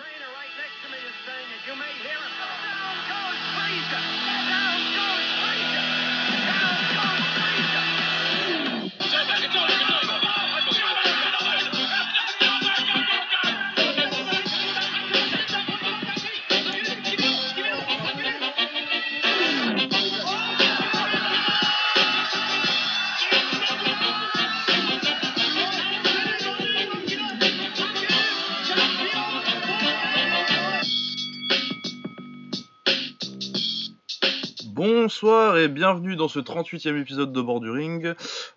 trainer right next to me is saying, as you may hear him, down goes Frazier! Bonsoir et bienvenue dans ce 38e épisode de Bord du Ring.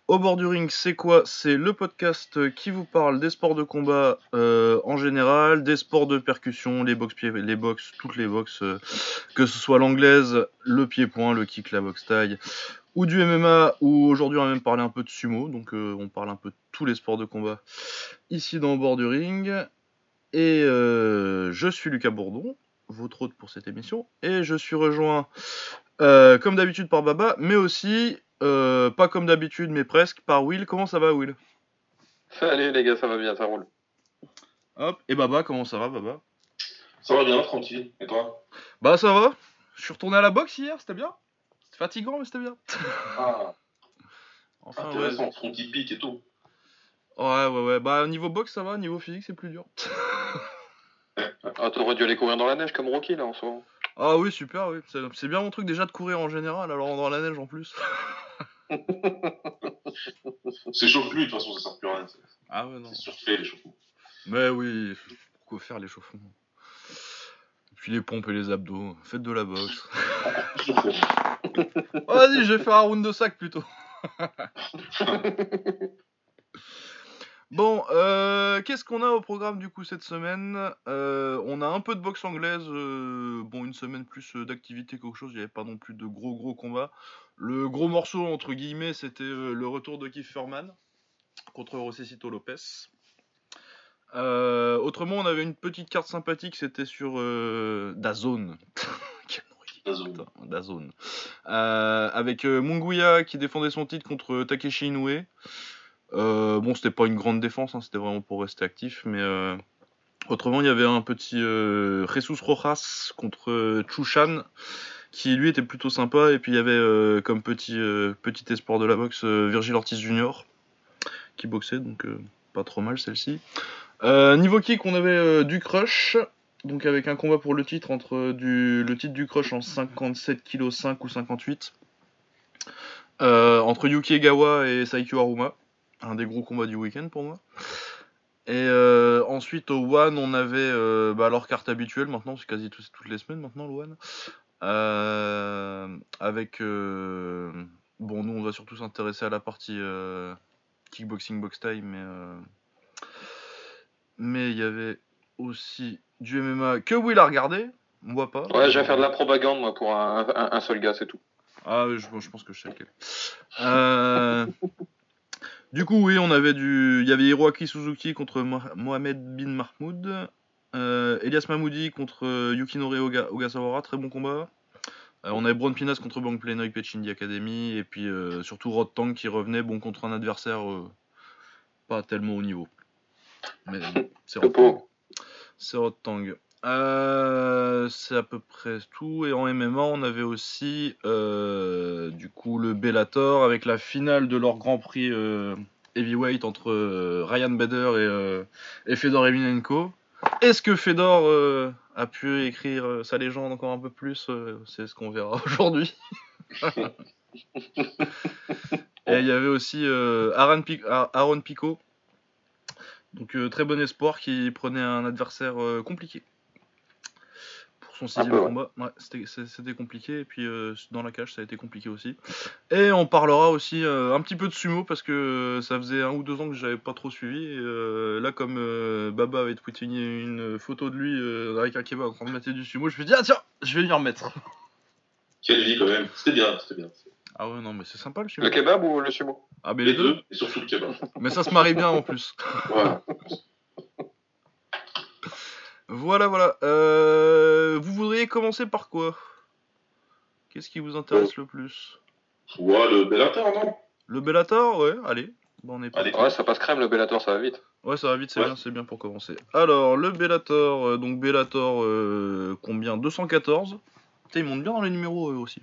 Au Bord du Ring, c'est quoi? C'est le podcast qui vous parle des sports de combat euh, en général, des sports de percussion, les box toutes les box, euh, que ce soit l'anglaise, le pied-point, le kick, la boxe taille, ou du MMA, ou aujourd'hui on va même parler un peu de sumo, donc euh, on parle un peu de tous les sports de combat ici dans Au Bord du Ring. Et je suis Lucas Bourdon, votre hôte pour cette émission, et je suis rejoint euh, comme d'habitude par Baba, mais aussi, euh, pas comme d'habitude, mais presque, par Will. Comment ça va, Will? Salut les gars, ça va bien, ça roule. Hop, et Baba, comment ça va, Baba? Ça va bien, tranquille. Et toi? Bah, ça va. Je suis retourné à la boxe hier, c'était bien. C'était fatigant, mais c'était bien. Ah, Enfin, ouais. intéressant, son typique et tout. Ouais, ouais, ouais. Bah, niveau boxe, ça va. Niveau physique, c'est plus dur. Ah, t'aurais dû aller courir dans la neige comme Rocky là en ce moment. Ah oui, super, oui. C'est bien mon truc déjà de courir en général, alors dans la neige en plus. C'est chauffe lui, de toute façon, ça sert plus à rien. Ah ouais, non. C'est surfait l'échauffement. Mais oui, pourquoi faire l'échauffement Et puis les pompes et les abdos. Faites de la boxe. Oh, Vas-y, je vais faire un round de sac plutôt. Bon, euh, qu'est-ce qu'on a au programme du coup cette semaine? Euh, On a un peu de boxe anglaise, euh, bon une semaine plus d'activité qu'autre chose, il n'y avait pas non plus de gros gros combats. Le gros morceau entre guillemets c'était le retour de Keith Furman contre Rosecito Lopez. Autrement on avait une petite carte sympathique, c'était sur Dazone. Quel nom ridicule, Dazone. Dazone. Avec Munguia qui défendait son titre contre Takeshi Inoue. Euh, bon, c'était pas une grande défense, hein, c'était vraiment pour rester actif, mais euh, autrement, il y avait un petit euh, Jesus Rojas contre Chushan qui lui était plutôt sympa, et puis il y avait comme petit, espoir de la boxe Virgil Ortiz Jr. qui boxait, donc pas trop mal celle-ci. Niveau kick, on avait du crush, donc avec un combat pour le titre entre le titre du crush en 57 kg 5 ou 58. Euh, entre Yuki Egawa et Saikyo Haruma. Un des gros combats du week-end pour moi. Et euh, ensuite au One, on avait euh, bah, leur carte habituelle maintenant, c'est quasi toutes les semaines maintenant le One. Euh, avec. bon, nous on va surtout s'intéresser à la partie kickboxing box time, mais. mais il y avait aussi du MMA que Will a regardé, moi pas. Ouais, je vais faire de la propagande moi pour un, un- un seul gars, c'est tout. Ah, je, je pense que je sais lequel. Euh, du coup, oui, on avait du. Il y avait Hiroaki Suzuki contre Mo- Mohamed Bin Mahmoud. Euh, Elias Mahmoudi contre euh, Yukinori Oga- Ogasawara, très bon combat. Euh, on avait Braun Pinas contre Bank Plenoi Pechindi Academy. Et puis euh, surtout Rod Tang qui revenait bon contre un adversaire pas tellement haut niveau. Mais c'est Rod Tang. C'est Rod Tang. Euh, c'est à peu près tout. Et en MMA, on avait aussi euh, du coup le Bellator avec la finale de leur Grand Prix euh, heavyweight entre Ryan Bader et, et Fedor Emelianenko. Est-ce que Fedor a pu écrire sa légende encore un peu plus C'est ce qu'on verra aujourd'hui. et il y avait aussi Aaron, Pic- Ar- Aaron Pico. Donc euh, très bon espoir qui prenait un adversaire euh, compliqué. Pour son sixième peu, combat, ouais, c'était- compliqué. Et puis euh, dans la cage, ça a été compliqué aussi. Et on parlera aussi euh, un petit peu de sumo parce que euh, ça faisait un ou deux ans que j'avais pas trop suivi. Et, euh, là, comme Baba avait tweeté une photo de lui avec un kebab en train de mater du sumo, je me suis dit, ah tiens, je vais m'y remettre. Quelle vie quand même. C'était bien, c'était bien. Ah ouais, non, mais c'est sympa le sumo. Le kebab ou le sumo? Ah, mais Les les deux. deux, et surtout le kebab. Mais ça se marie bien en plus. Voilà. Voilà, voilà. Euh, vous voudriez commencer par quoi? Qu'est-ce qui vous intéresse le plus? Ouais, le Bellator, non? Le Bellator Ouais, allez. Bon, on est Allez. Ouais, ça passe crème le Bellator, ça va vite. Ouais, ça va vite, c'est Ouais. bien, c'est bien pour commencer. Alors, le Bellator, euh, donc Bellator, euh, combien? 214 Putain, ils montent bien dans les numéros eux aussi.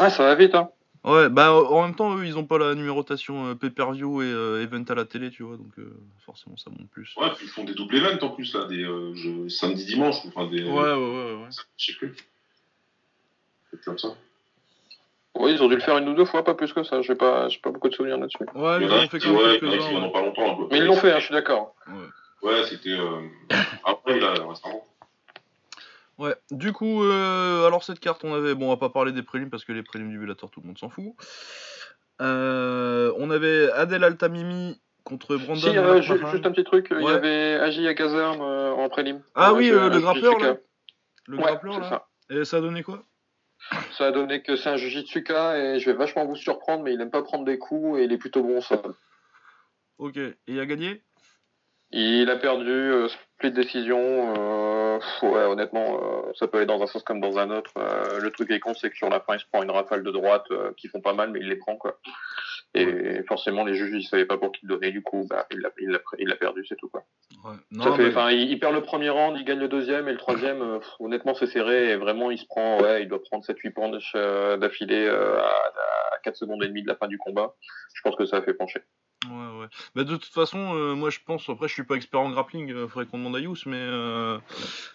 Ouais, ça va vite, hein. Ouais, bah en même temps, eux, ils ont pas la numérotation euh, pay-per-view et euh, event à la télé, tu vois, donc euh, forcément ça monte plus. Ouais, puis ils font des double events en plus, là, des euh, jeux samedi dimanche, enfin des. ouais, ouais, ouais. ouais. Je sais plus. C'est comme ça. Oui, ils ont dû le faire une ou deux fois, pas plus que ça. J'ai pas, j'ai pas beaucoup de souvenirs là-dessus. Ouais, Il ils y en a en un ont fait quand même ouais, pas longtemps. un peu. Mais ils l'ont fait, hein, je suis d'accord. Ouais. Ouais, c'était. Euh... Après, là, récemment. Ouais, du coup, euh, alors cette carte, on avait, bon, on va pas parler des prélims parce que les prélims du Bellator, tout le monde s'en fout. Euh, on avait Adel Altamimi contre Brandon Si, euh, ju- juste un petit truc, il y Ouais. avait Agi euh, en prélim. Ah oui, le grappleur, Jujitsuka. là Le Ouais, grappleur, là ça. Et ça a donné quoi? Ça a donné que c'est un Jujitsuka et je vais vachement vous surprendre, mais il aime pas prendre des coups et il est plutôt bon au sol. Ok, et il a gagné? Il a perdu euh, split décision. euh, ouais, honnêtement, euh, ça peut aller dans un sens comme dans un autre. Euh, le truc qui est con, c'est que sur la fin, il se prend une rafale de droite qui font pas mal, mais il les prend quoi. Et forcément, les juges, ils savaient pas pour qui le donner. Du coup, bah, il l'a, il il perdu, c'est tout quoi. Ouais. Ça fait, mais- il, il perd le premier round, il gagne le deuxième et le troisième. pff, honnêtement, c'est serré et vraiment, il se prend, ouais, il doit prendre 7-8 points d'affilée à, à 4 secondes et demie de la fin du combat. Je pense que ça a fait pencher. Ouais, ouais. Bah, de toute façon, euh, moi je pense, après je suis pas expert en grappling, euh, faudrait qu'on demande à Yous, mais euh,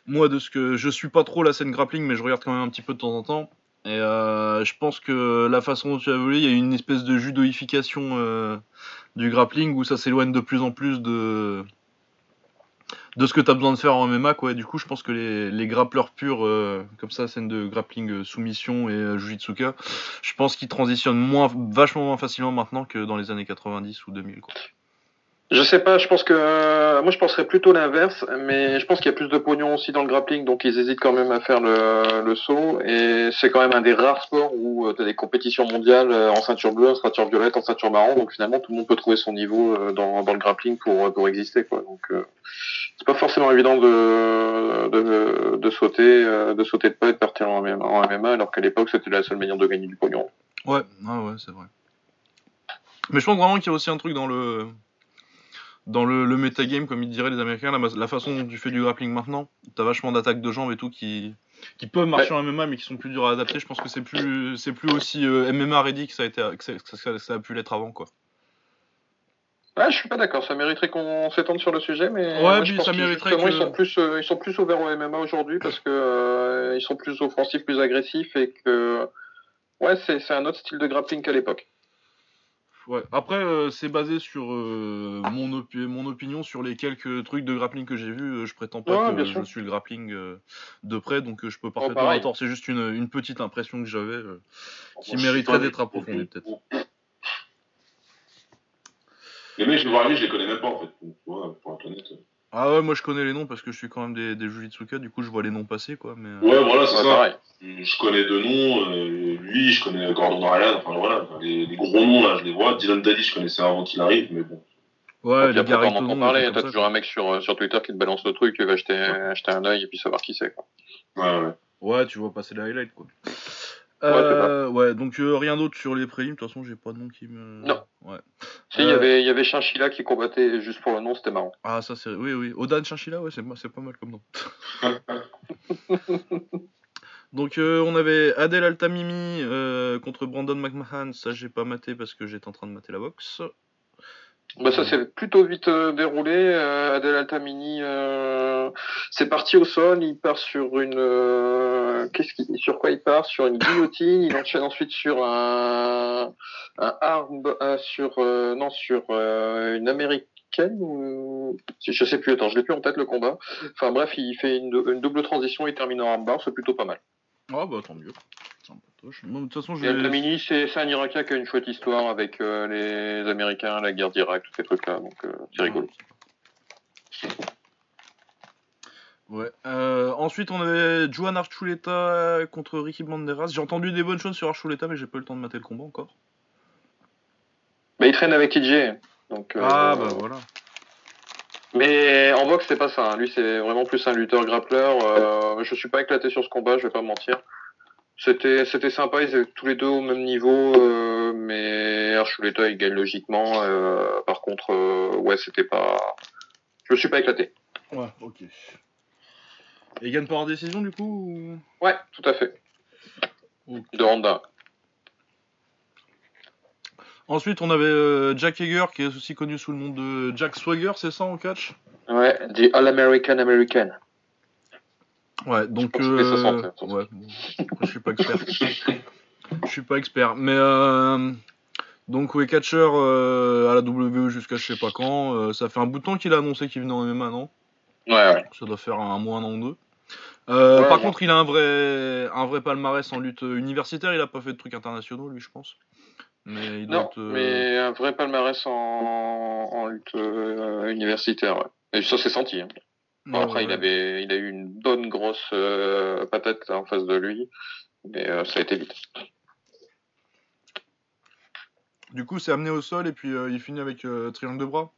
moi de ce que je suis pas trop la scène grappling, mais je regarde quand même un petit peu de temps en temps. Et euh, je pense que la façon dont tu as volé, il y a une espèce de judoification euh, du grappling où ça s'éloigne de plus en plus de de ce que tu besoin de faire en MMA quoi. Et du coup, je pense que les, les grappleurs purs euh, comme ça, scène de grappling euh, soumission et euh, jujitsuka, je pense qu'ils transitionnent moins vachement moins facilement maintenant que dans les années 90 ou 2000 quoi. Je sais pas, je pense que euh, moi je penserais plutôt l'inverse, mais je pense qu'il y a plus de pognon aussi dans le grappling, donc ils hésitent quand même à faire le, le saut. Et c'est quand même un des rares sports où tu as des compétitions mondiales euh, en ceinture bleue, en ceinture violette, en ceinture marron, donc finalement tout le monde peut trouver son niveau euh, dans, dans le grappling pour pour exister quoi. Donc euh, c'est pas forcément évident de de, de sauter euh, de sauter de pas et de partir en MMA, en MMA alors qu'à l'époque c'était la seule manière de gagner du pognon. Ouais, ah ouais, c'est vrai. Mais je pense vraiment qu'il y a aussi un truc dans le dans le, le metagame, comme ils diraient les Américains, la, façon dont tu fais du grappling maintenant. T'as vachement d'attaques de jambes et tout qui qui peuvent marcher en MMA mais qui sont plus durs à adapter. Je pense que c'est plus c'est plus aussi euh, MMA ready que ça a été que ça, que ça- ça a pu l'être avant quoi. Ah, je suis pas d'accord. Ça mériterait qu'on s'étende sur le sujet, mais Ouais, moi, je pense ça mériterait que- ils sont plus, euh, ils sont plus ouverts au MMA aujourd'hui parce que euh, ils sont plus offensifs, plus agressifs et que ouais, c'est un autre style de grappling qu'à l'époque. Ouais. Après euh, c'est basé sur euh, mon opi- mon opinion sur les quelques trucs de grappling que j'ai vus. Euh, Je prétends pas Ouais, que je suis le grappling euh, de près donc je peux parfaitement pareil. avoir tort. C'est juste une, une petite impression que j'avais. euh, qui je mériterait d'être approfondi, peut-être. Les mecs, je les vois aller, je les connais même pas en fait. Tu vois, pour être honnête. Ah ouais, moi je connais les noms parce que je suis quand même des, des Jujitsuka, du coup je vois les noms passer quoi. Mais euh, Ouais, voilà, c'est Ouais, ça. pareil. Je connais deux noms, euh, lui, je connais Gordon Ryan, enfin voilà, les, les gros noms là, je les vois. Dylan Daly, je connaissais avant qu'il arrive, mais bon. ouais, on entend Tonon, parler. T'as toujours un mec sur euh, sur Twitter qui te balance le truc, tu vas acheter acheter un œil et puis savoir qui c'est. quoi. Ouais, ouais. Ouais, tu vois passer les highlights quoi. Euh, ouais, donc euh, rien d'autre sur les prélims. De toute façon, j'ai pas de nom qui me. Non. Ouais. Si, il y Euh, avait y avait Chinchilla qui combattait juste pour le nom, c'était marrant. Ah ça c'est oui oui. Odan Chinchilla, ouais, c'est c'est pas mal comme nom. Donc on avait Adel Altamimi contre Brandon McMahon. Ça j'ai pas maté parce que j'étais en train de mater la boxe. Bah ça s'est plutôt vite euh, déroulé. Euh, Adel Altamini, euh, c'est parti au sol. Il part sur une, euh, qu'est-ce qu'il, sur quoi il part? Sur une guillotine. Il enchaîne ensuite sur un, un arm, euh, sur euh, non sur une américaine. Je sais plus. Attends, je l'ai plus en tête le combat. Enfin bref, il fait une, une double transition. Il termine en armbar. C'est plutôt pas mal. Ah bah tant mieux. Moi, de toute façon, je vais- Altamini, c'est c'est un Irakien qui a une chouette histoire avec euh, les Américains, la guerre d'Irak, tous ces trucs-là. Donc euh, c'est rigolo. Ouais. Euh, ensuite, on avait Juan Archuleta contre Ricky Banderas. J'ai entendu des bonnes choses sur Archuleta, mais j'ai pas eu le temps de mater le combat encore. Mais il traîne avec TJ. Donc, euh, Ah bah voilà. Mais en boxe, c'est pas ça. hein. Lui, c'est vraiment plus un lutteur grappleur. Euh, je suis pas éclaté sur ce combat, je vais pas mentir. C'était, c'était sympa, ils étaient tous les deux au même niveau, euh, mais Archuleta il gagne logiquement. euh, par contre, euh, ouais, c'était pas. Je me suis pas éclaté. Ouais, ok. Et il gagne par décision du coup ou... Ouais, tout à fait. De Honda. Ensuite, on avait euh, Jack Hager qui est aussi connu sous le nom de Jack Swagger, c'est ça en catch? Ouais, The All American American. Ouais, donc. euh, 60, hein, ouais, je suis pas expert. Je suis pas expert, mais euh, donc oui, catcher euh, à la WWE jusqu'à je sais pas quand. euh, ça fait un bout de temps qu'il a annoncé qu'il venait en MMA, non? Ouais, ouais. Ça doit faire un mois, un an ou deux. Euh, Ouais, par ouais. contre, il a un vrai, un vrai palmarès en lutte universitaire. Il a pas fait de trucs internationaux, lui, je pense. Mais il doit Non, être, euh, mais un vrai palmarès en, en lutte euh, universitaire. Ouais. Et ça s'est senti. hein. Bon, ouais, après, ouais. il avait, il a eu une bonne grosse euh, patate en face de lui, mais euh, ça a été vite. Du coup, c'est amené au sol et puis euh, il finit avec euh, triangle de bras?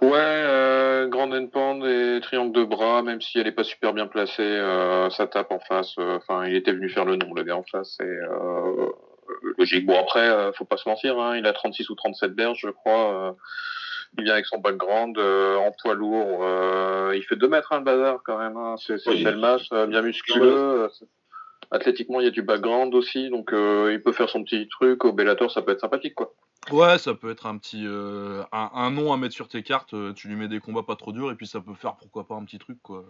Ouais, euh, Grand Endpound et triangle de bras, même si elle est pas super bien placée, euh, ça tape en face. euh, Enfin, il était venu faire le nom, le gars en face. Et, euh, logique. Bon, après, euh, faut pas se mentir, hein, il a 36 ou 37 berges, je crois. euh, il vient avec son background euh, en poids lourd. euh, il fait 2 mètres, hein, le bazar, quand même. Hein, c'est Oui, une belle masse, euh, bien musculeux. euh, Athlétiquement, il y a du background aussi, donc euh, il peut faire son petit truc. Au Bellator, ça peut être sympathique, quoi. Ouais, ça peut être un petit euh, un, un nom à mettre sur tes cartes. euh, tu lui mets des combats pas trop durs et puis ça peut faire pourquoi pas un petit truc quoi.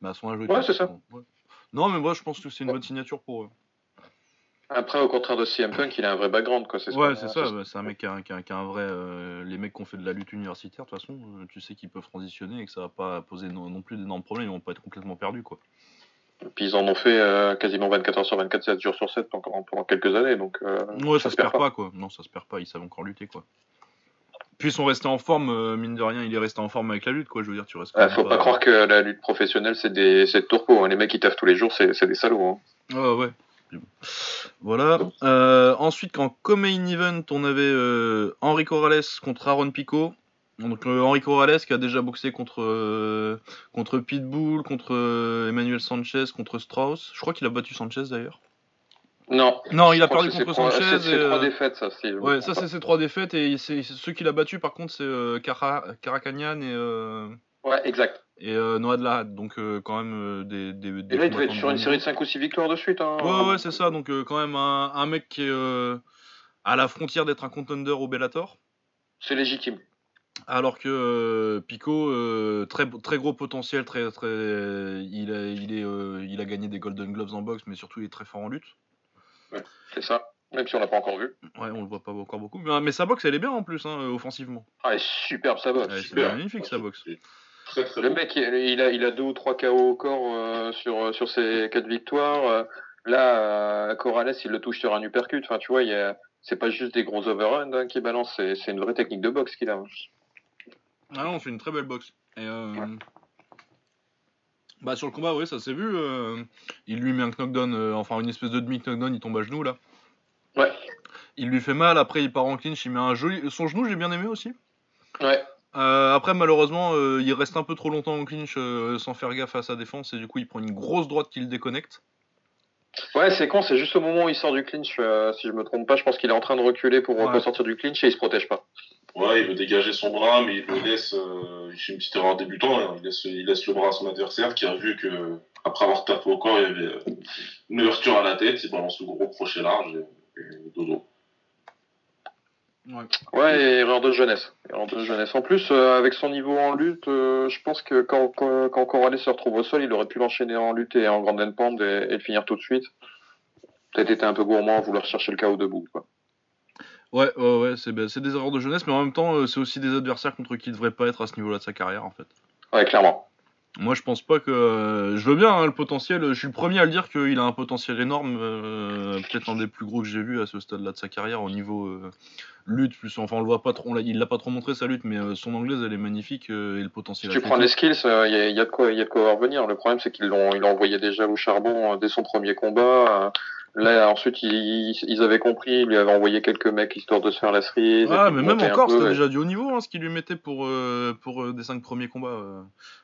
Mais à son âge, Ouais, c'est ça. Ouais. Non, mais moi je pense que c'est une bonne signature pour eux. Après, au contraire de CM Punk, il a un vrai background, quoi. ce Ouais, c'est ça. ouais, C'est un mec qui a, un- qui a- qui a un vrai. euh, les mecs qui ont fait de la lutte universitaire, de toute façon, euh, tu sais qu'ils peuvent transitionner et que ça va pas poser non, non plus d'énormes problèmes. Ils vont pas être complètement perdus quoi. Puis ils en ont fait euh, quasiment 24 heures sur 24, 7 jours sur 7 pendant, pendant quelques années, donc euh, Ouais, ça, se perd pas. quoi. Non, ça se perd pas. Ils savent encore lutter quoi. Puis ils sont restés en forme, mine de rien, il est resté en forme avec la lutte quoi. Je veux dire, tu restes. Ah, faut pas croire que la lutte professionnelle c'est des c'est de tourpeau. Hein. Les mecs qui taffent tous les jours, c'est c'est des salauds. Hein. Ouais, ouais. Voilà. Euh, ensuite, quand co-main event, on avait euh, Henri Corrales contre Aaron Pico. Donc euh, Henri Corrales qui a déjà boxé contre euh, contre Pitbull, contre Emmanuel Sanchez, contre Strauss. Je crois qu'il a battu Sanchez d'ailleurs. Non. Non, il a perdu contre Sanchez. C'est trois défaites, ça. Si, Ouais, ça c'est ses trois défaites et ceux qu'il a battus par contre c'est Karakanian et Ouais, exact. Et euh, Noah de Lahad. Donc euh, quand même euh, des des, des Et là, il devait être sur une série de 5 ou 6 victoires de suite. Hein. Ouais, ouais, c'est ça. Donc, euh, quand même, un, un mec qui est à la frontière d'être un contender au Bellator. C'est légitime. Alors que Pico, très, très gros potentiel, très, très, il, a, il, est, il a gagné des Golden Gloves en boxe, mais surtout il est très fort en lutte. C'est ça. Même si on l'a pas encore vu. Ouais, on le voit pas encore beaucoup. Mais, mais sa boxe, elle est bien en plus, hein, offensivement. Ah, elle est superbe sa boxe. Ouais, c'est magnifique sa boxe. Très très Le bon. mec, il il a, il a deux ou trois KO au corps euh, sur, sur ses quatre victoires. Euh, Là, euh, Corrales, il le touche sur un uppercut. Enfin, tu vois, il y a, c'est pas juste des gros overruns hein, qui balancent, c'est, c'est une vraie technique de boxe qu'il a. Ah non, c'est une très belle boxe. Et, euh, Bah, sur le combat, oui, ça s'est vu. euh, il lui met un knockdown, euh, enfin une espèce de demi-knockdown, il tombe à genoux là. Ouais. Il lui fait mal, après il part en clinch, il met un joli. Son genou, j'ai bien aimé aussi. Ouais. Euh, après, malheureusement, euh, il reste un peu trop longtemps en clinch euh, sans faire gaffe à sa défense et du coup, il prend une grosse droite qui le déconnecte. Ouais, c'est con, c'est juste au moment où il sort du clinch, euh, si je me trompe pas, je pense qu'il est en train de reculer pour, Ouais. sortir du clinch et il se protège pas. Ouais, il veut dégager son bras, mais il le laisse. euh, il fait une petite erreur débutant. hein. Il, laisse, il laisse le bras à son adversaire qui a vu que, après avoir tapé au corps, il y avait euh, une ouverture à la tête. Il balance le gros crochet large et, et dodo. Ouais. Ouais, et erreur de jeunesse. Erreur de jeunesse. En plus, euh, avec son niveau en lutte, euh, je pense que quand, quand, quand Corrales se retrouve au sol, il aurait pu l'enchaîner en lutte et en grand endpoint et, et le finir tout de suite. Peut-être été un peu gourmand à vouloir chercher le chaos debout. Quoi. Ouais, ouais, ouais, c'est bah, c'est des erreurs de jeunesse, mais en même temps, euh, c'est aussi des adversaires contre qui il devrait pas être à ce niveau-là de sa carrière en fait. Ouais, clairement. Moi, je pense pas que. je veux bien hein, le potentiel. Je suis le premier à le dire qu'il a un potentiel énorme. euh, Peut-être un des plus gros que j'ai vu à ce stade-là de sa carrière au niveau euh, lutte. Plus, enfin, on le voit pas trop. on il l'a pas trop montré sa lutte, mais euh, son anglaise, elle est magnifique euh, et le Si potentiel. tu prends les skills, il y, a, y a de quoi, y a de quoi revenir. Le problème, c'est qu'ils l'ont, ils l'ont envoyé déjà au charbon euh, dès son premier combat. euh, Là, ensuite, ils, ils avaient compris, ils lui avaient envoyé quelques mecs histoire de se faire la cerise. Ah, mais même encore, c'était et- déjà du haut niveau hein, ce qu'il lui mettait pour, euh, pour euh, des 5 premiers combats. euh.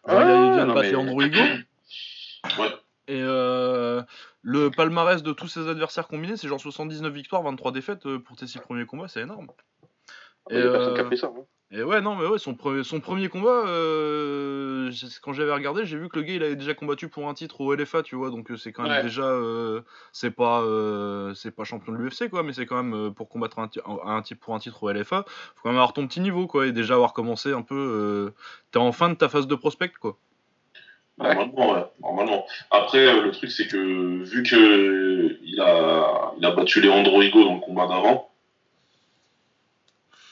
Ah, il, il vient de battre mais- Leandro Higo. Ouais. Et euh, le palmarès de tous ses adversaires combinés, c'est genre 79 victoires, 23 défaites euh, pour tes six premiers combats, c'est énorme. Il y a Et, euh, ça. hein. Et ouais, non, mais ouais, son, pre- son premier combat, euh, quand j'avais regardé, j'ai vu que le gars il avait déjà combattu pour un titre au LFA, tu vois, donc c'est quand même Ouais. déjà, c'est pas, c'est pas champion de l'UFC quoi, mais c'est quand même pour combattre un, un, titre pour un titre au LFA, faut quand même avoir ton petit niveau quoi, et déjà avoir commencé un peu, t'es en fin de ta phase de prospect quoi. Ouais. Normalement, ouais, normalement. Après, euh, le truc, c'est que vu que il a, il a battu Leandro Higo dans le combat d'avant,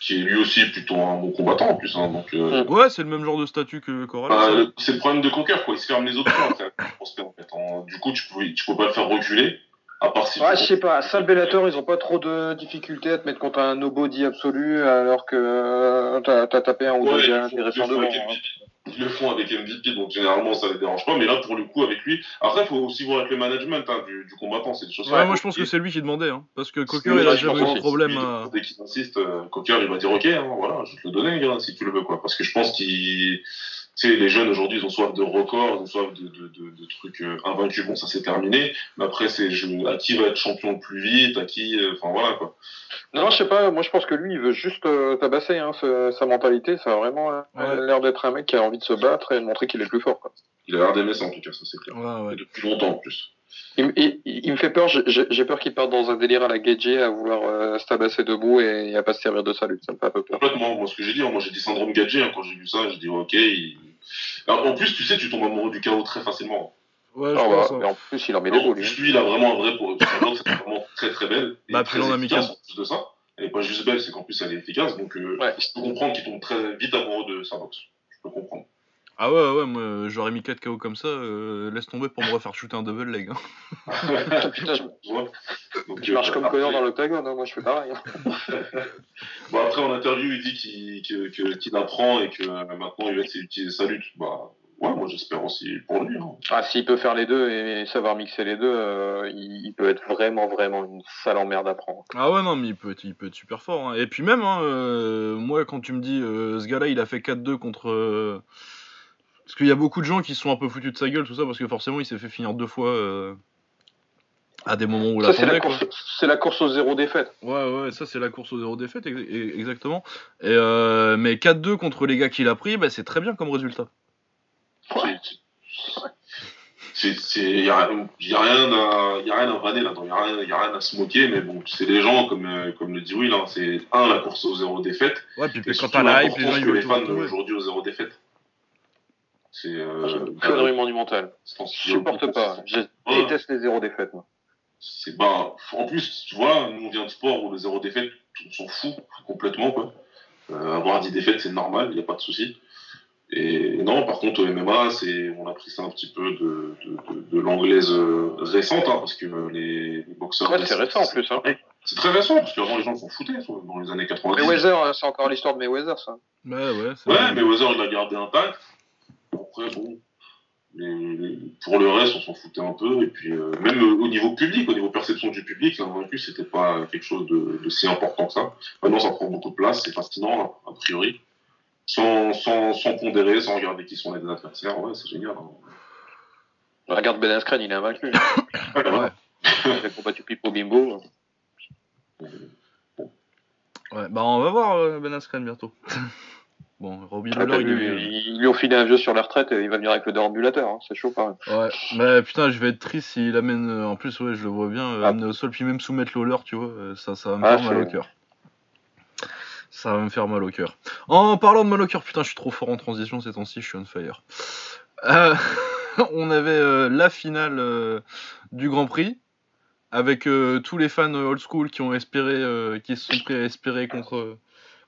qui est lui aussi plutôt un bon combattant en plus, hein, donc euh. Ouais, c'est le même genre de statut que Corral. bah, le- c'est le problème de Cocker, quoi. Il se ferme les après. Prospect, en fait. Du coup, tu peux, tu peux pas le faire reculer, à part si. Ouais, tu- je sais pas. Ça, le Bellator, ils ont pas trop de difficultés à te mettre contre un nobody absolu, alors que euh, t'as t'as tapé un ou Ouais, deux ils gars le font- intéressants ils le font devant. avec hein. MVP. Ils le font avec MVP, donc généralement ça les dérange pas. Mais là, pour le coup, avec lui, après, il faut aussi voir avec le management hein, du, du combattant. C'est des choses. Ouais, moi je pense que c'est lui qui demandait, hein, parce que Cocker il a jamais eu de problème Lui, à. Dès qu'il insiste, euh, Cocker, il va dire Ok, hein, voilà, je vais te le donner, si tu le veux, quoi. Parce que je pense qu'il. Tu sais, les jeunes aujourd'hui, ils ont soif de records, ils ont soif de, de, de, de trucs euh, invaincus. Bon, ça c'est terminé. Mais après, c'est je- à qui va être champion le plus vite, à qui. euh, Enfin, voilà, quoi. Non, je sais pas. Moi, je pense que lui, il veut juste euh, tabasser. Hein, ce- sa mentalité, ça a vraiment euh, Ouais. l'air d'être un mec qui a envie de se battre et de montrer qu'il est plus fort. Quoi. Il a l'air d'aimer ça, en tout cas, ça c'est clair. Ouais, ouais. Et depuis longtemps, en plus. Il, il- il me fait peur. j'ai- peur qu'il parte dans un délire à la Gagey à vouloir euh, se tabasser debout et à pas se servir de sa lutte. Ça me fait un peu peur. Complètement, moi, ce que j'ai dit, hein, moi j'ai dit syndrome gadget hein, quand j'ai vu ça, j'ai dit ok. il- Alors, en plus, tu sais, tu tombes amoureux du chaos très facilement. Ouais, je Ah, bah, pense. hein. mais en plus, il en met des beaux, lui. lui, il a vraiment un vrai pour c'est vraiment très très belle. Et Bah, très efficace en plus de ça. Elle est pas juste belle, c'est qu'en plus elle est efficace. Donc, euh, Ouais. je peux comprendre qu'il tombe très vite amoureux de sa boxe. Je peux comprendre. Ah ouais, ouais, moi euh, j'aurais mis 4 KO comme ça, euh, laisse tomber pour me refaire shooter un double leg. hein. Putain, je, Ouais. Donc, je marche euh, comme après- Connor dans l'octagone. Hein, moi, je fais pareil. hein. Bon, après, en interview, il dit qu'il que- que- qu'il apprend et que euh, maintenant il va essayer d'utiliser sa lutte. Bah, ouais, moi j'espère aussi pour lui. Hein. Ah, s'il peut faire les deux et savoir mixer les deux, euh, il, il peut être vraiment, vraiment une sale emmerde à prendre. Ah ouais, non, mais il peut être, il peut être super fort. hein. Et puis même, hein, euh, moi, quand tu me dis, euh, ce gars-là, il a fait 4-2 contre... Parce qu'il y a beaucoup de gens qui se sont un peu foutus de sa gueule, tout ça, parce que forcément, il s'est fait finir deux fois euh, à des moments où il Ça, c'est la, course, c'est la course aux zéro défaite. Ouais, ouais, ça c'est la course au zéro défaite, ex- ex- exactement. Et euh, mais 4-2 contre les gars qu'il a pris, bah, c'est très bien comme résultat. Ouais. C'est, c'est, y a, y a rien à, y a rien à vanner là-dedans, y a rien, y a rien à se moquer, mais bon, c'est les gens, comme, euh, comme le dit Will, hein, c'est un, la course au zéro défaite, Ouais, puis et quand t'as la hype, les gens que les fans aujourd'hui au zéro défaite. C'est, euh, une connerie monumentale. je a supporte pas. Je Ouais. déteste les zéro défaites. Moi. C'est, bah, en plus, tu vois, nous on vient de sport où le zéro défaite, on s'en fout complètement, quoi. Euh, avoir 10 défaites, c'est normal, il n'y a pas de souci. Et non, par contre, au MMA, c'est, on a pris ça un petit peu de, de, de, de l'anglaise euh, récente, hein, parce que euh, les, les boxeurs. Ouais, c'est récent en plus. Hein. C'est très récent, parce qu'avant les gens s'en foutaient, dans les années 90. Mayweather, euh, c'est encore l'histoire de Mayweather, ça. Ouais, ouais, Ouais, mais Weather, il l'a gardé intact. Après, bon, les- les- pour le reste, on s'en foutait un peu. Et puis, euh, même euh, au niveau public, au niveau perception du public, l'invaincu, c'était pas quelque chose de, de si important que ça. Maintenant, ça prend beaucoup de place, c'est fascinant, a priori. Sans, sans, sans pondérer, sans regarder qui sont les adversaires, ouais, c'est génial. hein. Regarde Ben Askren, il est invaincu. Ouais. Il a combattu Pipo Bimbo. Ouais, bah on va voir euh, Ben Askren bientôt. Bon, Robbie Ah, Lawler, il est vu, vieux. ils lui ont filé un vieux sur la retraite et il va venir avec le déambulateur. Hein. C'est chaud même. Ouais, mais putain, je vais être triste s'il amène. euh, en plus, ouais, je le vois bien euh, Ah. amener au sol, puis même soumettre Lawler, tu vois, euh, ça, ça va me Ah, faire mal au cœur. Ça va me faire mal au cœur. En parlant de mal au cœur, putain, je suis trop fort en transition ces temps-ci, je suis on fire. Euh, on avait euh, la finale euh, du Grand Prix avec tous les fans old school qui ont espéré, qui se sont pris à espérer contre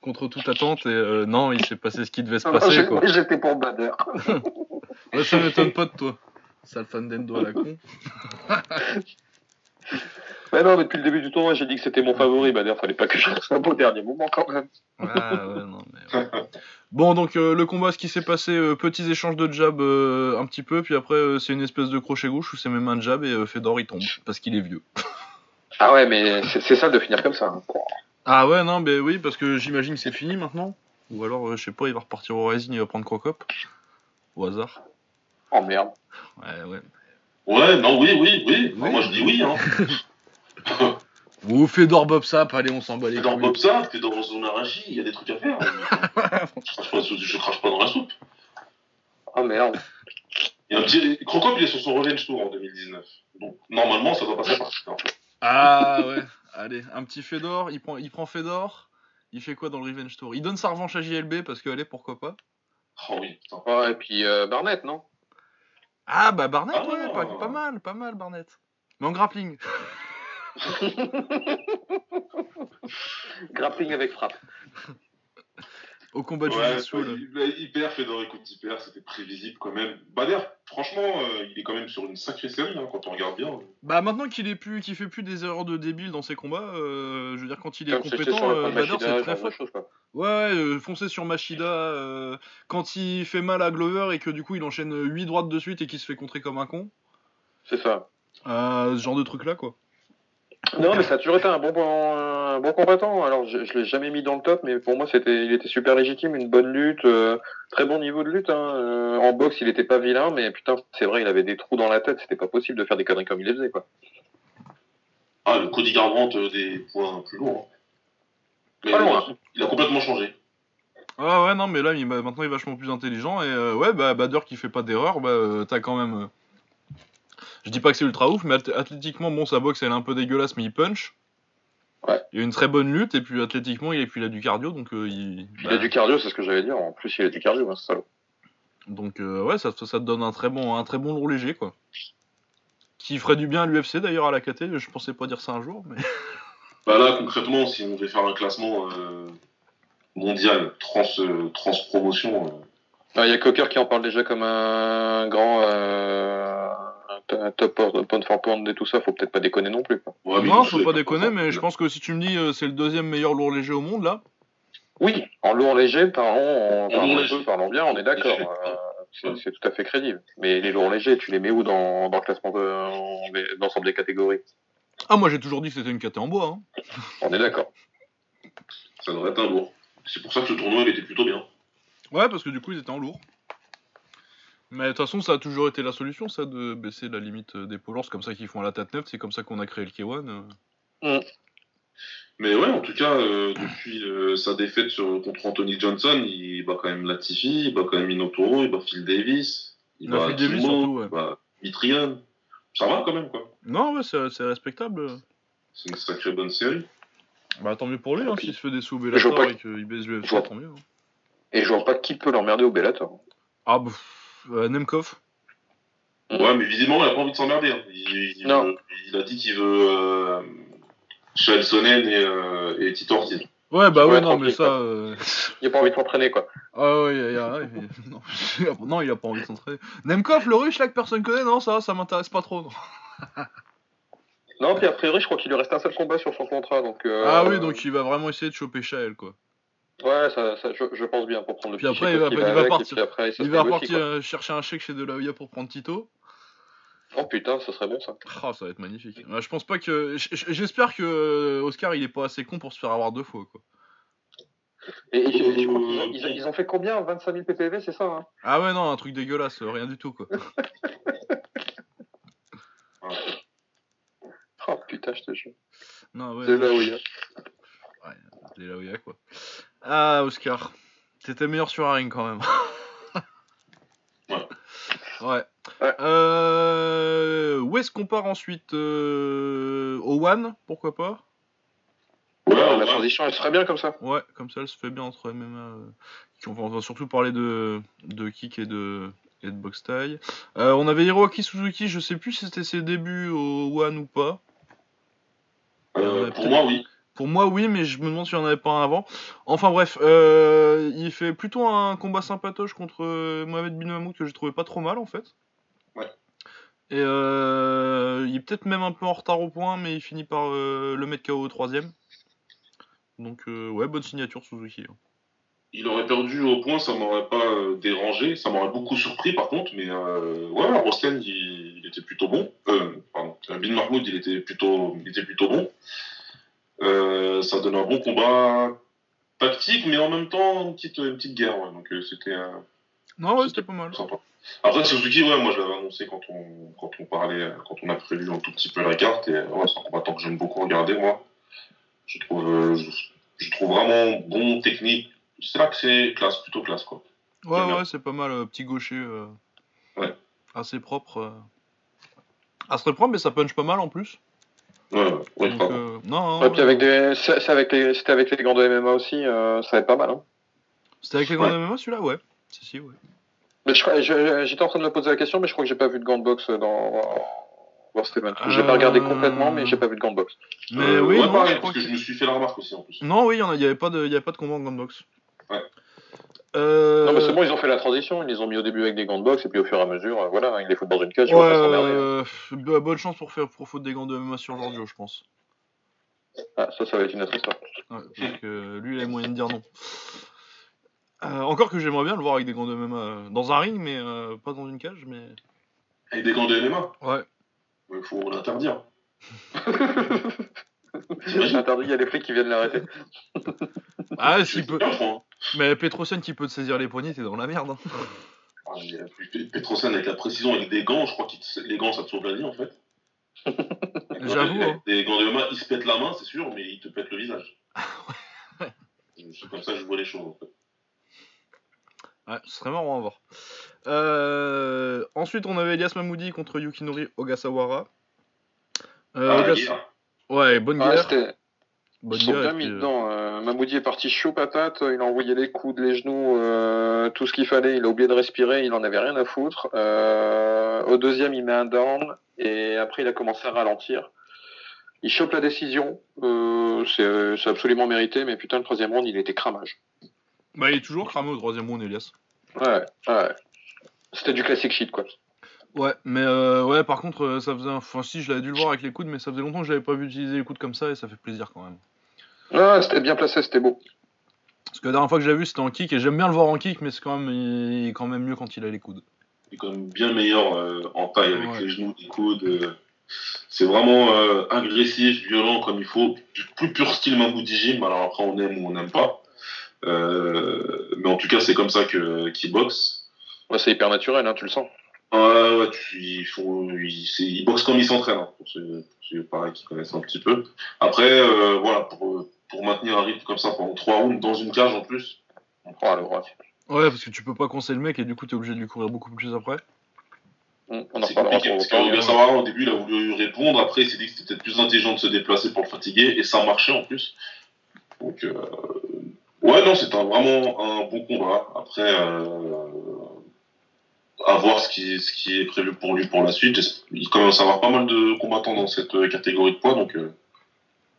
contre toute attente et euh, non, il s'est passé ce qui devait se passer J'ai- quoi. J'étais pour Bader. Ouais, ça m'étonne pas de toi. Sale fan d'Endo à la con. Mais non, mais depuis le début du tournoi, j'ai dit que c'était mon favori. Bader, fallait pas que je fasse un beau dernier moment quand même. Ah, ouais, non, mais ouais. Bon, donc euh, le combat, ce qui s'est passé, euh, petits échanges de jab euh, un petit peu, puis après c'est une espèce de crochet gauche où c'est même un jab et Fedor il tombe parce qu'il est vieux. Ah ouais, mais c'est c'est ça de finir comme ça. hein. Ah ouais, non, mais oui, parce que j'imagine que c'est fini maintenant. Ou alors, euh, je sais pas, il va repartir au Rising, il va prendre Crocop. Au hasard. Oh merde. Ouais, ouais. Ouais, non, oui, oui, oui. Oui. Moi, je dis oui. Hein. Ou Fedor Bob Sap, allez, on s'en bat les dans couilles. Bob ça, fais dans Zone Arashi, il y a des trucs à faire. je, crache pas, je crache pas dans la soupe. Ah merde. Il y a un petit... Crocop, il est sur son Revenge Tour en 2019. Donc, normalement, ça doit passer par là. Ah ouais, allez, un petit Fedor, il prend, il prend Fedor, il fait quoi dans le Revenge Tour Il donne sa revanche à JLB parce que, allez, pourquoi pas? Oh oui. Ouais, et puis euh, Barnett, non? Ah bah Barnett, Ah. ouais, pas, pas mal, pas mal Barnett. Mais en grappling. Grappling avec frappe. Au combat de Ouais, là. il, perd, Fedor il perd, c'était prévisible quand même. D'ailleurs, franchement, euh, il est quand même sur une sacrée série, hein, quand on regarde bien. Bah maintenant qu'il est plus, qu'il fait plus des erreurs de débile dans ses combats, euh, je veux dire quand il est compétent, euh, Bader Machida, c'est ce très fort. Ouais, euh, foncer sur Machida euh, quand il fait mal à Glover et que du coup il enchaîne 8 droites de suite et qu'il se fait contrer comme un con. C'est ça. Euh, ce genre de truc là quoi. Non, mais ça a toujours été un bon, bon, un bon combattant. Alors, je, je l'ai jamais mis dans le top, mais pour moi, c'était, il était super légitime, une bonne lutte, euh, très bon niveau de lutte. Hein. Euh, en boxe, il était pas vilain, mais putain, c'est vrai, il avait des trous dans la tête. C'était pas possible de faire des conneries comme il les faisait, quoi. Ah, le Cody Garbrandt euh, des points plus lourds. hein. Mais Pas loin. il, a, complètement changé. Ouais, ouais, non, mais là il, maintenant il est vachement plus intelligent et euh, ouais, bah Bader qui fait pas d'erreur, bah euh, t'as quand même. Je dis pas que c'est ultra ouf, mais ath- athlétiquement, bon, sa boxe elle est un peu dégueulasse, mais il punch. Ouais. Il a une très bonne lutte et puis athlétiquement, il, et puis il a du cardio donc euh, il. Il bah, a du cardio, c'est ce que j'allais dire. En plus, il a du cardio, hein, ce salaud. Donc euh, ouais, ça, ça te donne un très bon, un très bon lourd léger quoi. Qui ferait du bien à l'UFC d'ailleurs à la KT. Je pensais pas dire ça un jour, mais. Bah là, concrètement, si on devait faire un classement euh, mondial, trans, euh, trans promotion, euh, Ah, Il y a Cocker qui en parle déjà comme un grand euh, un top pound for pound et tout ça. Faut peut-être pas déconner non plus. Quoi. ouais, non, faut pas déconner, mais je pense que si tu me dis euh, c'est le deuxième meilleur lourd léger au monde là. Oui, en lourd léger, parlons, peu, parlons bien, on est d'accord. Euh, c'est tout à fait crédible. Mais les lourds légers, tu les mets où dans, dans le classement de, en- des- d'ensemble des catégories? Ah, moi j'ai toujours dit que c'était une KT en bois. Hein. On est d'accord. ça devrait être un lourd. C'est pour ça que ce tournoi il était plutôt bien. Ouais, parce que du coup ils étaient en lourd. Mais de toute façon, ça a toujours été la solution, ça, de baisser la limite euh, des lourds. C'est comme ça qu'ils font à la tête neuve, c'est comme ça qu'on a créé le K1. euh. Mais ouais, en tout cas, euh, depuis euh, sa défaite sur- contre Anthony Johnson, il bat quand même Latifi, il bat quand même Minotauro, il bat Phil Davis, il bat Phil Davis surtout, ouais. il bat Mitrion. Ça va quand même, quoi. Non, ouais, c'est respectable. C'est une sacrée bonne série. Bah tant mieux pour lui, hein, s'il se fait des sous au je vois Bellator pas et qu'il baisse je l'UFC, vois- tant mieux. hein. Et je vois pas qui peut l'emmerder au Bellator. Ah, bah, pff, euh, Nemkov. Ouais, mais visiblement, il a pas envie de s'emmerder. hein. Il, il Non. veut- il a dit qu'il veut euh, Chael et, euh, et Tito Ortiz. Ouais, bah Ouais, ouais, non, mais ça. euh, Il a pas envie de s'entraîner, quoi. Ah ouais, y a- y a- ouais, y- non, il a- non, il a pas envie de s'entraîner. Nemkov, le russe là que personne connaît, non, ça, ça m'intéresse pas trop. non. Non, puis a priori, je crois qu'il lui reste un seul combat sur son contrat. Donc, euh, Ah oui, donc il va vraiment essayer de choper Shael, quoi. Ouais, ça, ça, je, je pense bien pour prendre le Puis petit après, chèque il va- qui il va avec, et partir. puis après, ça Il va euh, chercher un chèque chez De La Hoya pour prendre Tito. Oh putain, ce serait bon ça. Ah, ça va être magnifique. Ouais, je pense pas que. J'espère que euh, Oscar il est pas assez con pour se faire avoir deux fois, quoi. Et, et je, je crois qu'ils ont, ils ont- ils ont fait combien 25 000 PPV, c'est ça hein? Ah ouais, non, un truc dégueulasse, euh, rien du tout, quoi. Oh putain, je te jure. Non, ouais. C'est non. là où il est. De La Hoya, quoi. Ah, Oscar. T'étais meilleur sur un ring quand même. Ouais. Ouais. Ouais. Euh, où est-ce qu'on part ensuite euh, Au One, pourquoi pas? Ouais, la transition, elle serait bien comme ça. Ouais, comme ça, elle se fait bien entre MMA. euh, on, va, on va surtout parler de, de kick et de, et de box taille. Euh, on avait Hiroaki Suzuki, je sais plus si c'était ses débuts au One ou pas. Euh, pour moi, oui. Pour moi, oui, mais je me demande s'il n'y en avait pas un avant. Enfin bref, euh, il fait plutôt un combat sympatoche contre euh, Mohamed Bin Mahmoud que j'ai trouvé pas trop mal en fait. Ouais. Et euh, il est peut-être même un peu en retard au point, mais il finit par euh, le mettre KO au troisième. Donc ouais, bonne signature Suzuki. hein. Il aurait perdu au point, ça m'aurait pas dérangé. Ça m'aurait beaucoup surpris, par contre. Mais ouais, Rosten, il, il était plutôt bon. Pardon. Bin Mahmoud, il était plutôt, il était plutôt bon. Euh, ça donne un bon combat tactique, mais en même temps une petite, une petite guerre. ouais. Donc euh, c'était euh, Non, ouais, c'était pas mal. sympa. Après, Suzuki, ouais, moi je l'avais annoncé quand on, quand on parlait, quand on a prévu un tout petit peu la carte, et ouais, c'est un combattant que j'aime beaucoup regarder, moi. Je trouve, je, je trouve vraiment bon, technique. C'est là que c'est classe, plutôt classe, quoi. Ouais, ouais, c'est pas mal. euh, petit gaucher. euh, Ouais. Assez propre. euh. Assez propre, mais ça punch pas mal en plus. Ouais, ouais, ouais, Donc, euh, non, non, Ouais, puis ouais. avec des, les, c'était avec les gants de MMA aussi, euh, ça va être pas mal. Hein. C'était avec les gants de MMA celui-là? Ouais. Si, si, ouais. Mais je crois- je- j'étais en train de me poser la question, mais je crois que j'ai pas vu de gants de boxe dans Event. J'ai pas regardé Euh, complètement, mais j'ai pas vu de gants de boxe. Mais Euh, oui, ouais, non, pareil, je parce que, que- je me suis fait la remarque aussi en plus. Non, oui, il y en a- il y avait pas de, il y avait pas de combat en gants de boxe. Ouais. Euh... Non, mais c'est bon, ils ont fait la transition. Ils les ont mis au début avec des gants de boxe, et puis au fur et à mesure, euh, voilà, ils les foutent dans une cage, Ouais, euh, bah, bonne chance pour faire pour foutre des gants de MMA sur Giorgio, je pense. Ah, ça, ça va être une autre histoire. Ouais, donc euh, lui, il a les moyens de dire non. Encore que j'aimerais bien le voir avec des gants de MMA dans un ring, mais pas dans une cage, mais. Et des gants de MMA, Ouais. il faut l'interdire. J'ai interdit, il y a des flics qui viennent l'arrêter. Ah, s'il peut. bien. Mais Petrosian qui peut te saisir les poignets, t'es dans la merde. hein. Ah, euh, P- Petrosyan avec la précision, avec des gants, je crois que les gants ça te sauve la vie en fait. J'avoue, hein. Des gants de MMA, ils se pètent la main, c'est sûr, mais ils te pètent le visage. C'est comme ça que je vois les choses en fait. Ouais, ce serait marrant à voir. Euh, Ensuite, on avait Elias Mamoudi contre Yukinori Ogasawara. Euh, Ah, Ogas-. Ouais, bonne guerre. Ils sont bien mis puis, dedans. Euh, Mamoudi est parti chaud patate, il a envoyé les coudes, les genoux, euh, tout ce qu'il fallait. Il a oublié de respirer, il en avait rien à foutre. Euh, au deuxième, il met un down et après, il a commencé à ralentir. Il chope la décision, euh, c'est c'est absolument mérité, mais putain, le troisième round, il était cramage. Bah, il est toujours cramé au troisième round, Elias. Ouais, ouais. C'était du classic shit, quoi. Ouais, mais euh, ouais, par contre, euh, ça faisait. Enfin, si, je l'avais dû le voir avec les coudes, mais ça faisait longtemps que j'avais pas vu utiliser les coudes comme ça et ça fait plaisir quand même. Ouais, c'était bien placé, c'était beau. Parce que la dernière fois que j'ai vu, c'était en kick et j'aime bien le voir en kick, mais c'est quand même, il est quand même mieux quand il a les coudes. Il est quand même bien meilleur euh, en taille avec Ouais. les genoux, les coudes. euh, c'est vraiment euh, agressif, violent comme il faut. Du plus pur style Mamoudi Jim. Alors après, on aime ou on n'aime pas. Euh, mais en tout cas, c'est comme ça que qu'il boxe. Ouais, c'est hyper naturel, hein, tu le sens. Ouais, ouais, tu, il faut, il, c'est- il boxe comme il s'entraîne, hein, pour ceux, pour ceux, pareil, qui connaissent un petit peu. Après, euh, voilà, pour, pour maintenir un rythme comme ça pendant trois rounds dans une cage en plus. Oh, le bras. Ouais, parce que tu peux pas coincer le mec et du coup, t'es obligé de lui courir beaucoup plus après. Hum, On en reparlera pour parce l'occasion. qu'Ogasawara, au début, il a voulu répondre. Après, il s'est dit que c'était peut-être plus intelligent de se déplacer pour le fatiguer. Et ça marchait en plus. Donc, euh, ouais, non, c'est un, vraiment un bon combat. Après, euh, à voir ce qui, ce qui est prévu pour lui pour la suite. Il commence à avoir pas mal de combattants dans cette euh, catégorie de poids. Donc, euh,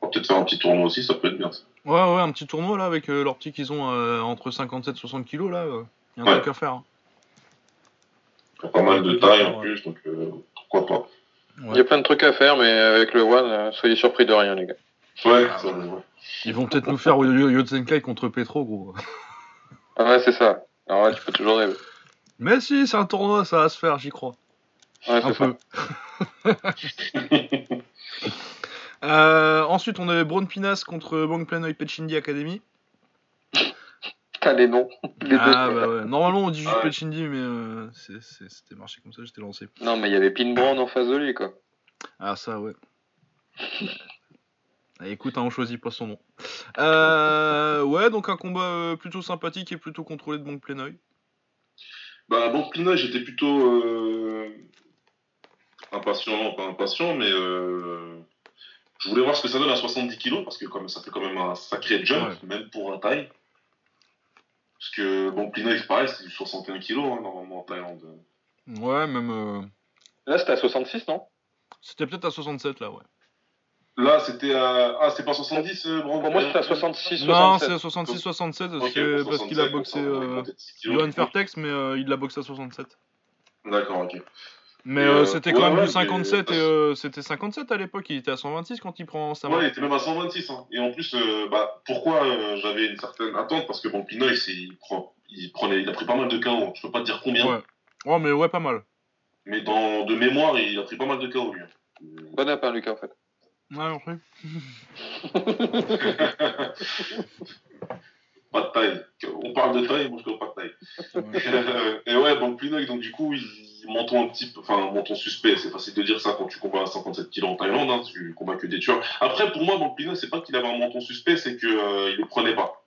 on va peut-être faire un petit tournoi aussi. Ça peut être bien. ça. Ouais, ouais, un petit tournoi là avec euh, leurs petits qu'ils ont euh, entre 57 et 60 kilos là. euh, y a un Ouais. truc à faire. hein. Il y a pas mal de taille en plus. Donc, euh, pourquoi pas. Il y a plein de trucs à faire, mais avec le One, euh, soyez surpris de rien, les gars. Ouais, Ah, ça, ouais. ouais. Ils vont peut-être nous faire Yo- Yotsenkai contre Petro, gros. Ah ouais, c'est ça. Alors ouais, tu peux toujours rêver. Mais si, c'est un tournoi, ça va se faire, j'y crois. Ouais, Un peu. Euh, ensuite, on avait Braun Pinas contre Bang Planoy Pechindi Academy. Putain, les noms. Les Ah deux. bah ouais. Normalement, on dit juste Ah ouais. Pechindi, mais euh, c'était marché comme ça, j'étais lancé. Non, mais il y avait Pin Brown en face de lui, quoi. Ah, ça, ouais. Ah, écoute, hein, on choisit pas son nom. Euh, ouais, donc un combat plutôt sympathique et plutôt contrôlé de Bang Planoy. Bah, bon, Plina, j'étais plutôt euh, impatient, non pas impatient, mais euh, je voulais voir ce que ça donne à 70 kilos, parce que comme ça fait quand même un sacré jump, Ouais. même pour un taille. Parce que, bon, Plina, c'est pareil, c'est du 61 kilos, hein, normalement, en Thaïlande. Ouais, même. euh, Là, c'était à 66, non? C'était peut-être à 67 là, ouais. Là, c'était à... Ah, c'est pas 70, euh, Brand Pour moi, c'était à 66, Non, 67. c'est à 66-67 parce Ok, que- pour parce qu'il a 67, boxé euh, augmenter de 6 kilos, Johan. Fairtex, mais euh, il l'a boxé à 67. D'accord, ok. Mais euh, euh, c'était ouais, quand même ouais, du 57 mais- et euh, c'était 57 à l'époque, il était à 126 quand il prend sa Ouais, il main. était même à 126. Hein. Et en plus, euh, bah, pourquoi euh, j'avais une certaine attente? Parce que bon, Pinoy, c'est- il, prend, il, prenait, il a pris pas mal de KO. Je peux pas te dire combien, Ouais. Ouais, mais ouais, pas mal. mais dans, de mémoire, il a pris pas mal de KO, lui. Bon app, hein, Lucas, en fait. Ouais, pas de taille. On parle de taille, moi je connais pas de taille. Ouais. et ouais, donc Plinoy, donc du coup, il menton un petit peu, enfin, menton suspect, c'est facile de dire ça quand tu combats à 57 kg en Thaïlande, hein, tu combats que des tueurs. Après, pour moi, donc Plinoy, c'est pas qu'il avait un menton suspect, c'est qu'il euh, il le prenait pas.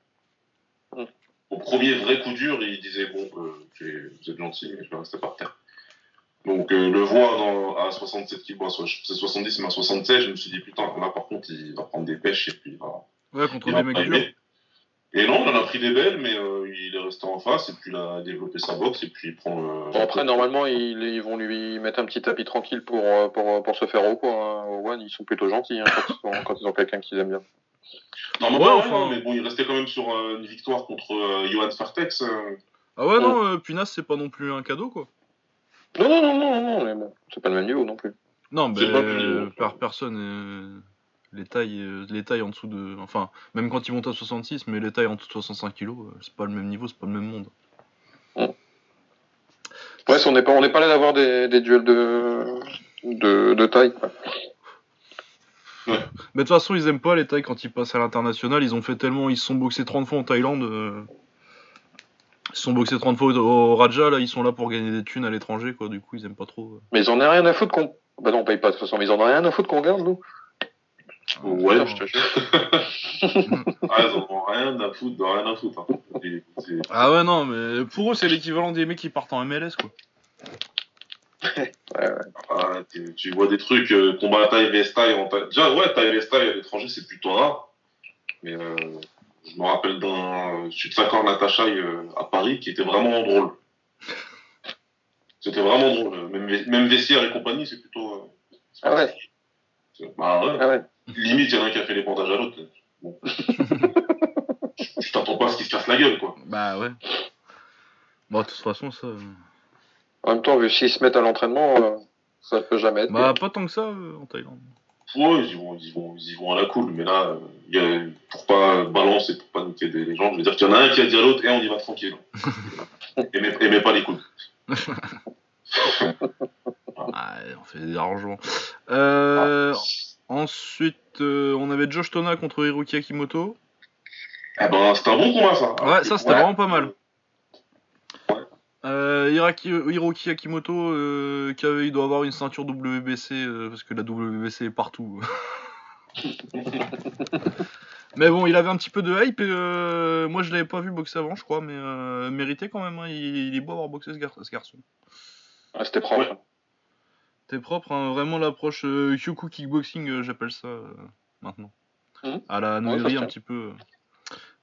Au premier vrai coup dur, il disait, bon, euh, vous êtes gentil, mais je vais rester par terre. Donc, euh, le voir dans, à 67 kg, c'est 70, mais à 76, je me suis dit, putain, là par contre, il va prendre des pêches et puis il va, Ouais, contre il des va mecs durs. Et non, il en a pris des belles, mais euh, il est resté en face et puis il a développé sa boxe et puis il prend le. Bon, après, normalement, ils, ils vont lui mettre un petit tapis tranquille pour, euh, pour, pour se faire au quoi. Hein. Au One, ils sont plutôt gentils hein, quand, ils sont- quand ils ont quelqu'un qu'ils aiment bien. Normalement, Ouais, ouais, enfin- non, mais bon, il restait quand même sur euh, une victoire contre euh, Johan Fartex. euh. Ah ouais, non, euh, Punas, c'est pas non plus un cadeau, quoi. Non, non, non, non, non, mais bon, c'est pas le même niveau non plus. Non, mais C'est pas plus euh, par personne, euh, les tailles, euh, les tailles en dessous de, enfin, même quand ils montent à 66, mais les tailles en dessous de 65 kilos, euh, c'est pas le même niveau, c'est pas le même monde. Ouais, on n'est pas, on n'est pas là d'avoir des, des duels de, de, de taille. Quoi. Mais de toute façon, ils aiment pas les tailles quand ils passent à l'international. Ils ont fait tellement, ils se sont boxés 30 fois en Thaïlande. euh, Ils sont boxés 30 fois au, Raja, là, ils sont là pour gagner des thunes à l'étranger, quoi. Du coup, ils aiment pas trop. euh. Mais ils en ont rien à foutre qu'on. Bah non, on paye pas de toute façon, mais ils en ont rien à foutre qu'on garde, nous. Ouais, je te jure. Ah, ils en ont rien à foutre, de rien à foutre. hein. Et Ah ouais, non, mais pour eux, c'est l'équivalent des mecs qui partent en MLS, quoi. ah, tu, tu vois des trucs, euh, combat à taille, taille. Déjà, ouais, taille, vs taille à l'étranger, c'est plutôt rare. Mais euh, je me rappelle d'un Natacha euh, à Paris qui était vraiment drôle. C'était vraiment drôle. Même, même vestiaire et compagnie, c'est plutôt. euh, Ah ouais, Bah ouais. ah ouais. Limite, il y en a un qui a fait les bandages à l'autre. Bon. je je t'attends pas à ce qu'il se casse la gueule, quoi. Bah ouais. Bon, de toute façon, ça. euh, En même temps, vu s'ils se mettent à l'entraînement, euh, ça peut jamais être. Bah, pas tant que ça euh, en Thaïlande. Ouais, ils y vont, ils y vont, ils y vont à la cool, mais là, euh, pour pas balancer, pour pas niquer des gens, je veux dire qu'il y en a un qui a dit à l'autre, et on y va tranquille. aimez, aimez pas les coups. Ah, on fait des arrangements. Euh, ensuite, euh, on avait Josh Tona contre Hiroki Akimoto. Eh ben, c'était un bon combat, ça. Ouais, ça, c'était vraiment pas mal. Ouais. Euh, Hiraki- Hiroki Akimoto, qui avait, il doit avoir une ceinture WBC, parce que la WBC est partout. mais bon, il avait un petit peu de hype, et euh, moi je l'avais pas vu boxer avant, je crois, mais euh, mérité quand même, hein, il, il est beau avoir boxé ce, gar- ce garçon. Ah, C'était propre. Ouais. T'es propre, hein, vraiment l'approche euh, Kyoku Kickboxing, euh, j'appelle ça euh, maintenant. Mhm. À la Ouais, nourririe un petit peu.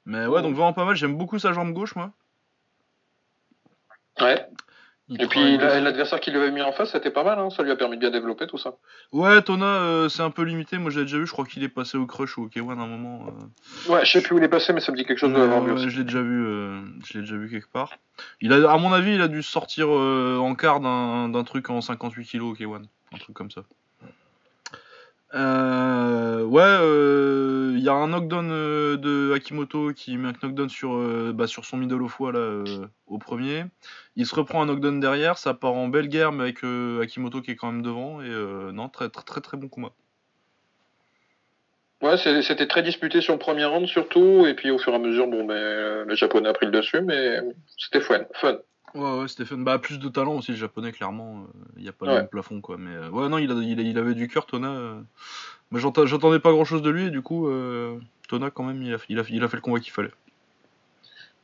Mais ouais, donc vraiment pas mal, j'aime beaucoup sa jambe gauche, moi. Ouais. Il Et puis l'adversaire qui lui avait mis en face, c'était pas mal, hein. ça lui a permis de bien développer tout ça. Ouais, Tona, euh, c'est un peu limité, moi j'ai déjà vu, je crois qu'il est passé au Crush ou au K1 à un moment. euh. Ouais, je sais plus où il est passé, mais ça me dit quelque chose de l'avoir vu aussi. je l'ai déjà vu, euh, je l'ai déjà vu quelque part. Il a, à mon avis, il a dû sortir euh, en quart d'un d'un truc en 58 kg au K1, un truc comme ça. Euh, ouais, euh, il y a un knockdown euh, de Akimoto qui met un knockdown sur, euh, bah, sur son middle au foie là, euh, au premier. Il se reprend un knockdown derrière, ça part en belle guerre, mais avec euh, Akimoto qui est quand même devant. Et euh, non, très très très bon combat. Ouais, c'était très disputé sur le premier round surtout, et puis au fur et à mesure, bon, euh, le japonais a pris le dessus, mais c'était fun. fun. Ouais, ouais, Stéphane. Bah, plus de talent aussi, le japonais, clairement. Il n'y a pas le Ouais. même plafond, quoi. Mais euh, ouais, non, il, a- il, a- il avait du cœur, Tona. euh. Mais j'attendais pas grand chose de lui, et du coup, euh, Tona, quand même, il a, il, a, il a fait le combat qu'il fallait.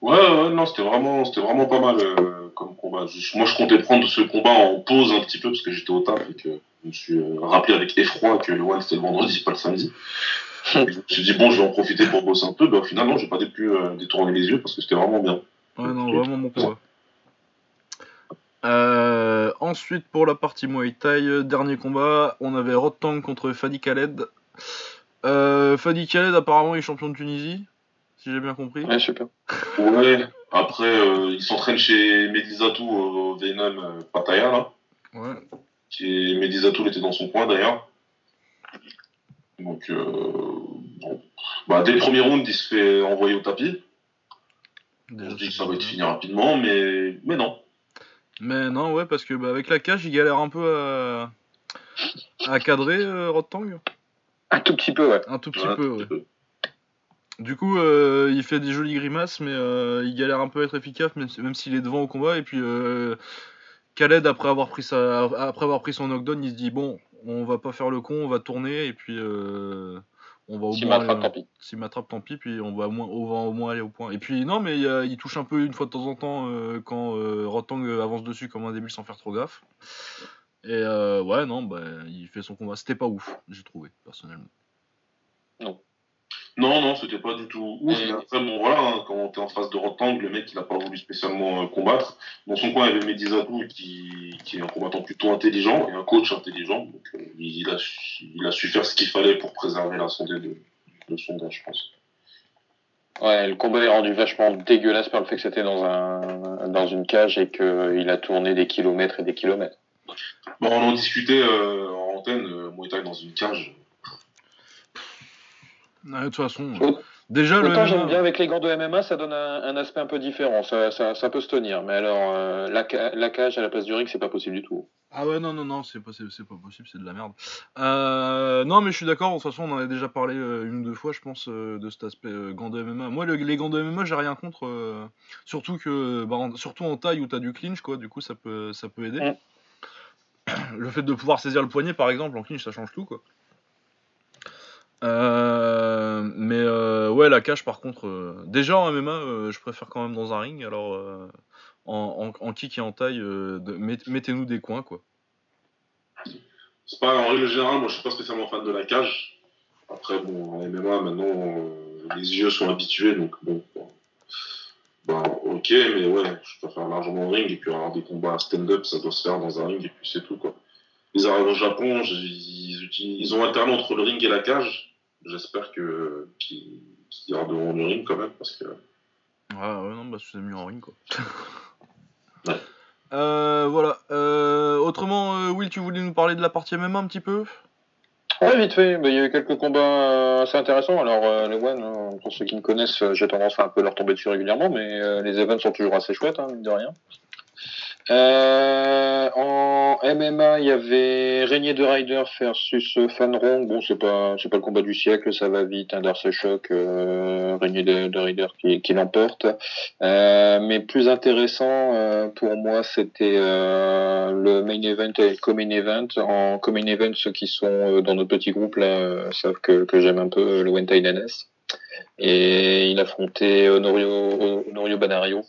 Ouais, ouais, non, c'était vraiment, c'était vraiment pas mal euh, comme combat. Je- moi, je comptais prendre ce combat en pause un petit peu parce que j'étais au taf et que je me suis euh, rappelé avec effroi que le One c'était le vendredi, pas le samedi. Je me suis dit, bon, je vais en profiter pour bosser un peu. Ben, au final, non, j'ai pas pu euh, détourner les yeux parce que c'était vraiment bien. Ouais, non, vraiment bon combat. Euh, ensuite, pour la partie Muay Thai, euh, dernier combat, on avait Rod Tang contre Fadi Khaled. Euh, Fadi Khaled, apparemment, est champion de Tunisie, si j'ai bien compris. Ouais, super. Ouais, après, euh, il s'entraîne chez Medizatou au Venom Pattaya, là. Ouais. Qui. Medizatou, était dans son coin d'ailleurs. Donc, euh, bon. bah, dès le premier round, il se fait envoyer au tapis. Déjà, Je dis que ça va être fini rapidement, mais, mais non. Mais non, ouais, parce que bah, avec la cage, il galère un peu à, à cadrer euh, Rod Tang. Un tout petit peu, ouais. Un tout petit peu, ouais. peu. Du coup, euh, il fait des jolies grimaces, mais euh, il galère un peu à être efficace, même, même s'il est devant au combat. Et puis, euh, Khaled, après avoir, pris sa, après avoir pris son knockdown, il se dit Bon, on va pas faire le con, on va tourner, et puis euh, on va au S'il moins. m'attrape, tant pis. S'il m'attrape, tant pis, puis on va, au moins, on va au moins aller au point. Et puis, non, mais il, a- il touche un peu une fois de temps en temps euh, quand euh, Rotang avance dessus comme un débile sans faire trop gaffe. Et euh, ouais, non, bah, il fait son combat. C'était pas ouf, j'ai trouvé, personnellement. Non, non, c'était pas du tout ouf. Et- mais Après, bon, voilà, hein, quand t'es en face de Rotang, le mec, il a pas voulu spécialement euh, combattre. Dans son coin, il y avait Medizabou qui, qui est un combattant plutôt intelligent et un coach intelligent. Donc, euh, il, a, su- il a su faire ce qu'il fallait pour préserver la santé de, de son gars, je pense. Ouais, le combat est rendu vachement dégueulasse par le fait que c'était dans un dans une cage et qu'il a tourné des kilomètres et des kilomètres. Bon, on en discutait euh, en antenne, euh, dans une cage. De toute façon, déjà le. Autant MMA, j'aime bien avec les gants de MMA, ça donne un, un aspect un peu différent, ça, ça, ça peut se tenir. Mais alors, euh, la, la cage à la place du ring, c'est pas possible du tout. Ah ouais, non, non, non, c'est pas, c'est, pas possible, c'est de la merde. Euh, non, mais je suis d'accord, de toute façon, on en a déjà parlé euh, une ou deux fois, je pense, de cet aspect euh, gants de MMA. Moi, le- les gants de MMA, j'ai rien contre, surtout que, bah, en- surtout en taille où t'as du clinch, quoi, du coup, ça peut, ça peut aider. Mm. Le fait de pouvoir saisir le poignet, par exemple, en clinch, ça change tout, quoi. Euh, mais euh, ouais, la cage, par contre, euh, déjà en MMA, euh, je préfère quand même dans un ring, alors en, en, en kick et en taille, mettez-nous des coins, quoi. C'est pas, en règle générale, moi je suis pas spécialement fan de la cage. Après, bon, en MMA, maintenant, les yeux sont habitués, donc bon. Ben, ok, mais ouais, je préfère largement le ring, et puis avoir des combats stand-up, ça doit se faire dans un ring, et puis c'est tout, quoi. Ils arrivent au Japon, ils, ont alterné entre le ring et la cage. J'espère que qu'ils qu'ils garderont le ring quand même, parce que Ouais, ouais, non, bah c'est mieux en ring, quoi. Ouais. Euh, voilà. Euh, autrement, euh, Will, tu voulais nous parler de la partie MMA un petit peu? Ouais, vite fait, bah, il y a eu quelques combats assez intéressants. Alors, euh, les One, hein, pour ceux qui me connaissent, j'ai tendance à un peu leur tomber dessus régulièrement, mais euh, les events sont toujours assez chouettes, hein, mine de rien. Euh, en MMA, il y avait Régnier de Ryder versus Fanrong. Bon, c'est pas, c'est pas le combat du siècle, ça va vite. Un Darce Choc, euh, Régnier de, de qui, qui l'emporte. Euh, mais plus intéressant euh, pour moi, c'était euh, le main event et le co-main event. En co-main event, ceux qui sont euh, dans notre petit groupe là euh, savent que, que j'aime un peu euh, le Wentai Nanes. Et il affrontait Honorio, Honorio Banario,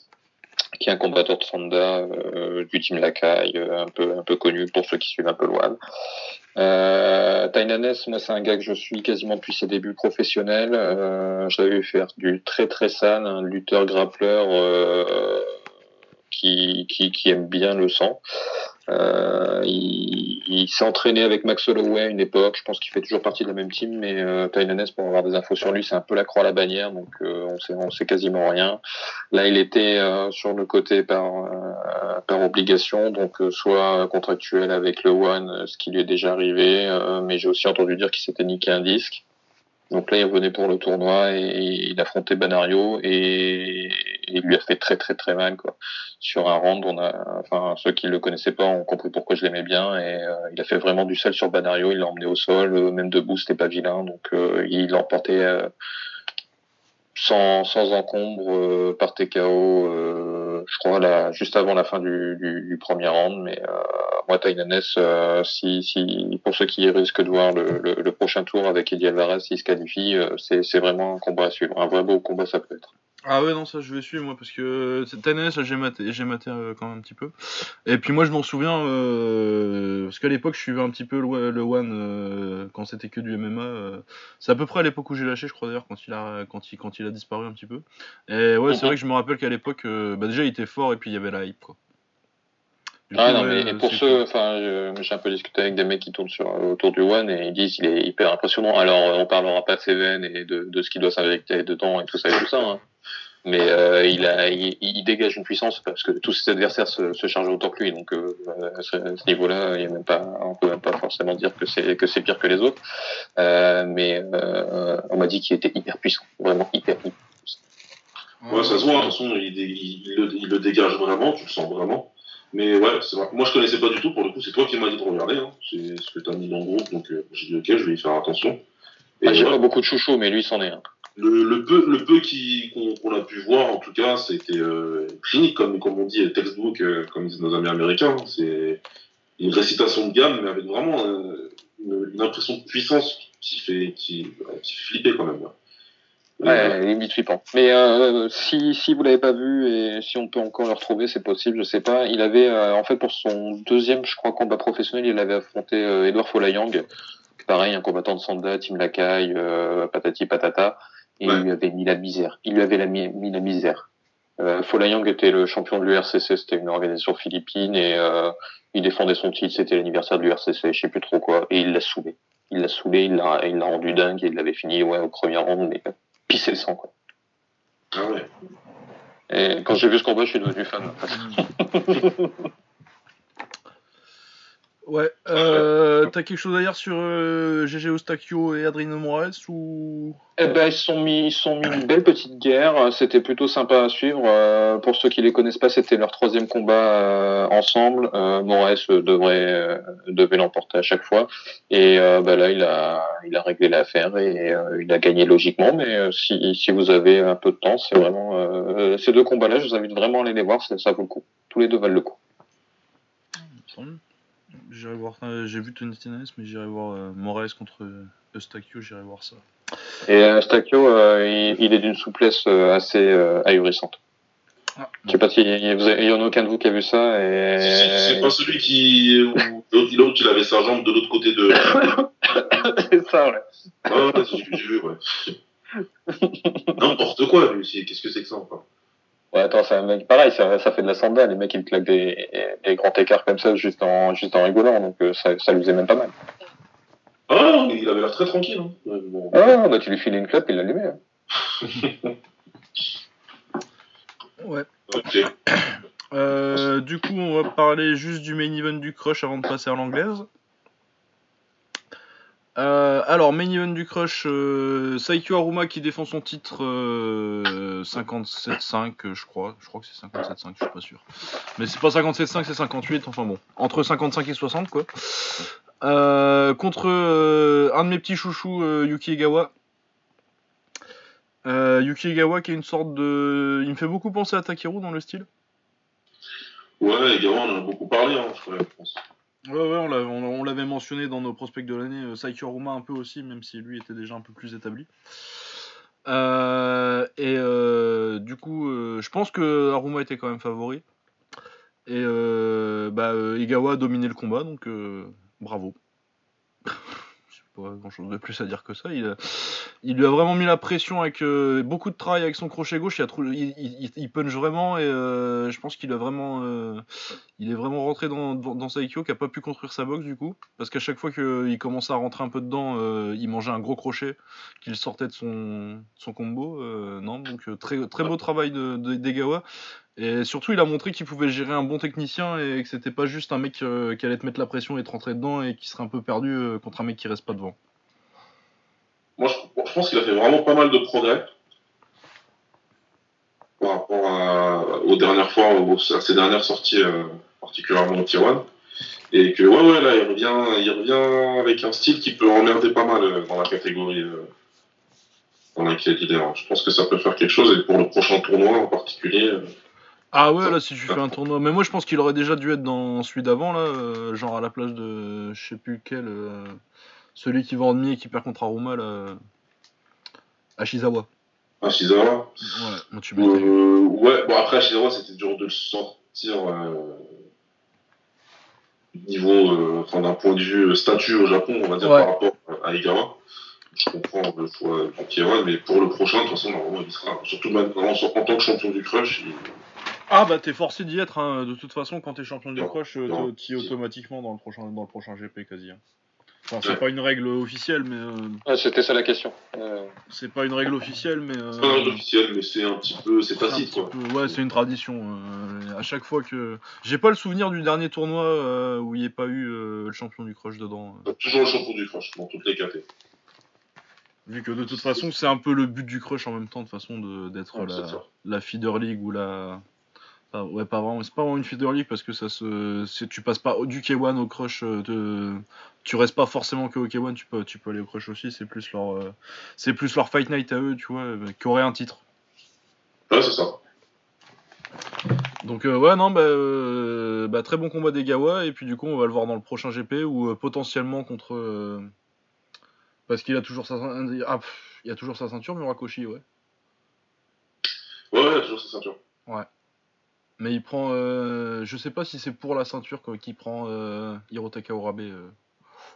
qui est un combatteur de Sanda euh, du team Lakai, euh, un peu un peu connu pour ceux qui suivent un peu l'OAN. Euh, Tainanes, moi c'est un gars que je suis quasiment depuis ses débuts professionnels. Euh, vu faire du très très sale, un lutteur grappleur euh, qui, qui, aime bien le sang. Euh, il s'est entraîné avec Max Holloway à une époque. Je pense qu'il fait toujours partie de la même team, mais euh, pour avoir des infos sur lui, c'est un peu la croix à la bannière, donc euh, on sait on sait quasiment rien. Là, il était euh, sur le côté par par obligation, donc soit contractuel avec le One, ce qui lui est déjà arrivé, mais j'ai aussi entendu dire qu'il s'était niqué un disque. Donc là, il revenait pour le tournoi et il affrontait Banario et, il lui a fait très très très mal quoi. Sur un round, on a, enfin ceux qui le connaissaient pas ont compris pourquoi je l'aimais bien et euh, il a fait vraiment du sel sur Banario, il l'a emmené au sol, euh, même debout c'était pas vilain, donc euh, il euh, sans, sans encombre par TKO, je crois là, juste avant la fin du, premier round. Mais euh, moi, Tainanes, euh, si, si, pour ceux qui risquent de voir le, le, prochain tour avec Eddie Alvarez, s'il se qualifie, euh, c'est vraiment un combat à suivre. Un vrai beau combat, ça peut être. Ah ouais, non, ça je vais suivre moi parce que cette année, ça j'ai maté, j'ai maté euh, quand même un petit peu. Et puis moi je m'en souviens, euh, parce qu'à l'époque je suivais un petit peu le, le One euh, quand c'était que du MMA. euh, c'est à peu près à l'époque où j'ai lâché, je crois d'ailleurs, quand il a quand il, quand il a disparu un petit peu. Et ouais, c'est vrai que je me rappelle qu'à l'époque, euh, bah, déjà il était fort et puis il y avait la hype quoi. Du Ah coup, non, ouais, mais euh, pour ceux, enfin, j'ai un peu discuté avec des mecs qui tournent sur, autour du One et ils disent qu'il est hyper impressionnant. Alors, euh, on parlera pas de ses veines et de, de ce qu'il doit s'injecter dedans et tout ça et tout ça. hein. Mais euh, il, a, il, il dégage une puissance parce que tous ses adversaires se, se chargent autant que lui. Donc, euh, à ce, niveau-là, il y a même pas, on peut même pas forcément dire que c'est que c'est pire que les autres. Euh, mais euh, on m'a dit qu'il était hyper puissant, vraiment hyper. hyper. Ouais, ça se voit, de toute façon, il, le, il le dégage vraiment, tu le sens vraiment. Mais ouais, c'est vrai. Moi, je connaissais pas du tout, pour le coup, c'est toi qui m'as dit de regarder. Hein. C'est ce que tu as mis dans le groupe, donc euh, j'ai dit ok, je vais y faire attention. Et Ah, J'ai voilà. pas beaucoup de chouchous, mais lui, c'en est un. Le, le peu, le peu qu'on a pu voir, en tout cas, c'était euh, clinique, comme, comme on dit, textbook, euh, comme disent nos amis américains. C'est une récitation de gamme, mais avec vraiment euh, une, une impression de puissance qui fait, qui, qui fait flipper quand même. Ouais, limite flippant. Mais euh, si, si vous l'avez pas vu et si on peut encore le retrouver, c'est possible, je sais pas. Il avait, euh, en fait, pour son deuxième, je crois, combat professionnel, il avait affronté euh, Edouard Folayang, pareil, un combattant de Sanda, Tim Lakai, euh, patati patata, et Ouais. il lui avait mis la misère. Il lui avait la mis, mis la misère. Euh, Folayang était le champion de l'URCC, c'était une organisation philippine, et euh, il défendait son titre, c'était l'anniversaire de l'URCC, je sais plus trop quoi, et il l'a saoulé. Il l'a saoulé, il l'a, il l'a rendu dingue, et il l'avait fini, ouais, au premier round, mais pisser le sang, quoi. Ah ouais. Et quand j'ai vu ce combat, je suis devenu fan. en fait. Ouais. Euh, T'as quelque chose à dire sur euh, GG Eustachio et Adrien Moraes ou? Eh ben, ils se sont mis, ils sont mis une belle petite guerre. C'était plutôt sympa à suivre. Euh, pour ceux qui les connaissent pas, c'était leur troisième combat euh, ensemble. Euh, Moraes euh, devrait, euh, devait l'emporter à chaque fois. Et euh, bah là, il a, il a réglé l'affaire et euh, il a gagné logiquement. Mais euh, si, si vous avez un peu de temps, c'est vraiment euh, ces deux combats-là, je vous invite vraiment à aller les voir. Ça, ça vaut le coup. Tous les deux valent le coup. J'irai voir. euh, J'ai vu Tony Tennis, mais j'irai voir euh, Moraes contre euh, Eustachio. J'irai voir ça. Et euh, euh, il, il est d'une souplesse assez euh, ahurissante. Ah, Je sais pas si vous avez- il y en a aucun de vous qui a vu ça. Et... C'est pas celui qui. L'autre, il avait sa jambe de l'autre côté de. c'est ça, ouais. Ah ouais, c'est celui que j'ai vu, ouais. N'importe quoi, lui aussi. Qu'est-ce que c'est que ça, enfin? Ouais, attends, c'est un mec pareil, ça, ça fait de la sanda. Les mecs, ils me claquent des, des grands écarts comme ça juste en, juste en rigolant, donc euh, ça, ça lui faisait même pas mal. Ah, il avait l'air très tranquille. Hein. Ouais, bon. Ah, bah tu lui files une clope, il l'allumait. Hein. Ouais. Ok. Euh, du coup, on va parler juste du main event du Crush avant de passer à l'anglaise. Euh, alors, main event du Crush, euh, Saikyo Aruma qui défend son titre euh, 57-5, euh, je crois. Que c'est 57-5, je suis pas sûr. Mais c'est pas 57-5, c'est 58, enfin bon. Entre 55 et 60, quoi. Contre un de mes petits chouchous, Yuki Egawa. Yuki Egawa qui est une sorte de... Il me fait beaucoup penser à Takeru dans le style. Ouais, gars, on en a beaucoup parlé, hein, je pense. Ouais, ouais, on l'avait, on, on l'avait mentionné dans nos prospects de l'année. Euh, Saikyo Aruma un peu aussi, même si lui était déjà un peu plus établi. Euh, et euh, du coup, je pense que Aruma était quand même favori. Et bah, Egawa a dominé le combat, donc bravo. Grand chose de plus à dire que ça. Il, a- il lui a vraiment mis la pression avec euh, beaucoup de travail avec son crochet gauche. Il, punch vraiment et euh, je pense qu'il a vraiment. euh, il est vraiment rentré dans, dans, dans Saikyo qui a pas pu construire sa boxe du coup. Parce qu'à chaque fois qu'il commençait à rentrer un peu dedans, il mangeait un gros crochet qu'il sortait de son, son combo. non, donc très, très beau travail de, de d'Egawa. Et surtout, il a montré qu'il pouvait gérer un bon technicien et que c'était pas juste un mec euh, qui allait te mettre la pression et te rentrer dedans et qui serait un peu perdu euh, contre un mec qui reste pas devant. Moi, je, pense qu'il a fait vraiment pas mal de progrès par rapport à- aux dernières fois, à ses dernières sorties, euh, particulièrement au Tijuana. Et que, ouais, ouais, là, il revient, il revient avec un style qui peut emmerder pas mal dans la catégorie dans laquelle il est. hein. Je pense que ça peut faire quelque chose, et pour le prochain tournoi en particulier. Ah ouais, là, si tu fais un tournoi. Mais moi, je pense qu'il aurait déjà dû être dans celui d'avant, là, euh, genre à la place de. Je sais plus quel. euh, celui qui va en demi et qui perd contre Aruma, là. euh, Ashizawa. un Shizawa. Ouais, moi, tu. Euh, ouais, bon après Shizawa c'était dur de le sortir euh, niveau, euh, enfin d'un point de vue statut au Japon, on va dire Ouais. par rapport à Igawa. Je comprends le choix de Kieran, mais pour le prochain, de toute façon, normalement, il sera, surtout maintenant, en tant que champion du Crush, il- Ah bah t'es forcé d'y être, hein. de toute façon, quand t'es champion du Non, crush, euh, t'y es automatiquement dans le prochain, dans le prochain GP quasi. hein. Enfin, c'est Ouais. pas une règle officielle, mais euh, Ouais, C'était ça la question. Euh, c'est pas une règle officielle, mais euh, c'est pas un règle officiel, mais c'est un petit peu, c'est petit quoi. peu- ouais, c'est une tradition. euh, à chaque fois que j'ai pas le souvenir du dernier tournoi euh, où il n'y ait pas eu euh, le champion du crush dedans. euh. Toujours le champion du Crush dans toutes les catégories. Vu que de toute façon, c'est un peu le but du crush en même temps, de façon de- d'être Ouais, c'est la, la feeder league ou la, ouais, pas vraiment. C'est pas vraiment une feeder league parce que ça se, tu passes pas du K1 au crush. euh, de, tu restes pas forcément que au K1. Tu peux, tu peux aller au crush aussi. C'est plus leur, euh, c'est plus leur fight night à eux, tu vois, euh, qui aurait un titre. Ouais, c'est ça. Donc euh, ouais, non, bah, euh, bah, très bon combat des Gawa et puis du coup on va le voir dans le prochain GP ou euh, potentiellement contre, parce qu'il a toujours sa, cein- ah, pff, il a toujours sa ceinture Murakoshi, ouais. Ouais, ouais, toujours sa ceinture. Mais il prend, euh, je sais pas si c'est pour la ceinture quoi, qu'il prend euh, Hirotaka Orabe. euh.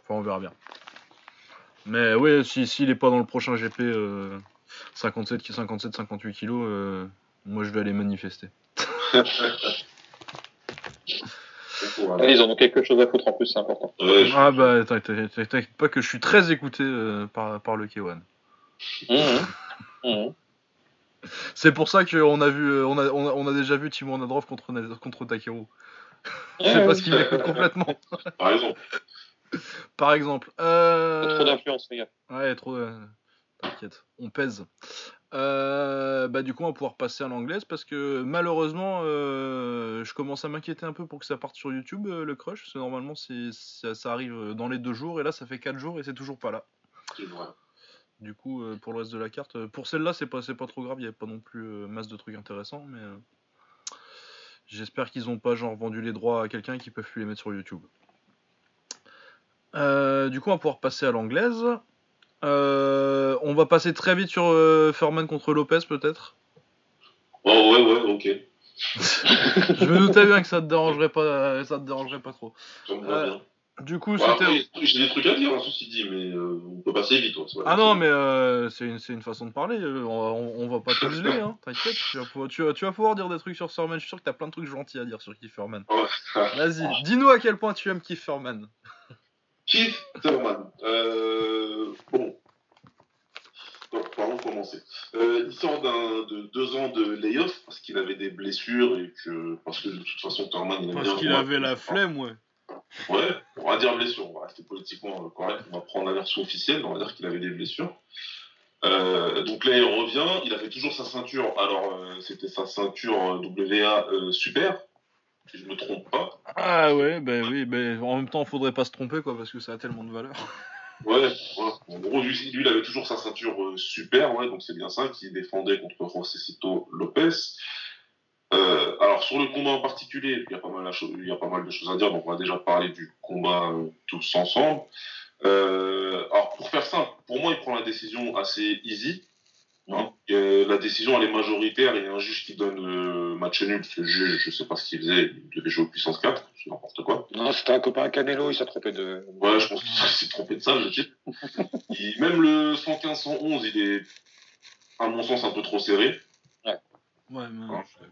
Enfin, on verra bien. Mais ouais, si s'il est pas dans le prochain GP euh, 57, 57, 58 kilos, euh, moi je vais aller manifester. Voilà. Ouais, Ils en ont quelque chose à foutre en plus, c'est important. Ouais, je- Ah bah t'inquiète pas que je suis très écouté euh, par, par le K1. Mhm. Mhm. C'est pour ça qu'on a vu, euh, on a, on a, on a déjà vu Timo Nadrov contre, contre Takeru. C'est parce qu'il m'écoute complètement. Par exemple. Par exemple. Pas Euh... Trop d'influence, les gars. Ouais, trop. euh, T'inquiète, on pèse. Euh, bah du coup, on va pouvoir passer à l'anglaise parce que malheureusement, euh, je commence à m'inquiéter un peu pour que ça parte sur YouTube, euh, le crush. Parce que normalement, c'est, ça, ça arrive dans les deux jours et là, ça fait quatre jours et c'est toujours pas là. C'est vrai. Du coup, euh, pour le reste de la carte, euh, pour celle-là, c'est pas, trop grave. Il y avait pas non plus euh, masse de trucs intéressants, mais j'espère qu'ils ont pas genre vendu les droits à quelqu'un et qu'ils peuvent plus les mettre sur YouTube. Euh, du coup, on va pouvoir passer à l'anglaise. Euh, on va passer très vite sur euh, Furman contre Lopez, peut-être? Oh, ouais, ouais, ok. Je me doutais bien que ça te dérangerait pas, ça te dérangerait pas trop. Ça me va bien. Du coup, Bon, c'était. J'ai des trucs à dire, hein, ceci dit, mais euh, on peut passer vite. ouais, vrai. Ah non, mais euh, c'est une, c'est une façon de parler. euh, On, va- on, on va pas te geler, hein. T'inquiète. Tu vas, pouvoir, tu, vas, tu vas pouvoir dire des trucs sur Furman. Je suis sûr que t'as plein de trucs gentils à dire sur Kieferman. Ouais. Vas-y, dis-nous à quel point tu aimes Kieferman. Keith Thurman. Euh, bon. Donc, par où commencer? Euh, Il sort d'un- de deux ans de layoff parce qu'il avait des blessures et que. Parce que de toute façon, Thurman, il aime bien. flemme, ouais. Ouais, on va dire blessure, on va rester politiquement correct, on va prendre la version officielle, on va dire qu'il avait des blessures. Euh, donc là, il revient, il avait toujours sa ceinture, alors euh, c'était sa ceinture euh, WA euh, super, si je me trompe pas. Ah ouais, bah oui, bah, en même temps, faudrait pas se tromper, quoi, parce que ça a tellement de valeur. Ouais, voilà. En gros, lui, lui, il avait toujours sa ceinture super, ouais, donc c'est bien ça, qui défendait contre Josecito Lopez. Sur le combat en particulier, il y, a pas mal à cho- il y a pas mal de choses à dire, donc on va déjà parler du combat euh, tous ensemble. Euh, alors pour faire simple, pour moi il prend la décision assez easy. hein. Euh, la décision elle est majoritaire, il y a un juge qui donne euh, match nul, ce juge je sais pas ce qu'il faisait, il devait jouer au puissance 4, c'est n'importe quoi. Non, c'était un copain à Canelo, il s'est trompé de. Ouais, je pense qu'il s'est trompé de ça, type. Il- même le 115-111, il est, à mon sens, un peu trop serré. Ouais, mais.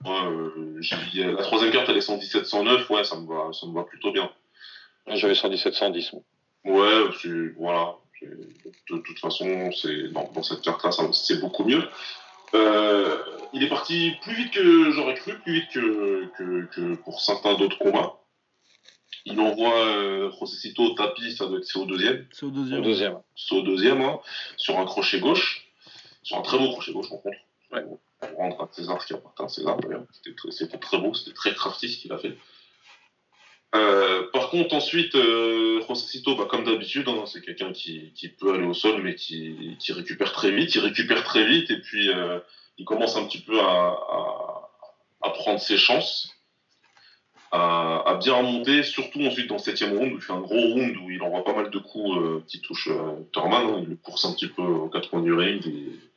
Moi, euh, j'ai- la troisième carte, elle est 117-109, ouais, ça me va, ça me va plutôt bien. J'avais 117, 110. moi. Ouais, c'est, voilà. De, toute façon, c'est, dans, dans cette carte-là, c'est beaucoup mieux. Euh, il est parti plus vite que j'aurais cru, plus vite que, que, que pour certains d'autres combats. Il envoie euh, au tapis, ça doit être c'est au deuxième. C'est au Au deuxième. deuxième. c'est au deuxième, hein, sur un crochet gauche, sur un très beau crochet gauche, en contre. Ouais. Pour rendre à César ce qui appartient à César, d'ailleurs. C'était très, beau, c'était très crafty ce qu'il a fait. Euh, par contre, ensuite, euh, Josecito, bah, comme d'habitude, hein, c'est quelqu'un qui, qui peut aller au sol, mais qui, qui récupère très vite. Il récupère très vite, et puis euh, il commence un petit peu à, à prendre ses chances, à, à bien remonter, surtout ensuite dans le septième round, où il fait un gros round où il envoie pas mal de coups euh, qui touchent euh, Thurman. hein. il le course un petit peu aux quatre coins du ring et,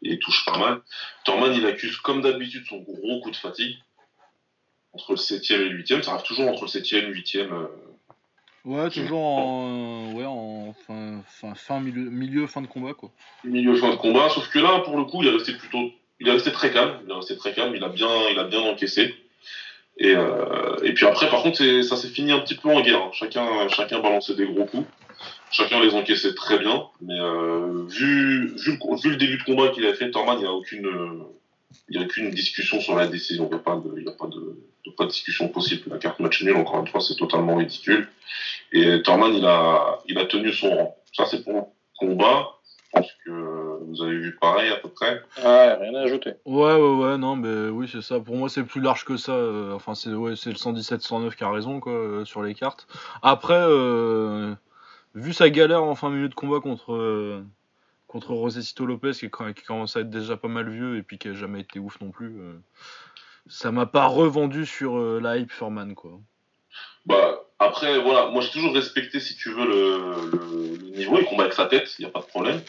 et il touche pas mal. Thurman, il accuse comme d'habitude son gros coup de fatigue. Entre le septième et le huitième, ça arrive toujours entre le septième et le huitième. euh, Ouais, toujours en. euh, ouais, en fin, fin, fin milieu, milieu, fin de combat, quoi. milieu fin de combat. Sauf que là, pour le coup, il est resté plutôt, il est resté très calme. Il est resté très calme. Il a bien, il a bien encaissé. Et, euh, et puis après, par contre, ça s'est fini un petit peu en guerre. hein. Chacun, chacun balançait des gros coups. Chacun les encaissait très bien. Mais euh, vu, le, début de combat qu'il a fait, Thurman, il n'y a aucune, a aucune discussion sur la décision. Il n'y a pas de, discussion possible. La carte match nul, encore une fois, c'est totalement ridicule. Et Thurman, il a, il a tenu son rang. Ça, c'est pour le combat. Pense que vous avez vu pareil à peu près. Ouais, rien à ajouter. Ouais, ouais, ouais, non, mais oui, c'est ça. Pour moi, c'est plus large que ça. euh, Enfin, c'est ouais, c'est le 117-109 qui a raison, quoi, euh, sur les cartes. Après, euh, vu sa galère en fin de milieu de combat contre, euh, contre Lopez, qui, commence à être déjà pas mal vieux et puis qui a jamais été ouf non plus, euh, ça m'a pas revendu sur euh, la hype Furman, quoi. Bah, après, voilà, moi j'ai toujours respecté, si tu veux, le, le, le niveau. Il combat avec sa tête, il n'y a pas de problème.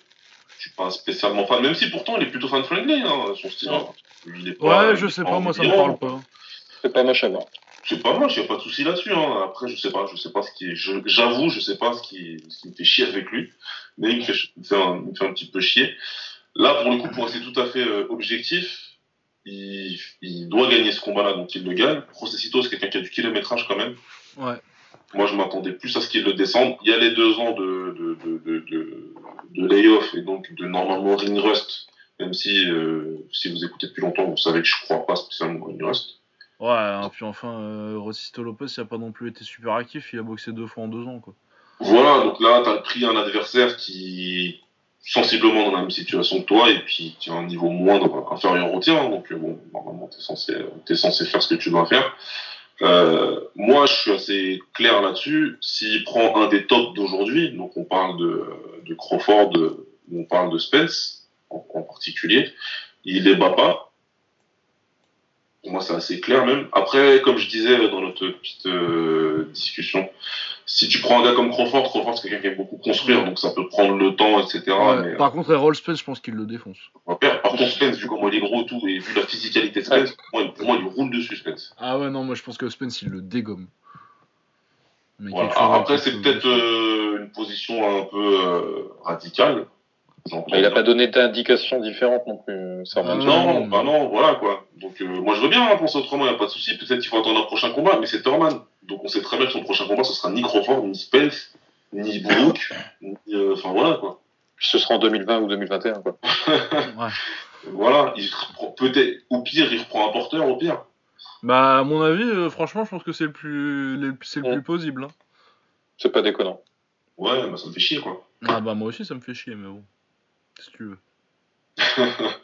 Je suis pas spécialement fan, même si pourtant il est plutôt fan-friendly, hein, son style. hein. Il est pas- Ouais, je sais pas pas, moi ça me parle pas. C'est pas moche à voir. C'est pas moche, il n'y a pas de souci là-dessus. Hein. Après, je sais pas, je sais pas ce qui est. je- J'avoue, je sais pas ce qui, ce qui me fait chier avec lui, mais il me fait, il me fait un, il me fait un petit peu chier. Là, pour le coup, pour rester tout à fait euh, objectif, il, il doit gagner ce combat-là, donc il le gagne. Processito, c'est quelqu'un qui a du kilométrage quand même. Ouais. Moi, je m'attendais plus à ce qu'il le descende. Il y a les deux ans de, de, de, de, layoff et donc de normalement ring rust, même si, euh, si vous écoutez depuis longtemps, vous savez que je crois pas spécialement ring rust. Ouais, hein, puis enfin, euh, Rosicito Lopez, il a pas non plus été super actif, il a boxé deux fois en deux ans, quoi. Voilà, donc là, tu as pris un adversaire qui est sensiblement dans la même situation que toi et puis qui a un niveau moindre, inférieur au tien. hein. Donc, euh, bon, normalement, tu es censé faire ce que tu dois faire. Euh, moi, je suis assez clair là-dessus. S'il prend un des tops d'aujourd'hui, donc on parle de, de Crawford, on parle de Spence en, en particulier, il les bat pas. Pour moi, c'est assez clair même. Après, comme je disais dans notre petite euh, discussion, si tu prends un gars comme Crawford, Crawford c'est quelqu'un qui aime beaucoup construire, donc ça peut prendre le temps, etc. Ouais, mais, Par contre, Errol Spence, je pense qu'il le défonce. euh, par contre, Spence, vu comment il est gros et tout, et vu la physicalité de Spence, pour moi, pour moi, il roule dessus, Spence. Ah ouais, non, moi je pense que Spence, il le dégomme. Mais Voilà. quelque chose- Après, c'est peut-être euh, une position un peu euh, radicale. Il a bien. pas donné d'indications différentes non plus, Sermon. Ah, Non, non. bah non, voilà quoi. Donc euh, moi je veux bien hein, penser autrement, il n'y a pas de souci. Peut-être qu'il faut attendre un prochain combat, mais c'est Thurman. Donc on sait très bien que son prochain combat ce sera ni Crawford, ni Spence, ni Brook, ni. euh, Enfin voilà quoi. Ce sera en 2020 ou 2021, quoi. Ouais. Voilà, il reprend peut-être, au pire, il reprend un porteur, au pire. Bah, à mon avis, euh, franchement, je pense que c'est le plus, le- c'est le Ouais. plus possible. hein. C'est pas déconnant. Ouais, bah ça me fait chier quoi. Ah bah, moi aussi, ça me fait chier, mais bon. Si tu veux?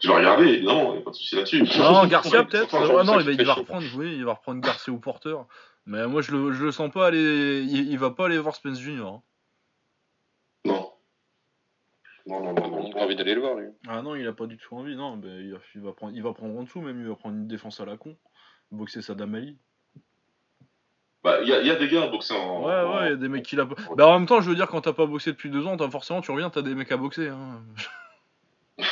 Je vais regarder, évidemment, il n'y a pas de souci là-dessus. Non, Garcia peut-être. Ah non, il va, il reprendre, oui, il va reprendre Garcia ou porteur. Mais moi, je le, je le sens pas aller. Il, il va pas aller voir Spence Junior. hein. Non. Non, non, non, On non. a envie d'aller le voir, lui. Ah non, il a pas du tout envie. Non, bah, il, va, il va prendre, il va prendre en dessous, même. Il va prendre une défense à la con. Boxer Sadam Ali. Bah, il y, y a des gars à boxer en. Ouais, ouais, il y a des mecs qui l'a. Bah, en même temps, je veux dire, quand t'as pas boxé depuis deux ans, t'as forcément, tu reviens, t'as des mecs à boxer. Hein.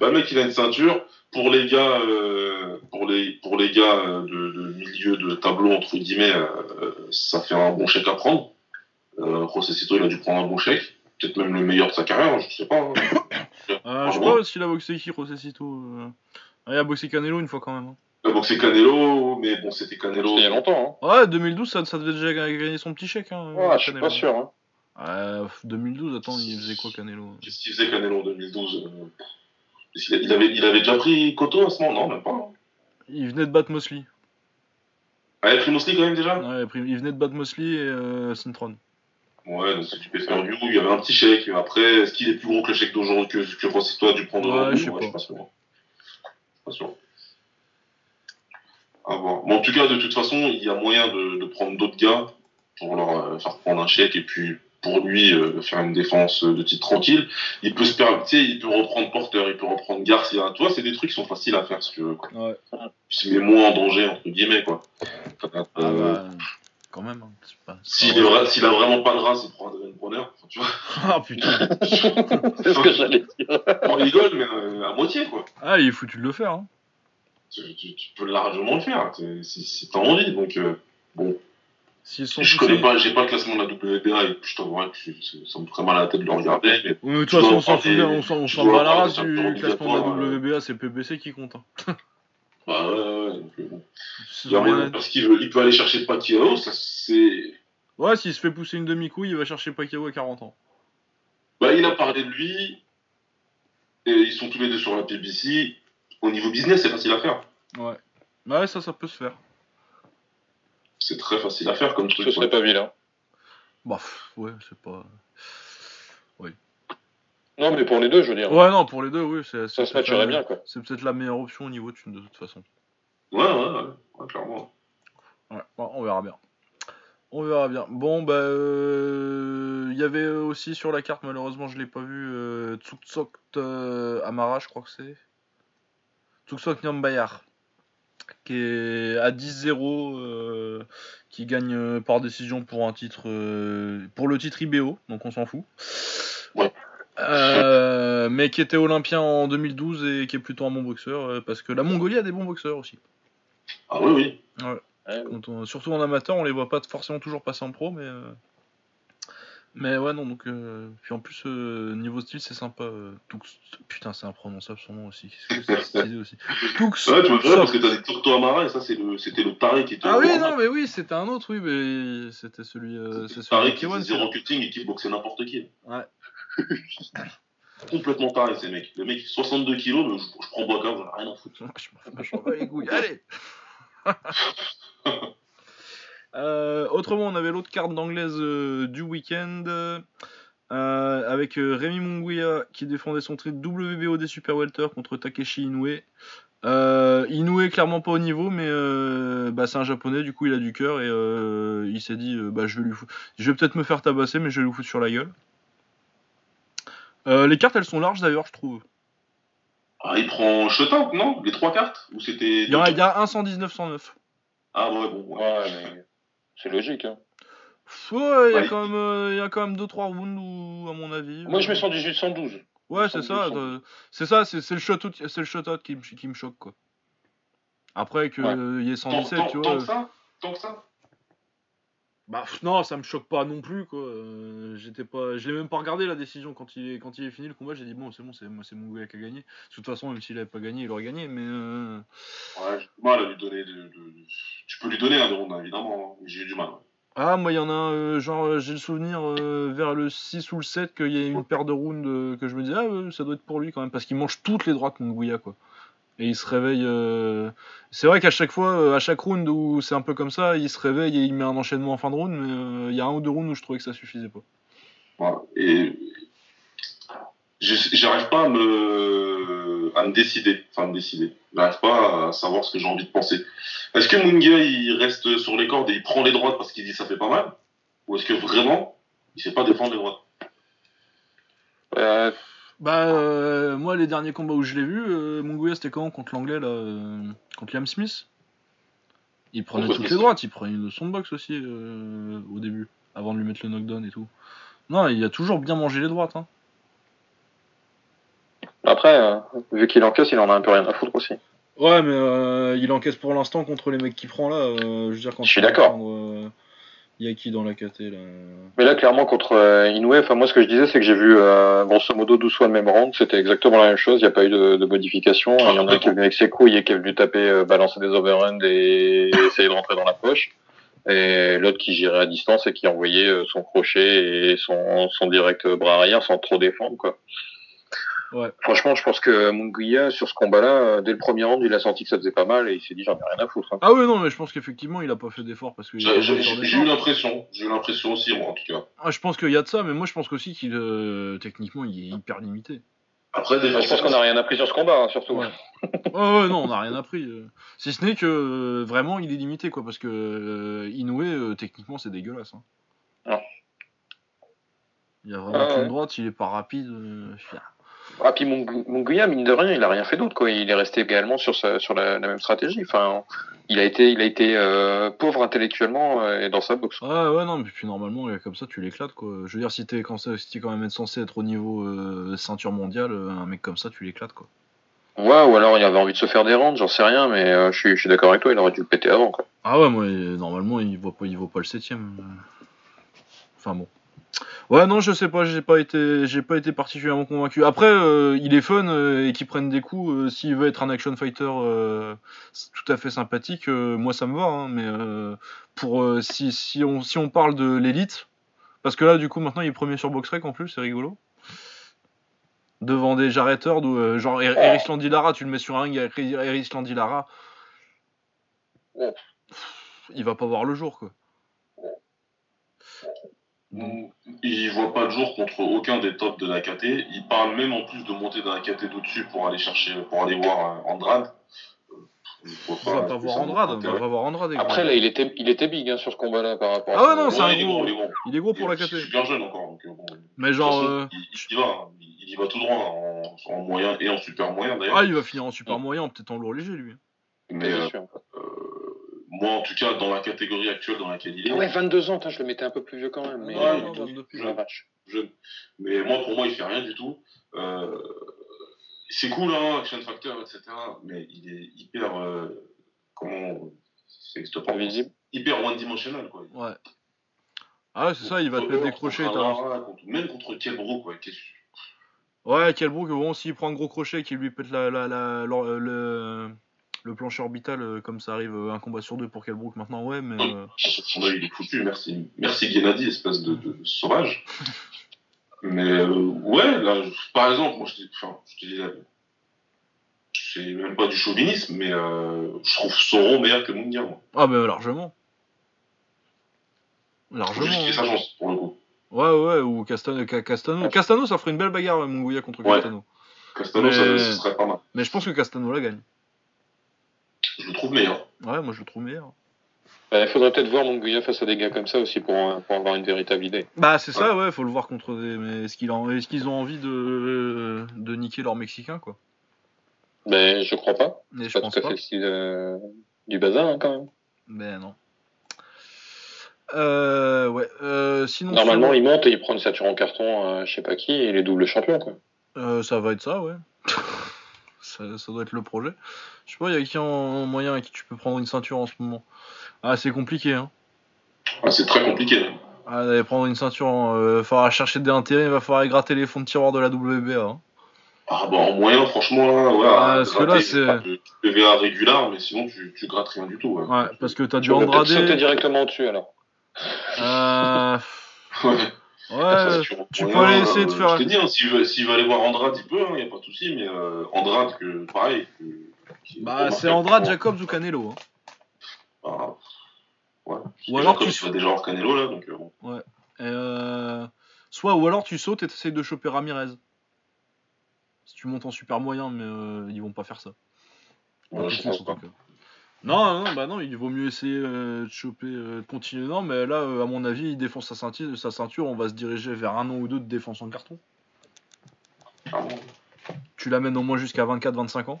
bah, le mec, il a une ceinture. Pour les gars, euh, pour les, pour les gars euh, de, de milieu de tableau, entre guillemets, euh, ça fait un bon chèque à prendre. Euh, Rosecito, il a dû prendre un bon chèque. Peut-être même le meilleur de sa carrière, je sais pas. hein. Je sais pas s'il a boxé qui, Rosecito. Euh... Ah, il a boxé Canelo une fois quand même. Hein. A boxé Canelo, mais bon, c'était Canelo. C'était il y a longtemps, Ouais, 2012, ça, ça devait déjà gagner son petit chèque. Hein, hein. Ouais, je suis pas sûr, hein. Euh, 2012, attends, il faisait quoi Canelo Qu'est-ce qu'il faisait Canelo en 2012 euh, il, avait, il avait déjà pris Koto à ce moment? Non, même pas. hein. Il venait de battre Mosley. Ah, il a pris Mosley quand même déjà? Ouais, il a pris- il venait de battre Mosley et euh, Sintron. Ouais, donc si tu peux faire du il y avait un petit chèque. Après, est-ce qu'il est plus gros que le chèque d'aujourd'hui que, que Rosito a dû prendre Ouais, aujourd'hui je sais Ouais, pas. suis pas sûr. Je suis pas sûr. À voir. Mais en tout cas, de toute façon, il y a moyen de, de prendre d'autres gars pour leur euh, faire prendre un chèque et puis pour lui euh, faire une défense de titre tranquille. Il peut se permettre, tu sais, il peut reprendre Porter, il peut reprendre Garcia. Tu vois, c'est des trucs qui sont faciles à faire parce que Ouais. il se met moins en danger entre guillemets quoi. Euh, Ah bah, quand même. hein, c'est pas- c'est S'il pas a vraiment pas de race, il prend Adrien Bronner. Enfin, tu vois, Ah putain. c'est ce que j'allais dire. on rigole, mais euh, à moitié quoi. Ah, il est foutu de le faire. Hein. Tu, tu- tu peux largement le faire si, si t'as envie. Donc euh, bon, S'ils sont je poussés- connais pas, j'ai pas le classement de la WBA et je t'avouerais que ça me ferait mal à la tête de le regarder. Mais Ouais, mais de toute Tu façon, dois on s'en souvient, on s'en bat la race du classement de la WBA, c'est PBC qui compte. Hein. bah ouais, ouais, donc, euh, bon. Rien parce qu'il veut, il peut aller chercher Pacquiao, ça c'est. Ouais, s'il se fait pousser une demi-couille, il va chercher Pacquiao à 40 ans. Bah, il a parlé de lui. Et ils sont tous les deux sur la PBC. Au niveau business, c'est facile à faire. Ouais. Bah ouais, ça, ça peut se faire. C'est très facile à faire comme truc. Ce serait ouais. pas vilain. Bah, ouais, c'est pas. Non, mais pour les deux, je veux dire. Ouais, non, pour les deux, oui. c'est- Ça c'est se peut-être matcherait la- bien, quoi. C'est peut-être la meilleure option au niveau de toute façon. Ouais, ouais, ouais, ouais, clairement. Ouais, bon, on verra bien. On verra bien. Bon, bah, euh, il y avait aussi sur la carte, malheureusement, je l'ai pas vu, euh, euh, Amara, je crois que c'est. Tsuksok Nyambayar, qui est à 10-0, euh, qui gagne euh, par décision pour un titre, euh, pour le titre IBO, donc on s'en fout. Ouais. Euh, mais qui était olympien en 2012 et qui est plutôt un bon boxeur, parce que la Mongolie a des bons boxeurs aussi. Ah oui, oui. Ouais. Quand on- surtout en amateur, on les voit pas forcément toujours passer en pro, mais mais ouais non donc euh, puis en plus euh, niveau style c'est sympa. euh, Tux- putain c'est imprononçable son nom aussi. C'est aussi. Tux. Ouais, tu me fais parce que t'as des Turto Amara et ça, c'est le- c'était le taré qui était. Ah oui non mais oui c'était un autre oui mais c'était celui euh, c'est C'était celui taré qui K1, faisait zéro cutting et qui boxait n'importe qui. Ouais. Complètement taré, ces mecs. Le mec, 62 kilos, mais je, je prends bois j'en ai rien à foutre. Je m'en- je m'en bats les couilles. Allez. Euh, autrement, on avait l'autre carte d'anglaise euh, du week-end euh, avec Rémi Munguia qui défendait son titre WBO des Super Welter contre Takeshi Inoue. Inoue clairement pas au niveau, mais bah, c'est un japonais, du coup il a du cœur et il s'est dit bah, je vais lui je vais peut-être me faire tabasser, mais je vais lui foutre sur la gueule. Les cartes elles sont larges d'ailleurs, je trouve. Ah, il prend shutout, non? Les trois cartes? Ou c'était. Il y, a, il y a un 119 109. Ah ouais, bon. Ouais, mais c'est logique. Hein. Ouais, il y a quand même, euh, il y a quand même 2-3 rounds où, à mon avis. Moi, je euh, mets 118, 112. Ouais, c'est ça. 112. euh, C'est ça, c'est le shot, c'est le shutout qui, me- qui me choque quoi. Après que Ouais. euh, il y ait Tant, 117, tant- tu tant vois. que ça Tant que ça Bah non, ça me choque pas non plus quoi. Euh, J'étais pas, je l'ai même pas regardé la décision quand il est, quand il est fini le combat. J'ai dit bon, c'est bon, c'est c'est mon gars qui a gagné. De toute façon, même s'il avait pas gagné, il aurait gagné. Mais euh, Ouais, j'ai du mal à lui donner. De, de- Tu peux lui donner un round, évidemment, hein, j'ai eu du mal. ouais. ah moi il y en a un, euh, genre euh, j'ai le souvenir euh, vers le 6 ou le 7 qu'il y a une paire de rounds que je me dis ah ça doit être pour lui quand même parce qu'il mange toutes les droites Munguia quoi. Et il se réveille. euh, C'est vrai qu'à chaque fois, euh, à chaque round où c'est un peu comme ça, il se réveille et il met un enchaînement en fin de round, mais euh, il y a un ou deux rounds où je trouvais que ça suffisait pas. Voilà. Et j'arrive pas à me, à me décider. Enfin, me décider. J'arrive pas à savoir ce que j'ai envie de penser. Est-ce que Munga, il reste sur les cordes et il prend les droites parce qu'il dit ça fait pas mal? Ou est-ce que vraiment, il sait pas défendre les droites? Euh, Bah, euh, moi, les derniers combats où je l'ai vu, euh, Munguia c'était quand contre l'anglais, là, euh, contre Liam Smith? Il prenait toutes les droites, il prenait une leçon de boxe aussi euh, au début, avant de lui mettre le knockdown et tout. Non, il a toujours bien mangé les droites. Hein. Après, euh, vu qu'il encaisse, il en a un peu rien à foutre aussi. Ouais, mais euh, il encaisse pour l'instant contre les mecs qu'il prend là. euh, je veux dire, quand Je suis d'accord. Il y a qui dans la KT là Mais là, clairement, contre euh, Inoue, enfin, moi, ce que je disais, c'est que j'ai vu, euh, grosso modo, 12 fois le même round. C'était exactement la même chose. Il n'y a pas eu de, de modification. Il y en a un qui est venu avec ses couilles et qui est venu taper, euh, balancer des overruns et essayer de rentrer dans la poche. Et l'autre qui girait à distance et qui envoyait euh, son crochet et son, son direct bras arrière sans trop défendre, quoi. Ouais. Franchement, je pense que Munguia, sur ce combat-là, euh, dès le premier round, il a senti que ça faisait pas mal et il s'est dit, j'en ai rien à foutre. hein. Ah ouais, non, mais je pense qu'effectivement, il a pas fait d'effort parce que. J'ai eu l'impression. J'ai eu l'impression aussi, moi, en tout cas. Ah, je pense qu'il y a de ça, mais moi, je pense aussi qu'il euh, techniquement, il est hyper limité. Après, déjà, Je pense qu'on a rien appris sur ce combat, hein, surtout. Ouais. Ouais, ouais, non, on n'a rien appris. euh. Si ce n'est que euh, vraiment, il est limité, quoi, parce que euh, Inoue, euh, techniquement, c'est dégueulasse. hein. Ah. Il y a vraiment Ah, ouais. droite, il est pas rapide. euh, fier. Ah, puis Mungu- Munguia, mine de rien, il a rien fait d'autre, quoi. Il est resté également sur, sa, sur la, la même stratégie. Enfin, il a été, il a été euh, pauvre intellectuellement euh, et dans sa boxe. Ouais, ouais, non, mais puis normalement, comme ça, tu l'éclates, quoi. Je veux dire, si t'es quand, si t'es quand même censé être au niveau euh, ceinture mondiale, un mec comme ça, tu l'éclates, quoi. Ouais, ou alors il avait envie de se faire des rounds, j'en sais rien, mais je suis, je suis d'accord avec toi, il aurait dû le péter avant, quoi. Ah ouais, moi, normalement, il vaut pas, il vaut pas le septième. Enfin bon. Ouais, non, je sais pas, j'ai pas été, j'ai pas été particulièrement convaincu. Après, euh, il est fun euh, et qu'il prenne des coups. euh, S'il veut être un action fighter euh, c'est tout à fait sympathique, euh, moi ça me va. hein, mais euh, pour euh, si, si on si on parle de l'élite, parce que là, du coup, maintenant, il est premier sur BoxRec en plus, c'est rigolo. Devant des Jarrett Hurd ou euh, genre Er- Eric Landilara, tu le mets sur un ring avec Eric Landilara. Ouais. Il va pas voir le jour, quoi. Il voit pas le jour contre aucun des tops de la KT. Il parle même en plus de monter dans la KT d'au-dessus pour aller chercher, pour aller voir euh, Andrade. Euh, On va pas voir Andrade, on va pas voir Andrade. Après, là, il était, il était big hein, sur ce combat-là par rapport à Ah ouais, non, c'est un il est gros. il est gros. Il est gros pour la Il est KT. super jeune encore. Donc, euh, bon, de Mais genre. façon, euh, il, il y va. Il, y va tout droit en, en moyen et en super moyen d'ailleurs. Ah, il va finir en super moyen, peut-être en lourd léger lui. Mais Bien euh, sûr. euh, moi, en tout cas, dans la catégorie actuelle dans laquelle il est, Ah ouais, 22 ans, je le mettais un peu plus vieux quand même. Mais... Ouais, non, il est 22 plus. La vache. jeune. Mais moi, pour moi, il fait rien du tout. Euh, c'est cool, hein, Action Factor, etc. Mais il est hyper. euh, comment. C'est. Invisible. Hyper one-dimensional, quoi. Ouais. Ah c'est ça, il va te mettre des crochets. Contre t'as- Lara, contre- Même contre Kelbro, quoi. Ouais, Kelbrook, bon, s'il prend un gros crochet qui lui pète la, la, la- le, le, le plancher orbital, euh, comme ça arrive euh, un combat sur deux pour Kelbrook maintenant, ouais, mais. euh, Son œil, il est foutu. Merci, merci Gennady, espèce de, de sauvage. Mais euh, ouais, là, par exemple, moi, je te, enfin, je te dis, là, c'est même pas du chauvinisme, mais euh, je trouve Sauron meilleur que Mungia, moi. Ah, mais largement. Largement. juste sa hein. chance, pour le coup. Ouais, ouais, ou Castano. Ca- Castano, Castano ça ferait une belle bagarre, Munguia contre Ouais. Castano. Castano, Mais- ça, serait pas mal. Mais je pense que Castano la gagne. Je le trouve meilleur. Ouais, moi je le trouve meilleur. Bah, il faudrait peut-être voir Monguia face à des gars comme ça aussi pour, euh, pour avoir une véritable idée. Bah, c'est ça, ouais, faut le voir contre des. Mais est-ce qu'ils en... est qu'ils ont envie de... de niquer leur Mexicain, quoi? Ben, je crois pas. Mais je C'est pas pense tout à pas. fait le style euh, du bazar hein, quand même. Mais non. Euh, ouais. Euh, sinon, Normalement, sur- il monte et il prend une ceinture en carton à je sais pas qui et il est double champion quoi. Euh, ça va être ça, ouais. ça, ça doit être le projet. Je sais pas, il y a qui en moyen à qui tu peux prendre une ceinture en ce moment Ah, c'est compliqué, hein. Ah, c'est très compliqué. Ah, d'aller prendre une ceinture, il va falloir chercher des intérêts, il va falloir gratter les fonds de tiroir de la WBA. hein. Ah, bah, en moyen, franchement, là, ouais, Ah, parce que là, c'est- PVA régulier, mais sinon, tu, tu grattes rien du tout. Ouais, Ouais, parce que t'as du Tu peux peut-être sauter Andrade. directement au-dessus alors. Euh, Ouais. Ouais, tu peux aller essayer de faire- Je t'ai dit, hein, s'il veut, s'il veut aller voir Andrade, il peut, il n'y a pas de souci, mais euh, Andrade, que, pareil. que- bah, c'est Andrade, Jacobs ou Canelo. hein. Ah, ouais. Ou alors Jacob, tu- déjà hors Canelo, là, donc euh, bon. Euh, Soit, ou alors tu sautes et t'essayes de choper Ramirez. Si tu montes en super moyen, mais euh, ils vont pas faire ça. Ouais, je pense en pas. cas. Non, non, bah non, il vaut mieux essayer euh, de choper, euh, de continuer. Non, mais là, euh, à mon avis, il défonce sa ceinture, sa ceinture, on va se diriger vers un an ou deux de défense en carton. Tu l'amènes au moins jusqu'à 24-25 ans.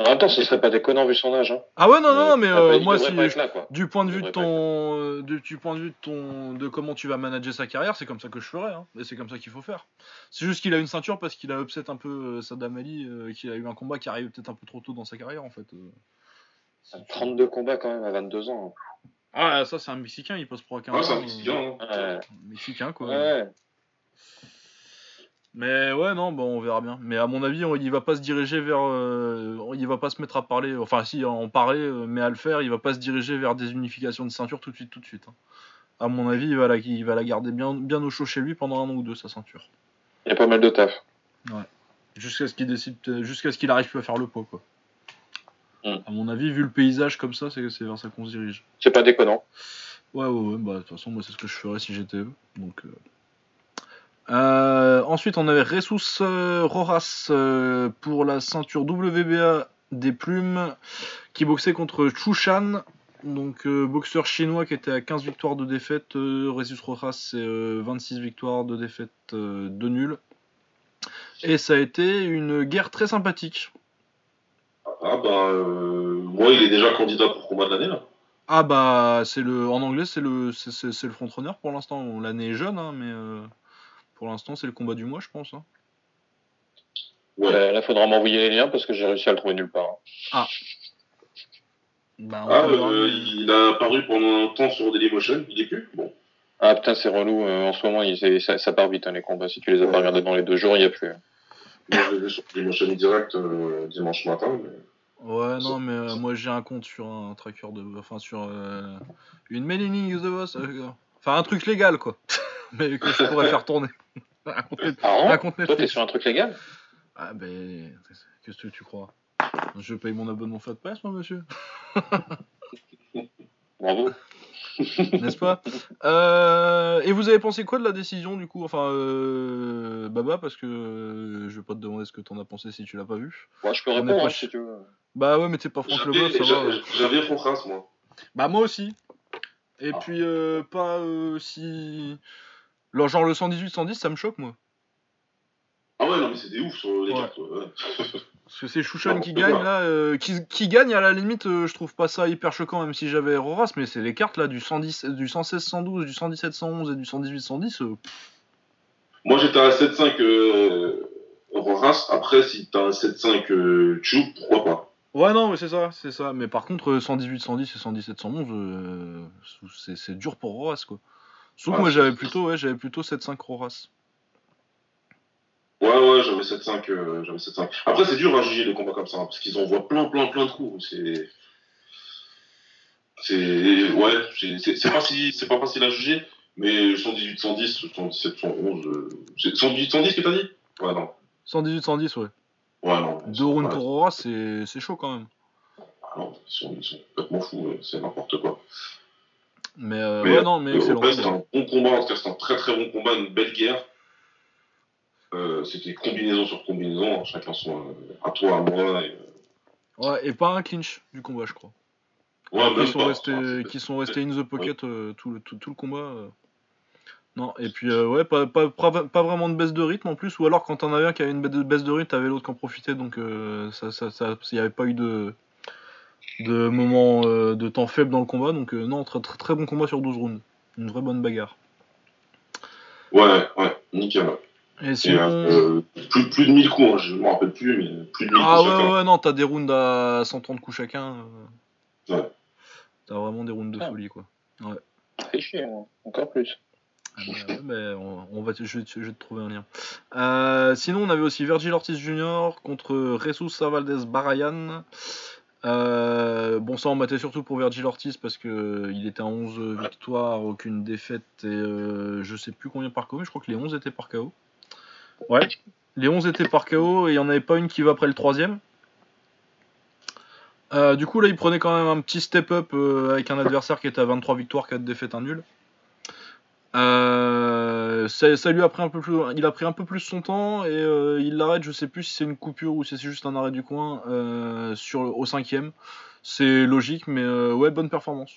En même temps, ce serait pas déconnant vu son âge. Hein. Ah ouais, non, non, mais Il euh, devrait moi, si, là, quoi. du point de vue de ton, euh, de- du point de vue de ton, de comment tu vas manager sa carrière, c'est comme ça que je ferais, hein, et c'est comme ça qu'il faut faire. C'est juste qu'il a une ceinture parce qu'il a upset un peu euh, Saddam Ali, euh, qu'il a eu un combat qui arrive peut-être un peu trop tôt dans sa carrière en fait. euh. C'est- 32 combats quand même à 22 ans. Ah, ça c'est un Mexicain, il passe pour un Ouais, c'est un euh, Mexicain, hein. Ouais. Mexicain quoi. ouais. Mais ouais, non, bon, on verra bien. Mais à mon avis, on- il va pas se diriger vers. euh, il va pas se mettre à parler. Enfin, si, en parler, euh, mais à le faire, il va pas se diriger vers des unifications de ceinture tout de suite, tout de suite. hein. À mon avis, il va la, il va la garder bien, bien au chaud chez lui pendant un an ou deux, sa ceinture. Il y a pas mal de taf. Jusqu'à ce qu'il décide, jusqu'à ce qu'il arrive plus à faire le poids, quoi. Mm. À mon avis, vu le paysage comme ça, c'est c'est vers ça qu'on se dirige. C'est pas déconnant. Ouais, ouais, ouais, bah, de toute façon, moi, c'est ce que je ferais si j'étais eux. Donc, euh. Euh, ensuite, on avait Ressus euh, Rojas euh, pour la ceinture WBA des plumes qui boxait contre Chushan, donc euh, boxeur chinois qui était à 15 victoires de défaite. Euh, Ressus Rojas, c'est euh, 26 victoires de défaite, de nul. Et ça a été une guerre très sympathique. Ah, bah, moi, il est déjà candidat pour combat de l'année, là. Ah bah c'est le en anglais c'est le c'est, le frontrunner pour l'instant l'année est jeune hein, mais pour l'instant c'est le combat du mois je pense hein. Ouais. Là, faudra m'envoyer les liens parce que j'ai réussi à le trouver nulle part. hein. Bah, Ah, euh, il a apparu pendant un temps sur Dailymotion, il est plus Bon. Ah putain, c'est relou. euh, en ce moment, il- ça, ça part vite hein, les combats. Si tu les as pas regardés dans les deux jours, il y a plus. Moi, je l'ai vu sur Dailymotion direct euh, dimanche matin. Mais... Ouais non mais euh, moi j'ai un compte sur un tracker de enfin sur euh, une mailing list de boss enfin un truc légal quoi mais que je pourrais faire tourner un compte, Net- Ah, un compte Toi, t'es sur un truc légal Ah ben qu'est-ce que tu crois? Je paye mon abonnement FatPass moi monsieur Bravo. N'est-ce pas? Euh, Et vous avez pensé quoi de la décision du coup? Enfin, euh, Baba, parce que euh, je vais pas te demander ce que t'en as pensé si tu l'as pas vu. Moi, je peux répondre pas hein, si tu veux. Bah ouais, mais t'es pas Franck Leboeuf, ça va. j'avais- Franck moi. Bah moi aussi. Et Ah. puis euh, pas si... Alors, genre le 118-110, ça me choque moi. Ah ouais, non, mais c'est des ouf sur les Ouais. cartes. ouais. Parce que c'est Chouchan Non, qui gagne pas. là, euh, qui, qui gagne à la limite, euh, je trouve pas ça hyper choquant même si j'avais Roras, mais c'est les cartes là du 110, du 116 112, du 117 111 et du 118 110. euh, Moi, j'étais à 7-5 euh, Reims. Après, si t'as un 7-5 euh, Tchou, pourquoi pas? Ouais non mais c'est ça, c'est ça. Mais par contre euh, 118 110 et 117 111, euh, c'est- c'est dur pour Roras quoi. Sauf que moi j'avais plutôt, ouais, j'avais plutôt 7-5 Roras. Ouais, ouais, j'avais 7-5. euh, j'avais 7-5. Après, c'est dur à juger les combats comme ça, hein, parce qu'ils envoient plein, plein, plein de coups. C'est. C'est. Ouais, c'est pas, si, c'est pas facile à juger, mais 118, 110, 117, 111. euh, c'est 118, 110 que t'as dit? Ouais, non. 118 110 ouais. Ouais, non. Deux rounds pour Roras, c'est chaud quand même. Ah non, ils sont, ils sont complètement fous, c'est n'importe quoi. Mais, euh, Mais, ouais non mais excellent. c'était un bon combat, en tout cas, c'était un très très bon combat, une belle guerre. Euh, c'était combinaison sur combinaison, hein, chacun son. euh, à toi, à moi. Et, euh, Ouais et pas un clinch du combat je crois. ouais, qui même sont pas, restés, enfin, qui sont restés in the pocket tout, le, tout, tout le combat. Non, et puis euh, ouais, pas, pas, pas, vraiment de baisse de rythme en plus, ou alors quand t'en avais un qui avait une ba- baisse de rythme, t'avais l'autre qui en profitait, donc euh, ça, ça, ça, il n'y avait pas eu de, de moment euh, de temps faible dans le combat, donc euh, non, très, très, très bon combat sur 12 rounds. Une vraie bonne bagarre. Ouais, ouais, nickel. ouais. Et Et, sinon. euh, plus, plus de 1000 coups, hein, je me rappelle plus, mais plus de 1000 Ah coups ouais, chacun. ouais, non, t'as des rounds à 130 coups chacun. euh. Ouais. T'as vraiment des rounds de Ah. folie, quoi. Fais chier, moi. Encore plus. Ah bah ouais, mais on, on va, te- je, vais te- je vais te trouver un lien. Euh, sinon, on avait aussi Virgil Ortiz Jr. contre Jesus Savaldez Barayan. Euh, bon, ça, on battait surtout pour Virgil Ortiz parce que euh, il était à 11 victoires, aucune défaite et euh, je sais plus combien par KO, mais je crois que les 11 étaient par KO. Ouais, les 11 étaient par KO et il n'y en avait pas une qui va après le troisième. Euh, du coup, là, il prenait quand même un petit step-up avec un adversaire qui était à 23 victoires, 4 défaites, 1 nul. Euh, ça, ça lui a pris un peu plus, il a pris un peu plus son temps et euh, il l'arrête. Je sais plus si c'est une coupure ou si c'est juste un arrêt du coin euh, sur au cinquième. C'est logique, mais euh, ouais, bonne performance.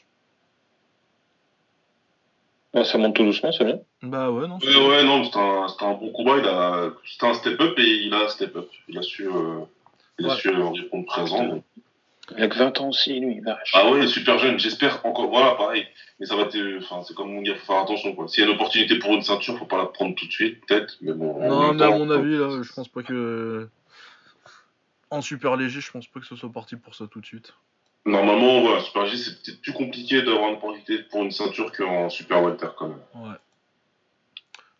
Ouais, ça monte tout doucement, c'est bien. Bah ouais, non. c'est- Ouais, ouais, non, c'était un, un bon combat. Il a, c'était un step-up et il a un step-up. Il a su, euh, il a Ouais. su euh, répondre présent. Il a que 20 ans aussi, lui, vache. Ah ouais, il est super jeune. J'espère encore. Voilà, pareil. Mais ça va être. Enfin, c'est comme mon gars, faut faire attention, quoi. S'il y a une opportunité pour une ceinture, faut pas la prendre tout de suite, peut-être. Mais bon. Non, mais à mon avis, là, je pense pas que en super léger, je pense pas que ce soit parti pour ça tout de suite. Normalement, voilà, Super G, c'est peut-être plus compliqué d'avoir une opportunité pour une ceinture qu'en Super Welter, quand même. Ouais.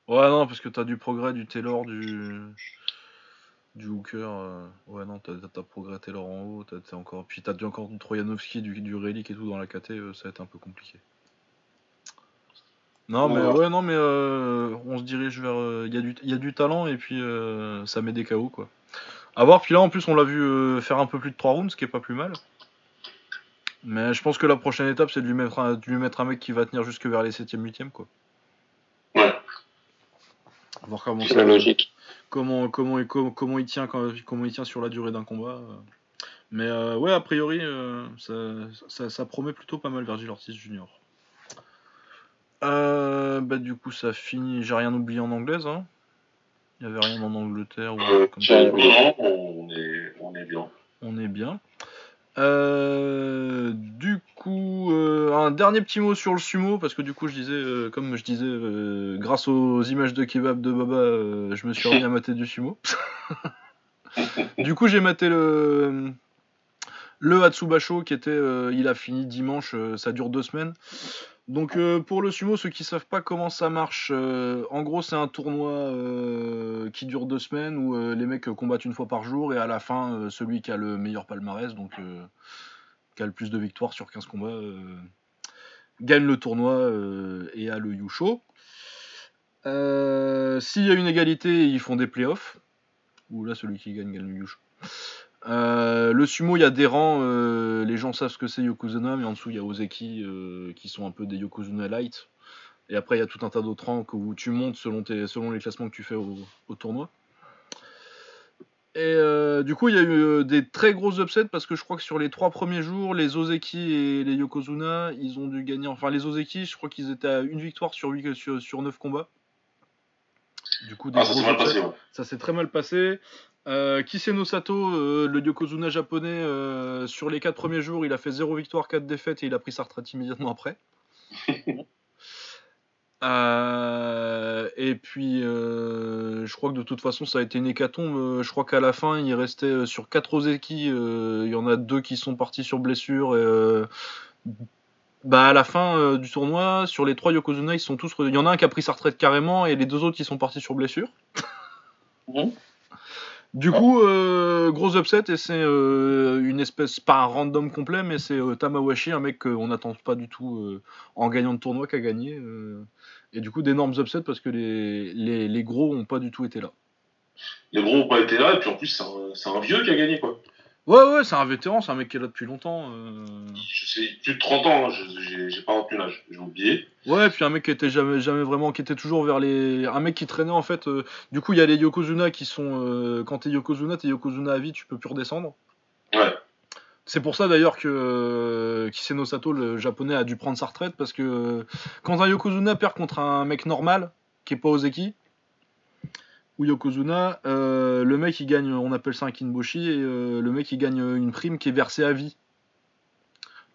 Ouais, non, parce que t'as du progrès, du Taylor, du. Du Hooker. euh, Ouais, non, t'as t'as progrès Taylor en haut. T'as encore... Puis t'as du- encore du Trojanovski, du, du Relic et tout dans la KT, euh, ça va être un peu compliqué. Non, mais Ouais. non, mais euh, on se dirige vers. euh, Il y, a du- il y a du talent et puis euh, ça met des KO, quoi. À voir, puis là en plus, on l'a vu euh, faire un peu plus de 3 rounds, ce qui est pas plus mal. Mais je pense que la prochaine étape, c'est de lui mettre un, de lui mettre un mec qui va tenir jusque vers les 7ème, 8ème, quoi. Ouais. Voir comment C'est ça- la logique. Comment, comment, il- comment, comment il tient, comment il tient sur la durée d'un combat. euh. Mais euh, ouais, a priori, euh, ça, ça, ça promet plutôt pas mal Virgil Ortiz. Euh, bah, du coup, ça finit. J'ai rien oublié en anglaise. Hein. Il y avait rien en Angleterre ou comme ça. on est, on est bien. On est bien. Euh, du coup, euh, un dernier petit mot sur le sumo, parce que du coup, je disais, euh, comme je disais, grâce aux images de kebab de Baba, je me suis remis à mater du sumo. du coup, j'ai maté le le Hatsubasho qui était, euh, il a fini dimanche, euh, ça dure deux semaines. Donc euh, pour le sumo, ceux qui savent pas comment ça marche, en gros c'est un tournoi qui dure deux semaines où les mecs combattent une fois par jour et à la fin celui qui a le meilleur palmarès, donc qui a le plus de victoires sur 15 combats, gagne le tournoi et a le Yusho. S'il y a une égalité, ils font des playoffs. Où là celui qui gagne gagne le Yusho. Euh, le sumo, il y a des rangs, euh, les gens savent ce que c'est Yokozuna, mais en dessous, il y a Ozeki euh, qui sont un peu des Yokozuna light. Et après, il y a tout un tas d'autres rangs où tu montes selon, tes, selon les classements que tu fais au, au tournoi. Et du coup, il y a eu des très gros upsets parce que je crois que sur les trois premiers jours, les Ozeki et les Yokozuna, ils ont dû gagner. Enfin, les Ozeki, je crois qu'ils étaient à une victoire sur, huit- sur, sur 9 combats. Du coup, des Ah, ça gros s'est mal upsets. passé, ouais. Ça s'est très mal passé. Euh, Kiseno Sato, euh, le Yokozuna japonais, euh, sur les 4 premiers jours, il a fait 0 victoire, 4 défaites et il a pris sa retraite immédiatement après. Euh, et puis, je crois que de toute façon, ça a été une hécatombe. Je crois qu'à la fin, il restait sur 4 Ozeki, il y en a deux qui sont partis sur blessure. Et, bah, à la fin du tournoi, sur les 3 Yokozuna, ils sont tous. Il y en a un qui a pris sa retraite carrément et les deux autres qui sont partis sur blessure. Du coup, euh, gros upset et c'est euh, une espèce, pas un random complet, mais c'est euh, Tamawashi, un mec qu'on n'attend pas du tout euh, en gagnant de tournoi gagné. euh, et du coup, d'énormes upsets parce que les, les, gros ont pas du tout été là. Les gros ont pas été là, et puis en plus, c'est un, c'est un vieux qui a gagné, quoi. Ouais, ouais, c'est un vétéran, c'est un mec qui est là depuis longtemps. euh. Je sais, plus de 30 ans, hein, j'ai j'ai pas retenu l'âge, j'ai oublié. Ouais, puis un mec qui était jamais, jamais vraiment, qui était toujours vers les. Un mec qui traînait en fait. euh, Du coup, il y a les Yokozuna qui sont. euh, Quand t'es Yokozuna, t'es Yokozuna à vie, tu peux plus redescendre. Ouais. C'est pour ça d'ailleurs que Kiseno Sato, le japonais, a dû prendre sa retraite parce que quand un Yokozuna perd contre un mec normal, qui est pas Ozeki, ou Yokozuna, euh, le mec il gagne, on appelle ça un Kinboshi, et euh, le mec il gagne une prime qui est versée à vie.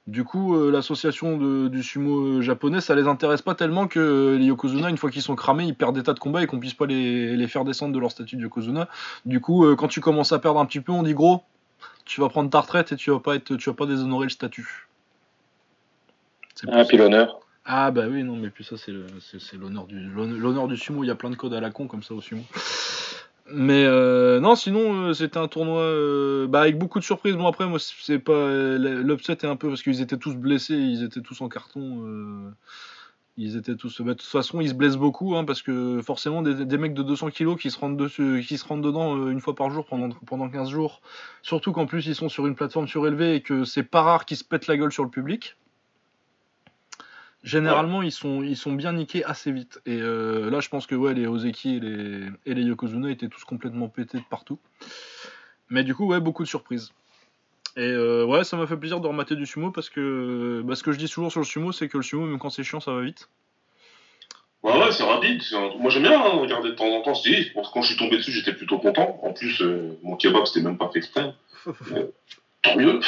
Du coup, euh, l'association du sumo japonais, ça les intéresse pas tellement que les Yokozuna, une fois qu'ils sont cramés, ils perdent des tas de combats et qu'on puisse pas les, les faire descendre de leur statut de Yokozuna. Du coup, quand tu commences à perdre un petit peu, on dit gros, tu vas prendre ta retraite et tu vas pas être, tu vas pas déshonorer le statut. C'est Ah, puis l'honneur. Ah bah oui, non, mais puis ça c'est l'honneur du l'honneur du sumo. Il y a plein de codes à la con comme ça au sumo. Mais euh, non, sinon euh, c'était un tournoi euh, bah, avec beaucoup de surprises. Bon après moi c'est pas l'upset est un peu parce qu'ils étaient tous blessés, ils étaient tous en carton. ils étaient tous. bah, de toute façon ils se blessent beaucoup hein, parce que forcément des, mecs de 200 kilos qui se rentrent dedans une fois par jour pendant pendant 15 jours. Surtout qu'en plus ils sont sur une plateforme surélevée et que c'est pas rare qu'ils se pètent la gueule sur le public. Généralement, ils, sont, ils sont bien niqués assez vite. Et euh, là, je pense que ouais, les Ozeki et les, et les Yokozuna étaient tous complètement pétés de partout. Mais du coup, ouais, beaucoup de surprises. Et euh, ouais, ça m'a fait plaisir de remater du sumo parce que bah, ce que je dis toujours sur le sumo, c'est que le sumo, même quand c'est chiant, ça va vite. Ouais, ouais, c'est rapide. Moi, j'aime bien hein, regarder de temps en temps. Bon, quand je suis tombé dessus, j'étais plutôt content. En plus, euh, mon kebab, c'était même pas fait exprès. Tant mieux.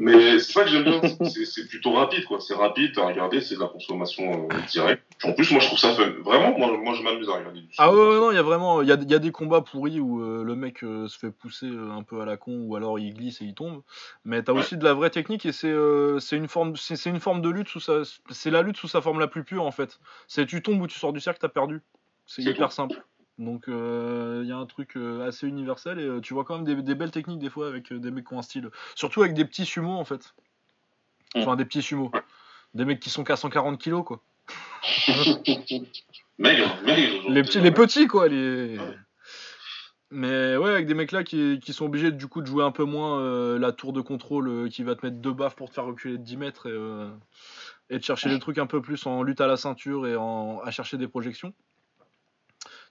Mais c'est ça que j'aime bien. c'est- plutôt rapide, quoi. C'est rapide à regarder, c'est de la consommation euh, directe. En plus, moi, je trouve ça fun. Vraiment, moi, moi je m'amuse à regarder Ah ouais, ouais, non, il y a vraiment, il y a, y a des combats pourris où euh, le mec euh, se fait pousser un peu à la con ou alors il glisse et il tombe. Mais t'as Ouais. aussi de la vraie technique et c'est c'est une forme, c'est une forme de lutte sous sa, c'est la lutte sous sa forme la plus pure en fait. C'est tu tombes ou tu sors du cercle, t'as perdu. C'est C'est hyper tout. simple. Donc euh, il y a un truc euh, assez universel et euh, tu vois quand même des, des belles techniques des fois avec euh, des mecs qui ont un style, surtout avec des petits sumo en fait. Enfin des petits sumo, des mecs qui sont qu'à 140 kilos quoi. Maigre, maigre. genre, Les petits, euh, les petits quoi, les. Ouais. Mais ouais, avec des mecs là qui, qui sont obligés du coup de jouer un peu moins euh, la tour de contrôle euh, qui va te mettre deux baffes pour te faire reculer de 10 mètres et, euh, et de chercher des trucs un peu plus en lutte à la ceinture et en, à chercher des projections.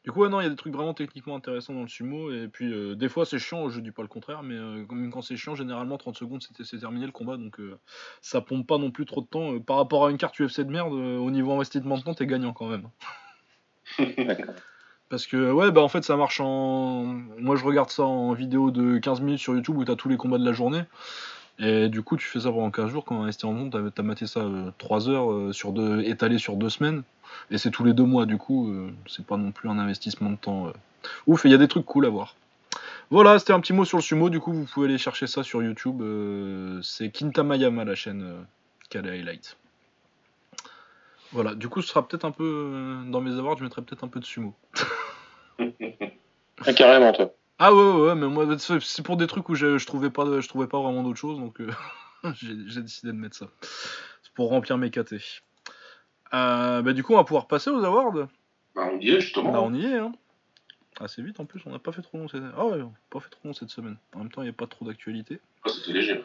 Du coup, ouais, non, il y a des trucs vraiment techniquement intéressants dans le sumo. Et puis, euh, des fois, c'est chiant, je dis pas le contraire, mais euh, même quand c'est chiant, généralement, 30 secondes, c'est terminé le combat. Donc, euh, ça pompe pas non plus trop de temps. Par rapport à une carte UFC de merde, au niveau investissement de temps, t'es gagnant quand même. D'accord. Parce que ouais bah en fait ça marche en. Moi je regarde ça en vidéo de 15 minutes sur YouTube où t'as tous les combats de la journée. Et du coup tu fais ça pendant 15 jours, quand resté en monde, t'as maté ça 3 heures euh, sur deux, étalé sur 2 semaines. Et c'est tous les 2 mois du coup, euh, c'est pas non plus un investissement de temps. euh. Ouf, et il y a des trucs cool à voir. Voilà, c'était un petit mot sur le sumo, du coup vous pouvez aller chercher ça sur YouTube. euh, c'est Kintamayama la chaîne euh, qui a les highlights. Voilà, du coup ce sera peut-être un peu. euh, dans mes awards, je mettrai peut-être un peu de sumo. Ah, carrément, toi. Ah ouais, ouais, ouais, mais moi, c'est pour des trucs où je, je trouvais pas, je trouvais pas vraiment d'autre chose, donc euh, j'ai décidé de mettre ça. C'est pour remplir mes KT. Euh, bah, du coup, on va pouvoir passer aux awards. Bah, on y est, justement. Là, on y est. Hein. Assez vite en plus, on n'a pas fait trop long cette Ah ouais, pas fait trop long cette semaine. En même temps, il n'y a pas trop d'actualité. Ah, C'était léger.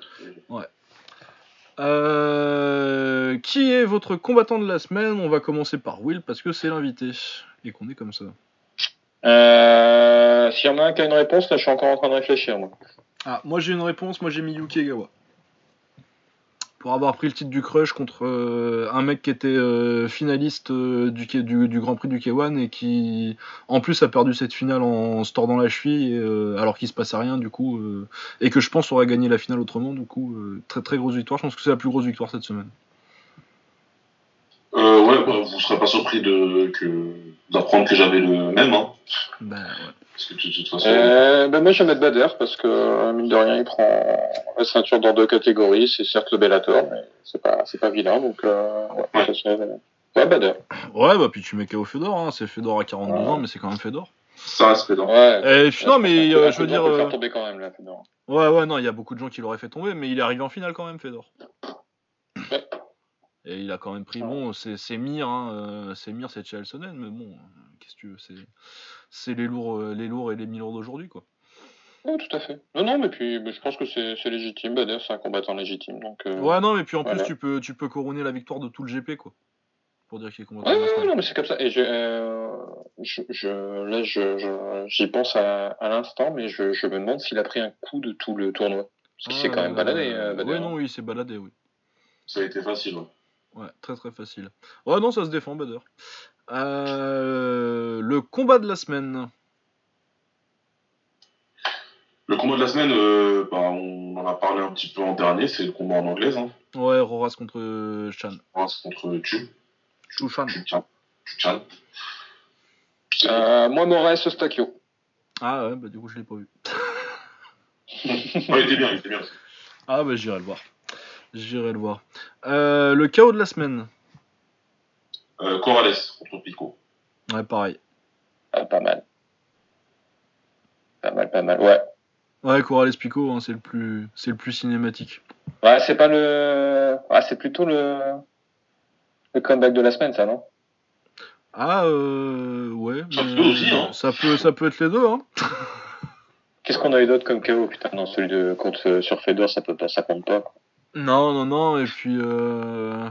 Euh, qui est votre combattant de la semaine? On va commencer par Will parce que c'est l'invité et qu'on est comme ça. Euh, S'il y en a un qui a une réponse, là, je suis encore en train de réfléchir. Moi. Ah, moi j'ai une réponse, moi j'ai mis Yuki Egawa. Pour avoir pris le titre du Crush contre euh, un mec qui était euh, finaliste euh, du, Grand Prix du K1 et qui en plus a perdu cette finale en se tordant la cheville euh, alors qu'il se passait rien du coup euh, et que je pense aurait gagné la finale autrement du coup euh, très très grosse victoire, je pense que c'est la plus grosse victoire cette semaine. Euh, ouais, bah, vous serez pas surpris de, que, d'apprendre que j'avais le même, hein. Bah ouais. Parce que de toute façon. Euh, ben moi, je vais mettre Bader parce que, euh, mine de rien, il prend la ceinture dans deux catégories. C'est certes le Bellator, mais c'est pas, c'est pas vilain. Donc, euh, ouais, Ouais. ça ouais, Bader. Ouais bah puis tu mets KO Fedor, hein. c'est Fedor à 42 Ouais. ans mais c'est quand même Fedor. Ça reste pédant. Ouais. Et puis, non mais euh, je veux dire... Peut euh, faire tomber quand même, là, Fedor. Ouais, ouais, non, il y a beaucoup de gens qui l'auraient fait tomber, mais il est arrivé en finale quand même, Fedor. Ouais. Et il a quand même pris, Ouais. bon, c'est c'est Mir, hein, euh, c'est Mir, c'est Chalsonen, mais bon, qu'est-ce que tu veux, c'est c'est les lourds, euh, les lourds et les mi-lourds d'aujourd'hui, quoi. Ouais, tout à fait. Non, non, mais puis, mais je pense que c'est, c'est légitime. Bader, c'est un combattant légitime. Donc, euh, Ouais, non, mais puis en voilà. plus, tu peux, tu peux couronner la victoire de tout le GP, quoi. Pour dire qu'il est combattant Ouais, ouais, non, mais c'est comme ça. Et je, euh, je, je, là, je, je, j'y pense à, à l'instant, mais je, je me demande s'il a pris un coup de tout le tournoi. Parce qu'il s'est quand même baladé, euh, Bader. Ouais, non, oui, il s'est baladé, oui. Ça a été facile, ouais. Ouais, très très facile. Ouais, non, ça se défend, Bader. Euh, le combat de la semaine. Le combat de la semaine, euh, bah, on en a parlé un petit peu en dernier, c'est le combat en anglaise, hein. Ouais, Roras contre euh, Chan. C'est contre Tu. Chouchan. Chuchan. Chuchan. Euh, moi, Moraes Stakio. Ah ouais, bah du coup, je l'ai pas vu. Ouais, il était bien, il était bien. Ah bah j'irai le voir. J'irai le voir. Euh, le chaos de la semaine. Euh, Corrales contre Pico. Ouais, pareil. Ah, pas mal. Pas mal, pas mal. Ouais. Ouais, Corrales Pico, hein, c'est le plus, c'est le plus cinématique. Ouais, c'est pas le. Ah, c'est plutôt le. Le comeback de la semaine, ça, non? Ah euh, ouais. Ça mais- peut aussi, hein. Ça peut, ça peut être les deux, hein. Qu'est-ce qu'on a eu d'autre comme KO Putain, non, celui de contre sur Fedor, ça peut pas, ça compte pas. quoi. Non, non, non. Et puis euh,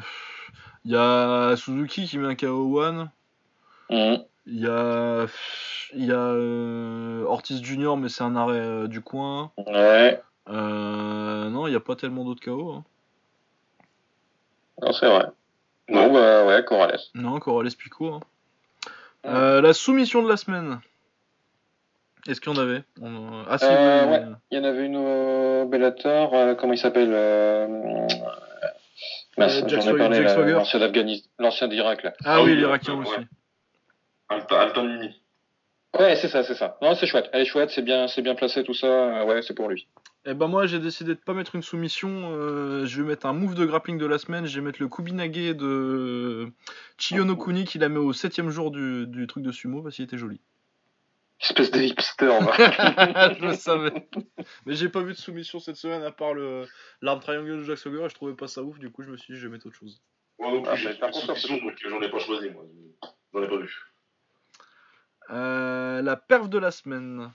il y a Suzuki qui met un KO one. Il y a, il y a euh, Ortiz Junior, mais c'est un arrêt euh, du coin. Ouais, Euh, non, il n'y a pas tellement d'autres KO. Hein. non, c'est vrai. Non, bah ouais, Corrales. Non, Corrales Pico. hein. Euh, la soumission de la semaine. Est-ce qu'il y en avait? On- Ah si, Euh, ouais. Il y en avait une au Bellator, euh, comment il s'appelle euh... mince, Euh, Jack l'ancien d'Afghanistan, l'ancien d'Irak, là. Ah Ah oui, oui, l'Irakien ouais. aussi. Alta, Alta Mini. Ouais, c'est ça, c'est ça. Non, c'est chouette. Elle est chouette, c'est bien, c'est bien placé, tout ça. euh, Ouais, c'est pour lui. Eh ben moi j'ai décidé de pas mettre une soumission, euh, je vais mettre un move de grappling de la semaine, je vais mettre le Kubinage de Chiyono Kuni qui la met au septième jour du, du truc de sumo parce qu'il était joli. Espèce de hipster, je le savais. Mais j'ai pas vu de soumission cette semaine à part le l'arme triangle de Jack Sauger et je trouvais pas ça ouf, du coup je me suis dit je vais mettre autre chose. Moi non plus, Ah, j'ai soumission, donc j'en ai pas choisi, moi. J'en ai pas vu. Euh, la perf de la semaine.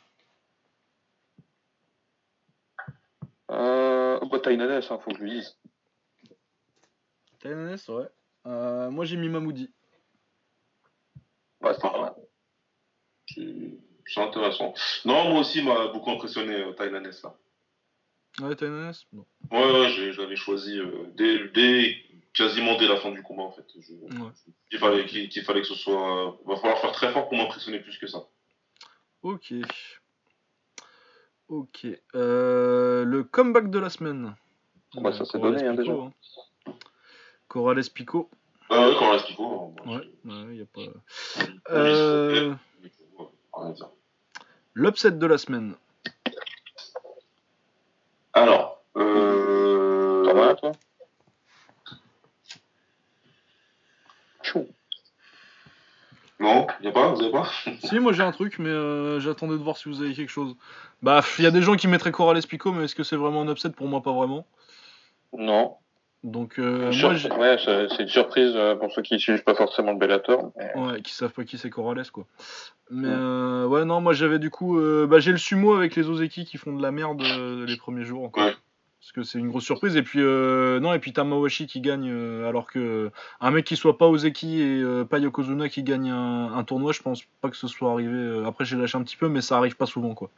euh, bah, t'as une ADS, hein, faut que je lui dise. TNS, ouais. Euh, moi j'ai mis Mamoudi. Ouais, c'est pas mal. C'est intéressant. Non, moi aussi, m'a beaucoup impressionné euh, Thaïlandais, là. Ouais, Bon. Ouais, ouais, j'ai- je l'avais choisi euh, dès, dès, quasiment dès la fin du combat, en fait. Je- Ouais. il, fallait, qu'il qu'il fallait que ce soit. euh, va falloir faire très fort pour m'impressionner plus que ça. Ok. Ok. Euh, le comeback de la semaine. Bah, ça s'est Corrales donné, hein, Pico, déjà. hein. Corrales Pico. Ah ouais, reste Pico. hein, Ouais, ouais, y a pas. Euh, Ouais. L'upset de la semaine. Alors, euh... T'en as un, toi? Chou. Non, y a pas, vous avez pas? Si, moi j'ai un truc, mais euh, j'attendais de voir si vous avez quelque chose. Bah, il y a des gens qui mettraient Corrales Pico, mais est-ce que c'est vraiment un upset Pour moi, pas vraiment. Non. Donc euh, Sur- ouais, c'est une surprise euh, pour ceux qui suivent pas forcément le Bellator. mais- Ouais, qui savent pas qui c'est Corrales quoi. Mais euh, ouais, non, moi j'avais du coup. euh, bah, j'ai le sumo avec les Ozeki qui font de la merde euh, les premiers jours encore. Ouais. Parce que c'est une grosse surprise. Et puis, euh, non, et puis Tamawashi qui gagne, euh, alors que euh, un mec qui soit pas Ozeki et euh, pas Yokozuna qui gagne un, un tournoi, je pense pas que ce soit arrivé. euh, après, j'ai lâché un petit peu, mais ça arrive pas souvent quoi.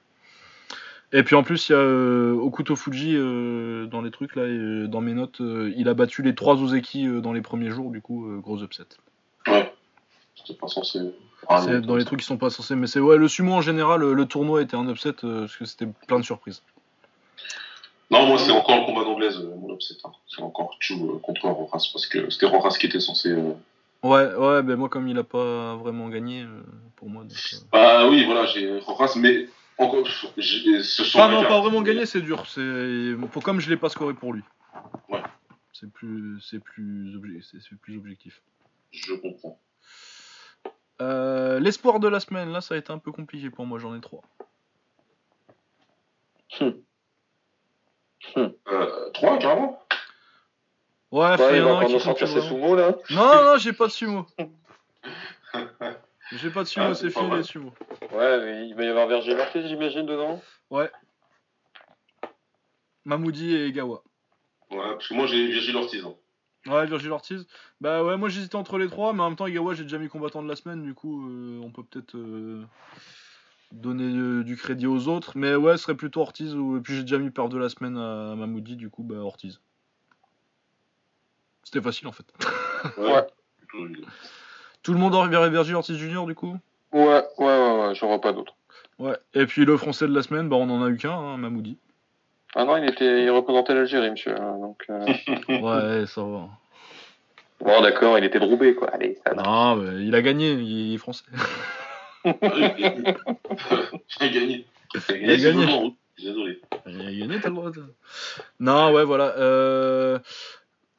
Et puis en plus, il y a euh, Okuto Fuji euh, dans les trucs là, et, euh, dans mes notes, euh, il a battu les trois Ozeki dans les premiers jours, du coup, gros upset. Ouais. C'était pas censé. Ah, C'est dans les trucs qui sont pas censés, mais c'est ouais, le sumo en général, le, le tournoi était un upset parce que c'était plein de surprises. Non, moi, c'est encore le combat d'anglaise, mon upset. hein. C'est encore Chu contre Rojas, parce que c'était Rojas qui était censé. Ouais, ouais, ben moi comme il a pas vraiment gagné, pour moi. Donc. Bah oui, voilà, j'ai Rojas, mais encore. j'ai- Ce sont Pas ma non, pas vraiment gagné, c'est dur. Pour comme je l'ai pas scoré pour lui. Ouais. C'est plus, c'est plus, obje- c'est plus objectif. Je comprends. Euh, L'espoir de la semaine, là, ça a été un peu compliqué pour moi. J'en ai trois. Euh, 3, carrément Ouais, Ouais, faut- il va compte sortir ses sumo là. Non, non, j'ai pas de sumo. J'ai pas de sumo, Ah, c'est fini mal. les sumo. Ouais, mais il va y avoir Virgil Ortiz, j'imagine, dedans. Mamoudi et Egawa. Ouais, parce que moi, j'ai Virgil Ortiz. hein. Ouais, Virgil Ortiz. Bah ouais, moi j'hésitais entre les trois, mais en même temps, Egawa, j'ai déjà mis combattant de la semaine, du coup, euh, on peut peut-être euh, donner euh, du crédit aux autres. Mais ouais, ce serait plutôt Ortiz, ou... et puis j'ai déjà mis peur de la semaine à Mamoudi, du coup, bah Ortiz. C'était facile en fait. Ouais. Tout le monde enverrait Virgil Ortiz Junior, du coup? Ouais, ouais, ouais, ouais, j'en vois pas d'autres. Ouais. Et puis le français de la semaine, bah on en a eu qu'un, hein, Mamoudi. Ah non, il était, il représentait l'Algérie, monsieur. hein, Donc, euh... Ouais, ça va. bon, d'accord, il était de Roubaix, quoi. Allez, ça va. Non, il a gagné, il est français. J'ai gagné. J'ai Il a gagné. Désolé. Il a gagné, t'as le droit. de- Non, ouais, voilà. Euh,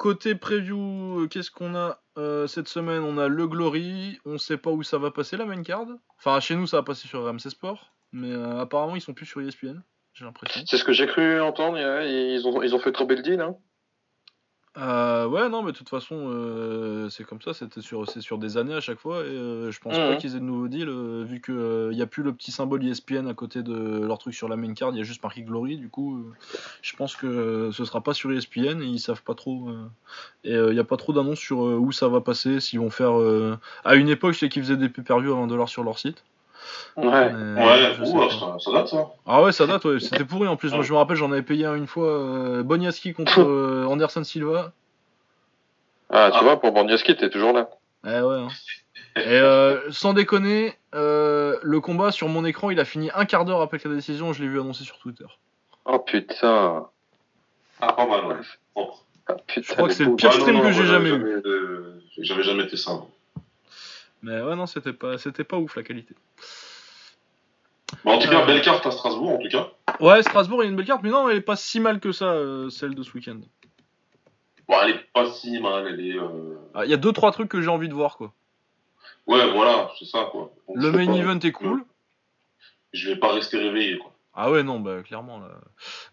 Côté preview, euh, qu'est-ce qu'on a euh, cette semaine? On a le Glory. On sait pas où ça va passer la main card. Enfin, chez nous, ça va passer sur RMC Sport. Mais euh, apparemment, ils sont plus sur ESPN. J'ai l'impression. C'est ce que j'ai cru entendre. Ils ont, ils ont fait tomber le deal, hein. Euh, ouais, non, mais de toute façon, euh, c'est comme ça. C'était sur, c'est sur des années à chaque fois. Et euh, je pense Mhm. pas qu'ils aient de nouveaux deals. vu qu'il n'y a plus le petit symbole ESPN à côté de leur truc sur la main card. Il y a juste marqué Glory. Du coup, je pense que ce sera pas sur ESPN. Et ils savent pas trop. et il n'y a pas trop d'annonces sur où ça va passer. S'ils vont faire. À une époque, je sais qu'ils faisaient des pay-per-view à 20 dollars sur leur site. Ouais. Ouais, ouh, pas. ça, ça date ça. Ah ouais, ça date, ouais. c'était pourri en plus. Moi je me rappelle, j'en avais payé un une fois euh, Boniaski contre euh, Anderson Silva. Ah, tu Ah. vois, pour Bandiaski, t'es toujours là. Eh ouais. hein. Et euh, sans déconner, euh, le combat sur mon écran, il a fini un quart d'heure après la décision. Je l'ai vu annoncer sur Twitter. Oh putain. Ah, pas mal, ouais. Ah, putain Je crois que c'est le pire stream que j'ai j'avais jamais eu. J'avais jamais fait ça. Mais ouais, non, c'était pas, c'était pas ouf la qualité. Bon, en tout cas, Euh. belle carte à Strasbourg, en tout cas. Ouais, Strasbourg, il y a une belle carte, mais non, elle est pas si mal que ça, euh, celle de ce week-end. Bon, elle est pas si mal, elle est. euh, Ah, Il y a deux trois trucs que j'ai envie de voir quoi. Ouais, voilà, c'est ça, quoi. Donc, Le main pas- event est cool. Je vais pas rester réveillé, quoi. Ah ouais, non, bah clairement. Là.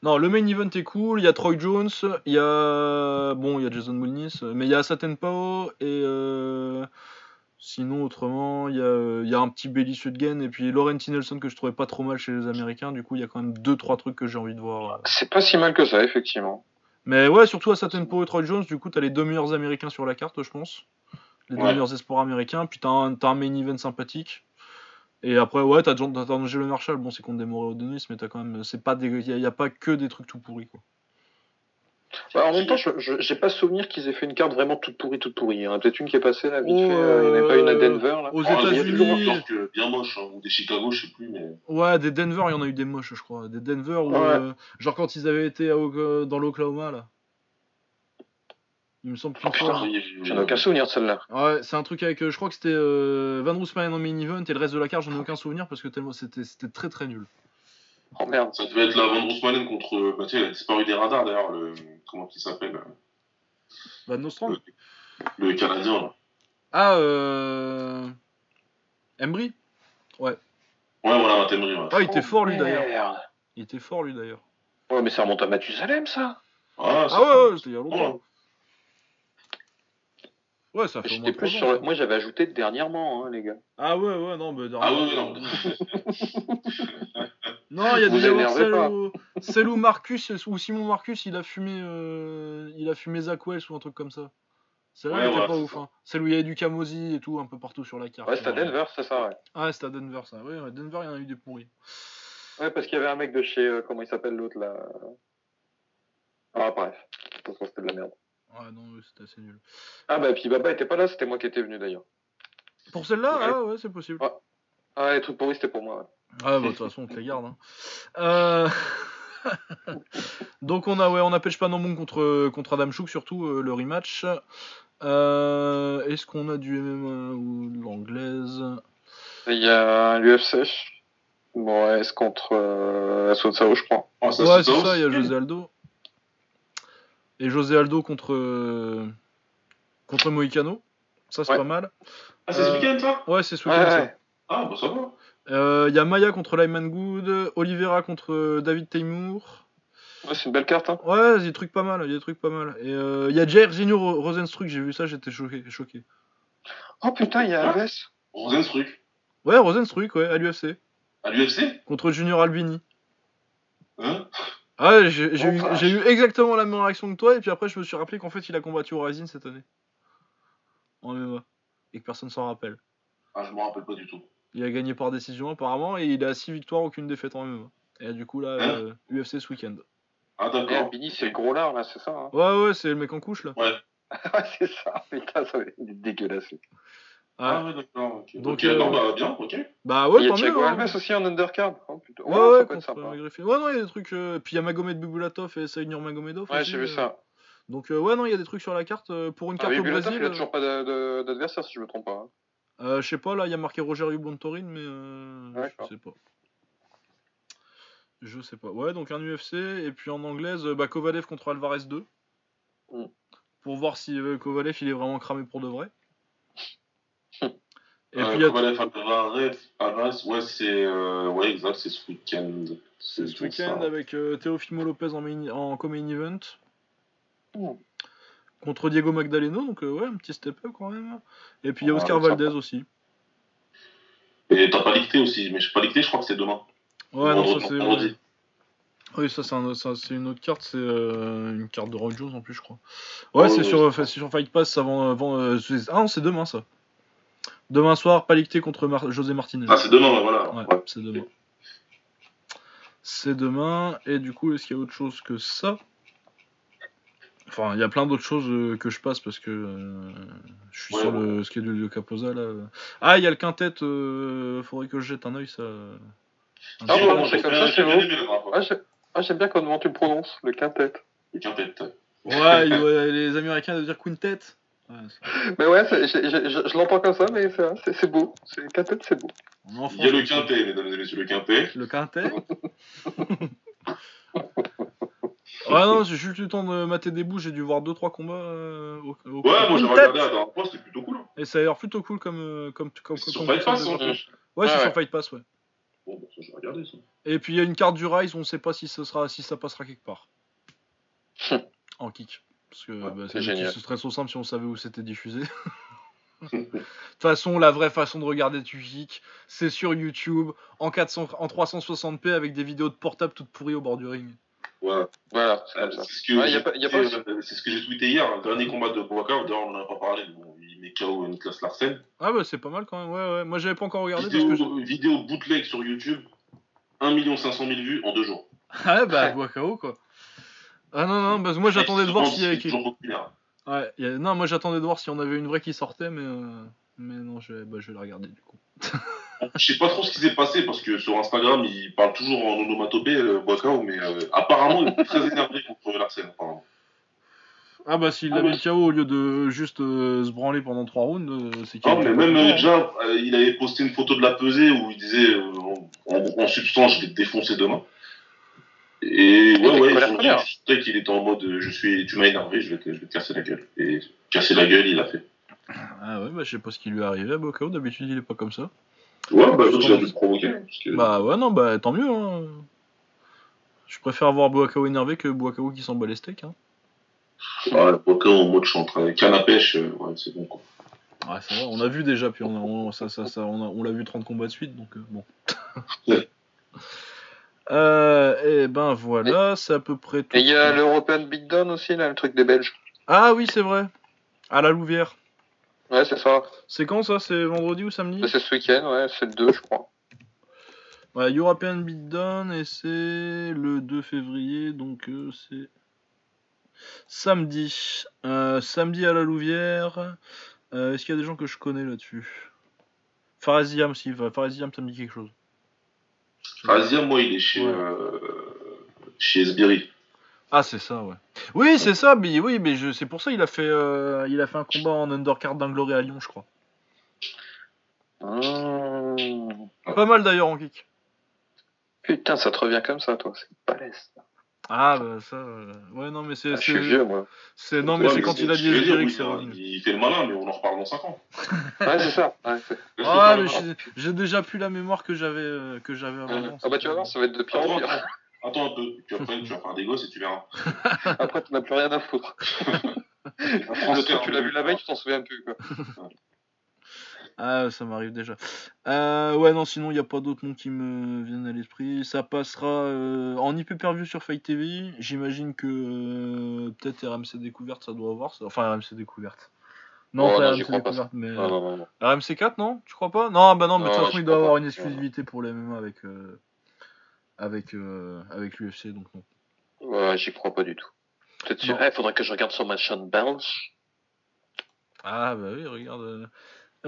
Non, le main event est cool. Il y a Troy Jones, il y a. Bon, il y a Jason Mulnis, mais il y a Saten Pao et. Euh, Sinon, autrement, il y a, y a un petit Belly Sudgen et puis Laurenti Nelson que je trouvais pas trop mal chez les Américains. Du coup, il y a quand même deux trois trucs que j'ai envie de voir. C'est pas si mal que ça, effectivement. Mais ouais, surtout à Pao et Troy Jones, du coup, t'as les deux meilleurs Américains sur la carte, je pense. Les deux meilleurs espoirs américains. Puis t'as un, un main event sympathique. Et après, ouais, t'as Angelo Marshall. Bon, c'est contre des Moreo Denis, mais t'as quand même. C'est pas des. Il y, a pas que des trucs tout pourris, quoi. Bah, en même temps, je, j'ai pas souvenir qu'ils aient fait une carte vraiment toute pourrie, toute pourrie. Il y en a peut-être une qui est passée là, vite Oh, fait. euh, Il n'y en avait pas une à euh, Denver là. Aux Ah, il y a toujours États-Unis. un genre que bien moche, hein, ou des Chicago, je sais plus, mais. Ouais, des Denver, il y en a eu des moches, je crois. Des Denver, où, Ouais. euh, genre quand ils avaient été à Oka- dans l'Oklahoma, là. Il me semble Oh, putain. fois. J'en ai aucun souvenir de celle-là. Ouais, c'est un truc avec. euh, je crois que c'était euh, Van Roosmalen en main event et le reste de la carte, j'en ai aucun souvenir parce que tellement c'était c'était très très nul. Oh merde. Ça devait être la Van Roosmalen contre. Bah, tu sais, il a disparu des radars d'ailleurs, le. Comment il s'appelle euh, Van Nostrand Le Canadien, là. Ah, euh. Embry Ouais, voilà, un Temery, ouais. Ah, il était Oh, fort lui d'ailleurs. merde. Il était fort lui d'ailleurs. Ouais, mais ça remonte à Mathusalem ça. Ah, Ah ouais, ouais, c'était il y a longtemps. Ouais. Ouais, ça fait au moins J'étais plus 3 sur ans. le- ça. Moi, j'avais ajouté dernièrement, hein, les gars. Ah ouais, ouais, non, bah, Ah derrière- oui, non. Non, il y a des énervez celle où, celle où Marcus ou Simon Marcus il a fumé euh, il a fumé Zach Wells ou un truc comme ça. Celle-là Ouais, elle était ouais, pas c'est ouf. hein. Celle où il y avait du Camosi et tout un peu partout sur la carte. Ouais, c'était à Ouais. Denver, c'est ça, ouais. Ah, c'était à Denver ça. Ouais, ouais, Denver il y en a eu des pourris. Ouais, parce qu'il y avait un mec de chez. euh, comment il s'appelle l'autre là? Ah, bref. De toute façon, c'était de la merde. Ouais, non, c'était assez nul. Ah, bah, et puis Baba était pas là, c'était moi qui étais venu d'ailleurs. Pour celle-là, Ouais. ah ouais, c'est possible. Ouais. Ah, les trucs pourris, c'était pour moi. ouais. Ah bah de toute façon on te les garde. hein. Euh, Donc on a ouais on a Panambon contre contre Adam Chouk surtout euh, le rematch. Euh, Est-ce qu'on a du MMA ou de l'anglaise? Il y a l'UFC. Bon, ouais, c'est contre euh, Sao, je crois. Ah, Ouais c'est ça il y a. José Aldo. Et José Aldo contre euh, contre Moicano. Ça c'est Ouais. pas mal. Ah, c'est ce week-end, ça Ouais c'est ce Ouais, week-end, ouais. Ah, bah ça va. Euh, Il y a Maya contre Lyman Good, Oliveira contre euh, David Taimour. Ouais, c'est une belle carte, hein. Ouais, il y a des trucs pas mal, il y a des trucs pas mal. Et euh, il y a Jair Junior Rosenstruck, j'ai vu ça, j'étais choqué, choqué. Oh putain, il y a Ah. Alves. Rosenstruck. Ouais, Rosenstruck, ouais, à l'UFC. À l'UFC Contre Junior Albini. Hein? Ouais, j'ai j'ai Oh, eu, vache. j'ai eu exactement la même réaction que toi, et puis après, je me suis rappelé qu'en fait, il a combattu au Rising cette année. En MMA. Et que personne s'en rappelle. Ah, je me rappelle pas du tout. Il a gagné par décision, apparemment, et il a 6 victoires, aucune défaite en MMA. Et du coup, là, Hein euh, UFC ce week-end. Ah, Et d'accord. Albini, c'est le gros lard, là, c'est ça, hein? Ouais, ouais, c'est le mec en couche, là. Ouais, c'est ça. Putain, ça va être dégueulasse. Ah, Ouais. ouais, d'accord. ok. Donc, Donc, euh, non, bah, bien, ok. Bah ouais, il y a. Thiago hein. Alves aussi en undercard. Oh, putain. Ouais, Ouais, ouais, contre sympa. euh. Ouais, non, il y a des trucs. euh, Puis il y a Magomed Bubulatov et Saïd Nurmagomedov. Ouais, j'ai vu euh. ça. Donc, euh, ouais, non, il y a des trucs sur la carte. euh, pour une Ah, carte mais au Brésil. il a toujours pas d'adversaire, si je me trompe pas. hein. euh, je sais pas, là, il y a marqué Roger Bontorin, mais. D'accord. je sais pas. Je sais pas. Ouais, donc un UFC. Et puis en anglaise, bah, Kovalev contre Alvarez 2. Mm. Pour voir si Kovalev il est vraiment cramé pour de vrai. Et Euh, puis il y a Kovalev, Alvarez, Alvarez, ouais, c'est. euh, Ouais, exact, c'est ce week-end. c'est ce week-end avec euh, Teofimo Lopez en, main, en co-main event. Mm. Contre Diego Magdaleno, donc euh, ouais, un petit step-up quand même. Et puis il y a Ouais, Oscar sympa. Valdez aussi. Et t'as pas licté aussi, mais je pas licté, je crois que c'est demain. Ouais, non, ça c'est. Oui, ça c'est un- une autre carte, c'est euh, une carte de Roy Jones en plus, je crois. Ouais, c'est sur, c'est sur Fight Pass avant. avant euh, ah non, c'est demain ça. Demain soir, Palicté contre Mar- José Martinez. Ah, c'est demain, voilà. Ouais, Ouais. c'est demain. C'est demain, et du coup, est-ce qu'il y a autre chose que ça? Enfin, il y a plein d'autres choses euh, que je passe parce que euh, je suis Ouais, sur ouais. le schedule de Capoza là. Ah, il y a le quintet, euh, faudrait que je jette un oeil ça. Ah, bon, c'est comme ça, c'est. Ah, j'ai- j'aime bien comment tu le prononces, le quintet. Le quintet. Ouais, ouais, les Américains doivent dire quintet. Mais ouais, je, je l'entends comme ça, mais c'est beau. C'est le quintet, c'est beau. en Il y a le quintet, mesdames et messieurs, le quintet. Le quintet Ouais, non, j'ai juste eu le temps de mater des bouts, j'ai dû voir 2-3 combats euh, au, au- Ouais, moi j'ai regardé la dernière fois, c'était plutôt cool. hein. Et ça a l'air plutôt cool comme. euh, comme, comme, C'est comme sur Fight Pass, hein. Ouais, c'est Ouais, sur. Fight Pass, ouais. Bon, bon, ça j'ai regardé ça. Et puis il y a une carte du Rise, on sait pas si ce sera si ça passera quelque part. en kick. Parce que Ouais, bah, c'est ça- génial. ce serait trop simple si on savait où c'était diffusé. De toute façon, la vraie façon de regarder geek, c'est sur YouTube, en, 400, en 360p avec des vidéos de portable toutes pourries au bord du ring. Ouais. Voilà, c'est Euh. C'est ce que Ouais, j'ai pas- tweeté, pas c'est ce que j'ai tweeté hier, le dernier combat de Boaka, d'ailleurs on en a pas parlé, bon, il met KO Niklas Larsen. Ah bah c'est pas mal quand même, ouais, ouais. Moi j'avais pas encore regardé parce Vidéo, que j'ai- vidéo bootleg sur YouTube, 1 500 000 vues en deux jours. Ah ouais, bah Boakao quoi. Ah non, non, parce que moi j'attendais de voir s'il y avait... Ouais, y a- non, moi j'attendais de voir si on avait une vraie qui sortait, mais... euh, Mais non, je vais, bah, je vais la regarder du coup. Je sais pas trop ce qui s'est passé parce que sur Instagram il parle toujours en onomatopée, euh, Boakao, mais euh, apparemment il est très énervé contre Larsen. apparemment. Ah bah s'il Ah, l'avait. KO au lieu de juste euh, se branler pendant 3 rounds, euh, c'est qu'il Ah, mais même euh, déjà, euh, il avait posté une photo de la pesée où il disait euh, en- en substance, je vais te défoncer demain. Et ouais, ouais, colère, ils ont colère. dit peut-être qu'il était en mode euh, je suis, tu m'as énervé, je vais, te, je vais te casser la gueule. Et casser la gueule, il l'a fait. Ah ouais, bah je sais pas ce qui lui est arrivé à Boakao, d'habitude il est pas comme ça. Ouais, bah l'autre il a dû le provoquer. Que... Bah ouais, non, bah tant mieux. Hein. Je préfère avoir Boakao énervé que Boakao qui s'en bat les steaks. Hein. Ouais, le poker en mode chantre. Canne à pêche, euh, ouais, c'est bon quoi. Ouais, ça va, on a vu déjà, puis on, a, on, ça, ça, ça, on, a- on l'a vu 30 combats de suite, donc euh, bon. Euh, et ben voilà, c'est à peu près tout. Et il y a l'European Beatdown aussi, là, le truc des Belges. Ah oui, c'est vrai. À la Louvière. Ouais, c'est ça. C'est quand ça? C'est vendredi ou samedi? C'est ce week-end, ouais, c'est le 2, je crois. Ouais, European Beatdown et c'est le 2 février, donc euh, c'est samedi. Euh, samedi à la Louvière. Euh, Est-ce qu'il y a des gens que je connais là-dessus? Faraziam, si, Faraziam, ça me dit quelque chose. Razia, moi, il est chez, Ouais. euh, chez Sbiri. Ah, c'est ça, ouais. Oui, c'est ça, mais oui, mais je, c'est pour ça il a fait, euh, il a fait un combat en undercard d'un Glory à Lyon, je crois. Mmh. Pas mal d'ailleurs en kick. Putain, ça te revient comme ça, toi. C'est balèze. Ah, bah ça, euh, ouais, non, mais c'est, Ah, je suis vieux, moi. c'est- non, mais c'est quand il a tu dit que c'est hein. Il fait le malin, mais on en reparle dans 5 ans. Ouais, c'est ça. Ouais, c'est- Ah, mais j'ai, déjà plus la mémoire que j'avais, euh, que j'avais avant. Ah bah tu vas voir, ça va être de pire en Attends, pire. attends, un peu. Puis après, tu vas faire des gosses et tu verras. Après, tu n'as plus rien à foutre. Le truc, tu l'as vu la veille, tu t'en souviens plus. Quoi. Ah, ça m'arrive déjà. Euh, ouais, non, sinon, il n'y a pas d'autres noms qui me viennent à l'esprit. Ça passera euh, en IP per view sur Fight TV. J'imagine que euh, peut-être RMC Découverte, ça doit avoir. ça. Enfin, RMC Découverte. Non, Oh, pas non, RMC pas, Découverte, mais. Non, non, non. non. euh, RMC 4, non? Tu crois pas? Non, bah non, mais de toute façon, il doit avoir pas. une exclusivité pour les MMA avec, avec, avec l'UFC, donc non. Ouais, j'y crois pas du tout. Peut-être. Il faudrait que je regarde sur ma chaîne Belge. Ah, bah oui, regarde.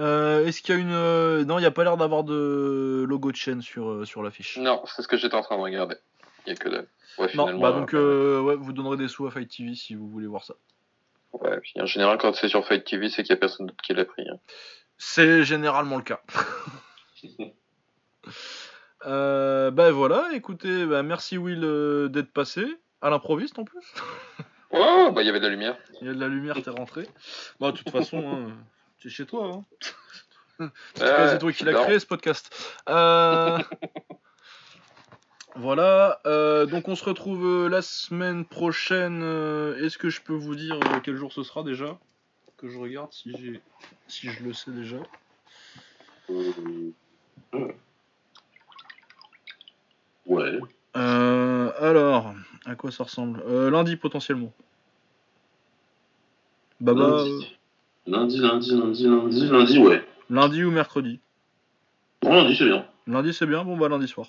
Euh. Est-ce qu'il y a une. euh, Non, il n'y a pas l'air d'avoir de logo de chaîne sur, euh, sur l'affiche. Non, c'est ce que j'étais en train de regarder. Il y a que dalle. Ouais, Non, bah donc euh, ouais, vous donnerez des sous à Fight TV si vous voulez voir ça. Ouais, puis en général, quand c'est sur Fight TV, c'est qu'il y a personne d'autre qui l'a pris. hein. C'est généralement le cas. euh, bah voilà, écoutez, bah, merci Will euh, d'être passé. À l'improviste en plus. Ouais, bah il y avait de la lumière. Il y a de la lumière, t'es rentré. Bah de toute façon, hein, t'es chez toi. Hein. C'est toi qui l'as créé ce podcast. Euh, voilà, euh, donc on se retrouve euh, la semaine prochaine. Est-ce que je peux vous dire quel jour ce sera déjà? Que je regarde si j'ai, si je le sais déjà. Ouais. Alors, à quoi ça ressemble? Lundi potentiellement. Baba, lundi. Lundi, lundi, lundi, lundi, lundi, ouais. lundi ou mercredi Bon, lundi, c'est bien. Lundi c'est bien, bon bah lundi soir.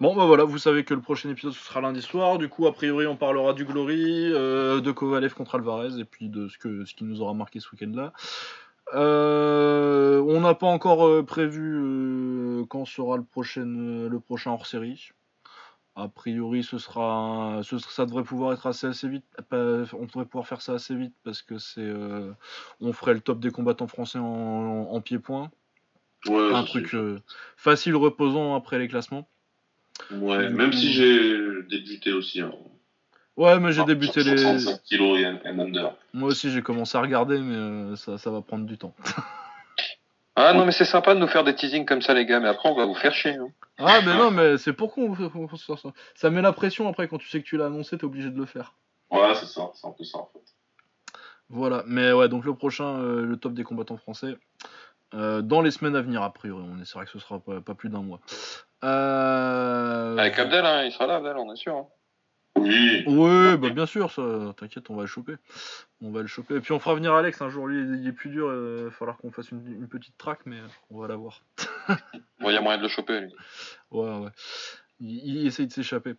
Bon bah voilà, vous savez que le prochain épisode ce sera lundi soir, du coup a priori on parlera du Glory, euh, de Kovalev contre Alvarez et puis de ce, que, ce qui nous aura marqué ce week-end là. Euh, on n'a pas encore euh, prévu euh, quand sera le prochain, le prochain hors série. A priori ce sera, ce ça devrait pouvoir être assez assez vite. On devrait pouvoir faire ça assez vite parce que c'est, euh, on ferait le top des combattants français en, en, en pied-point Ouais, un truc euh, facile reposant après les classements. Ouais, même si j'ai débuté aussi. Hein. Ouais, mais j'ai Ah, débuté les. 65 kilos et un, un under. Moi aussi j'ai commencé à regarder, mais euh, ça, ça va prendre du temps. Ah non, mais c'est sympa de nous faire des teasings comme ça, les gars, mais après, on va vous faire chier. hein. Ah, mais non, mais c'est pour qu'on fasse ça. Ça met la pression après quand tu sais que tu l'as annoncé, t'es obligé de le faire. Ouais, c'est ça, c'est un peu ça en fait. Voilà, mais ouais, donc le prochain, euh, le top des combattants français, euh, dans les semaines à venir, a priori, on essaiera que ce sera pas, pas plus d'un mois. Euh... Avec Abdel, hein, il sera là, Abdel, on est sûr. hein. Oui, Oui, bah bien sûr, ça, t'inquiète, on va le choper. On va le choper. Et puis on fera venir Alex un jour, lui il est plus dur, il va falloir qu'on fasse une, une petite track, mais on va l'avoir. Bon, il y a moyen de le choper, lui. Ouais, ouais. Il, il essaye de s'échapper.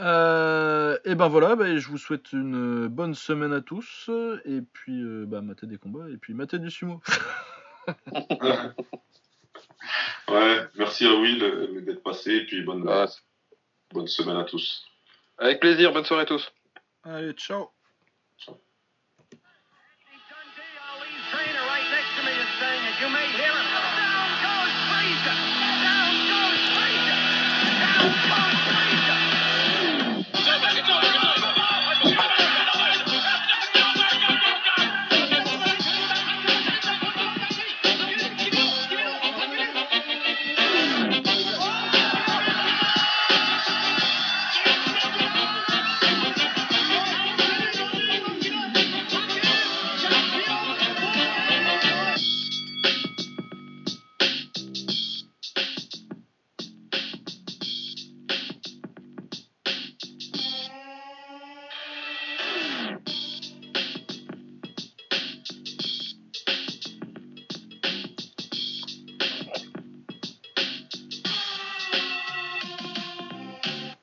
Euh, et ben voilà, bah, je vous souhaite une bonne semaine à tous. Et puis, euh, bah, mater des combats. Et puis, mater du sumo. ouais, merci à Will euh, d'être passé et puis bonne, Ah, bonne semaine à tous. Avec plaisir, bonne soirée à tous. Allez, ciao.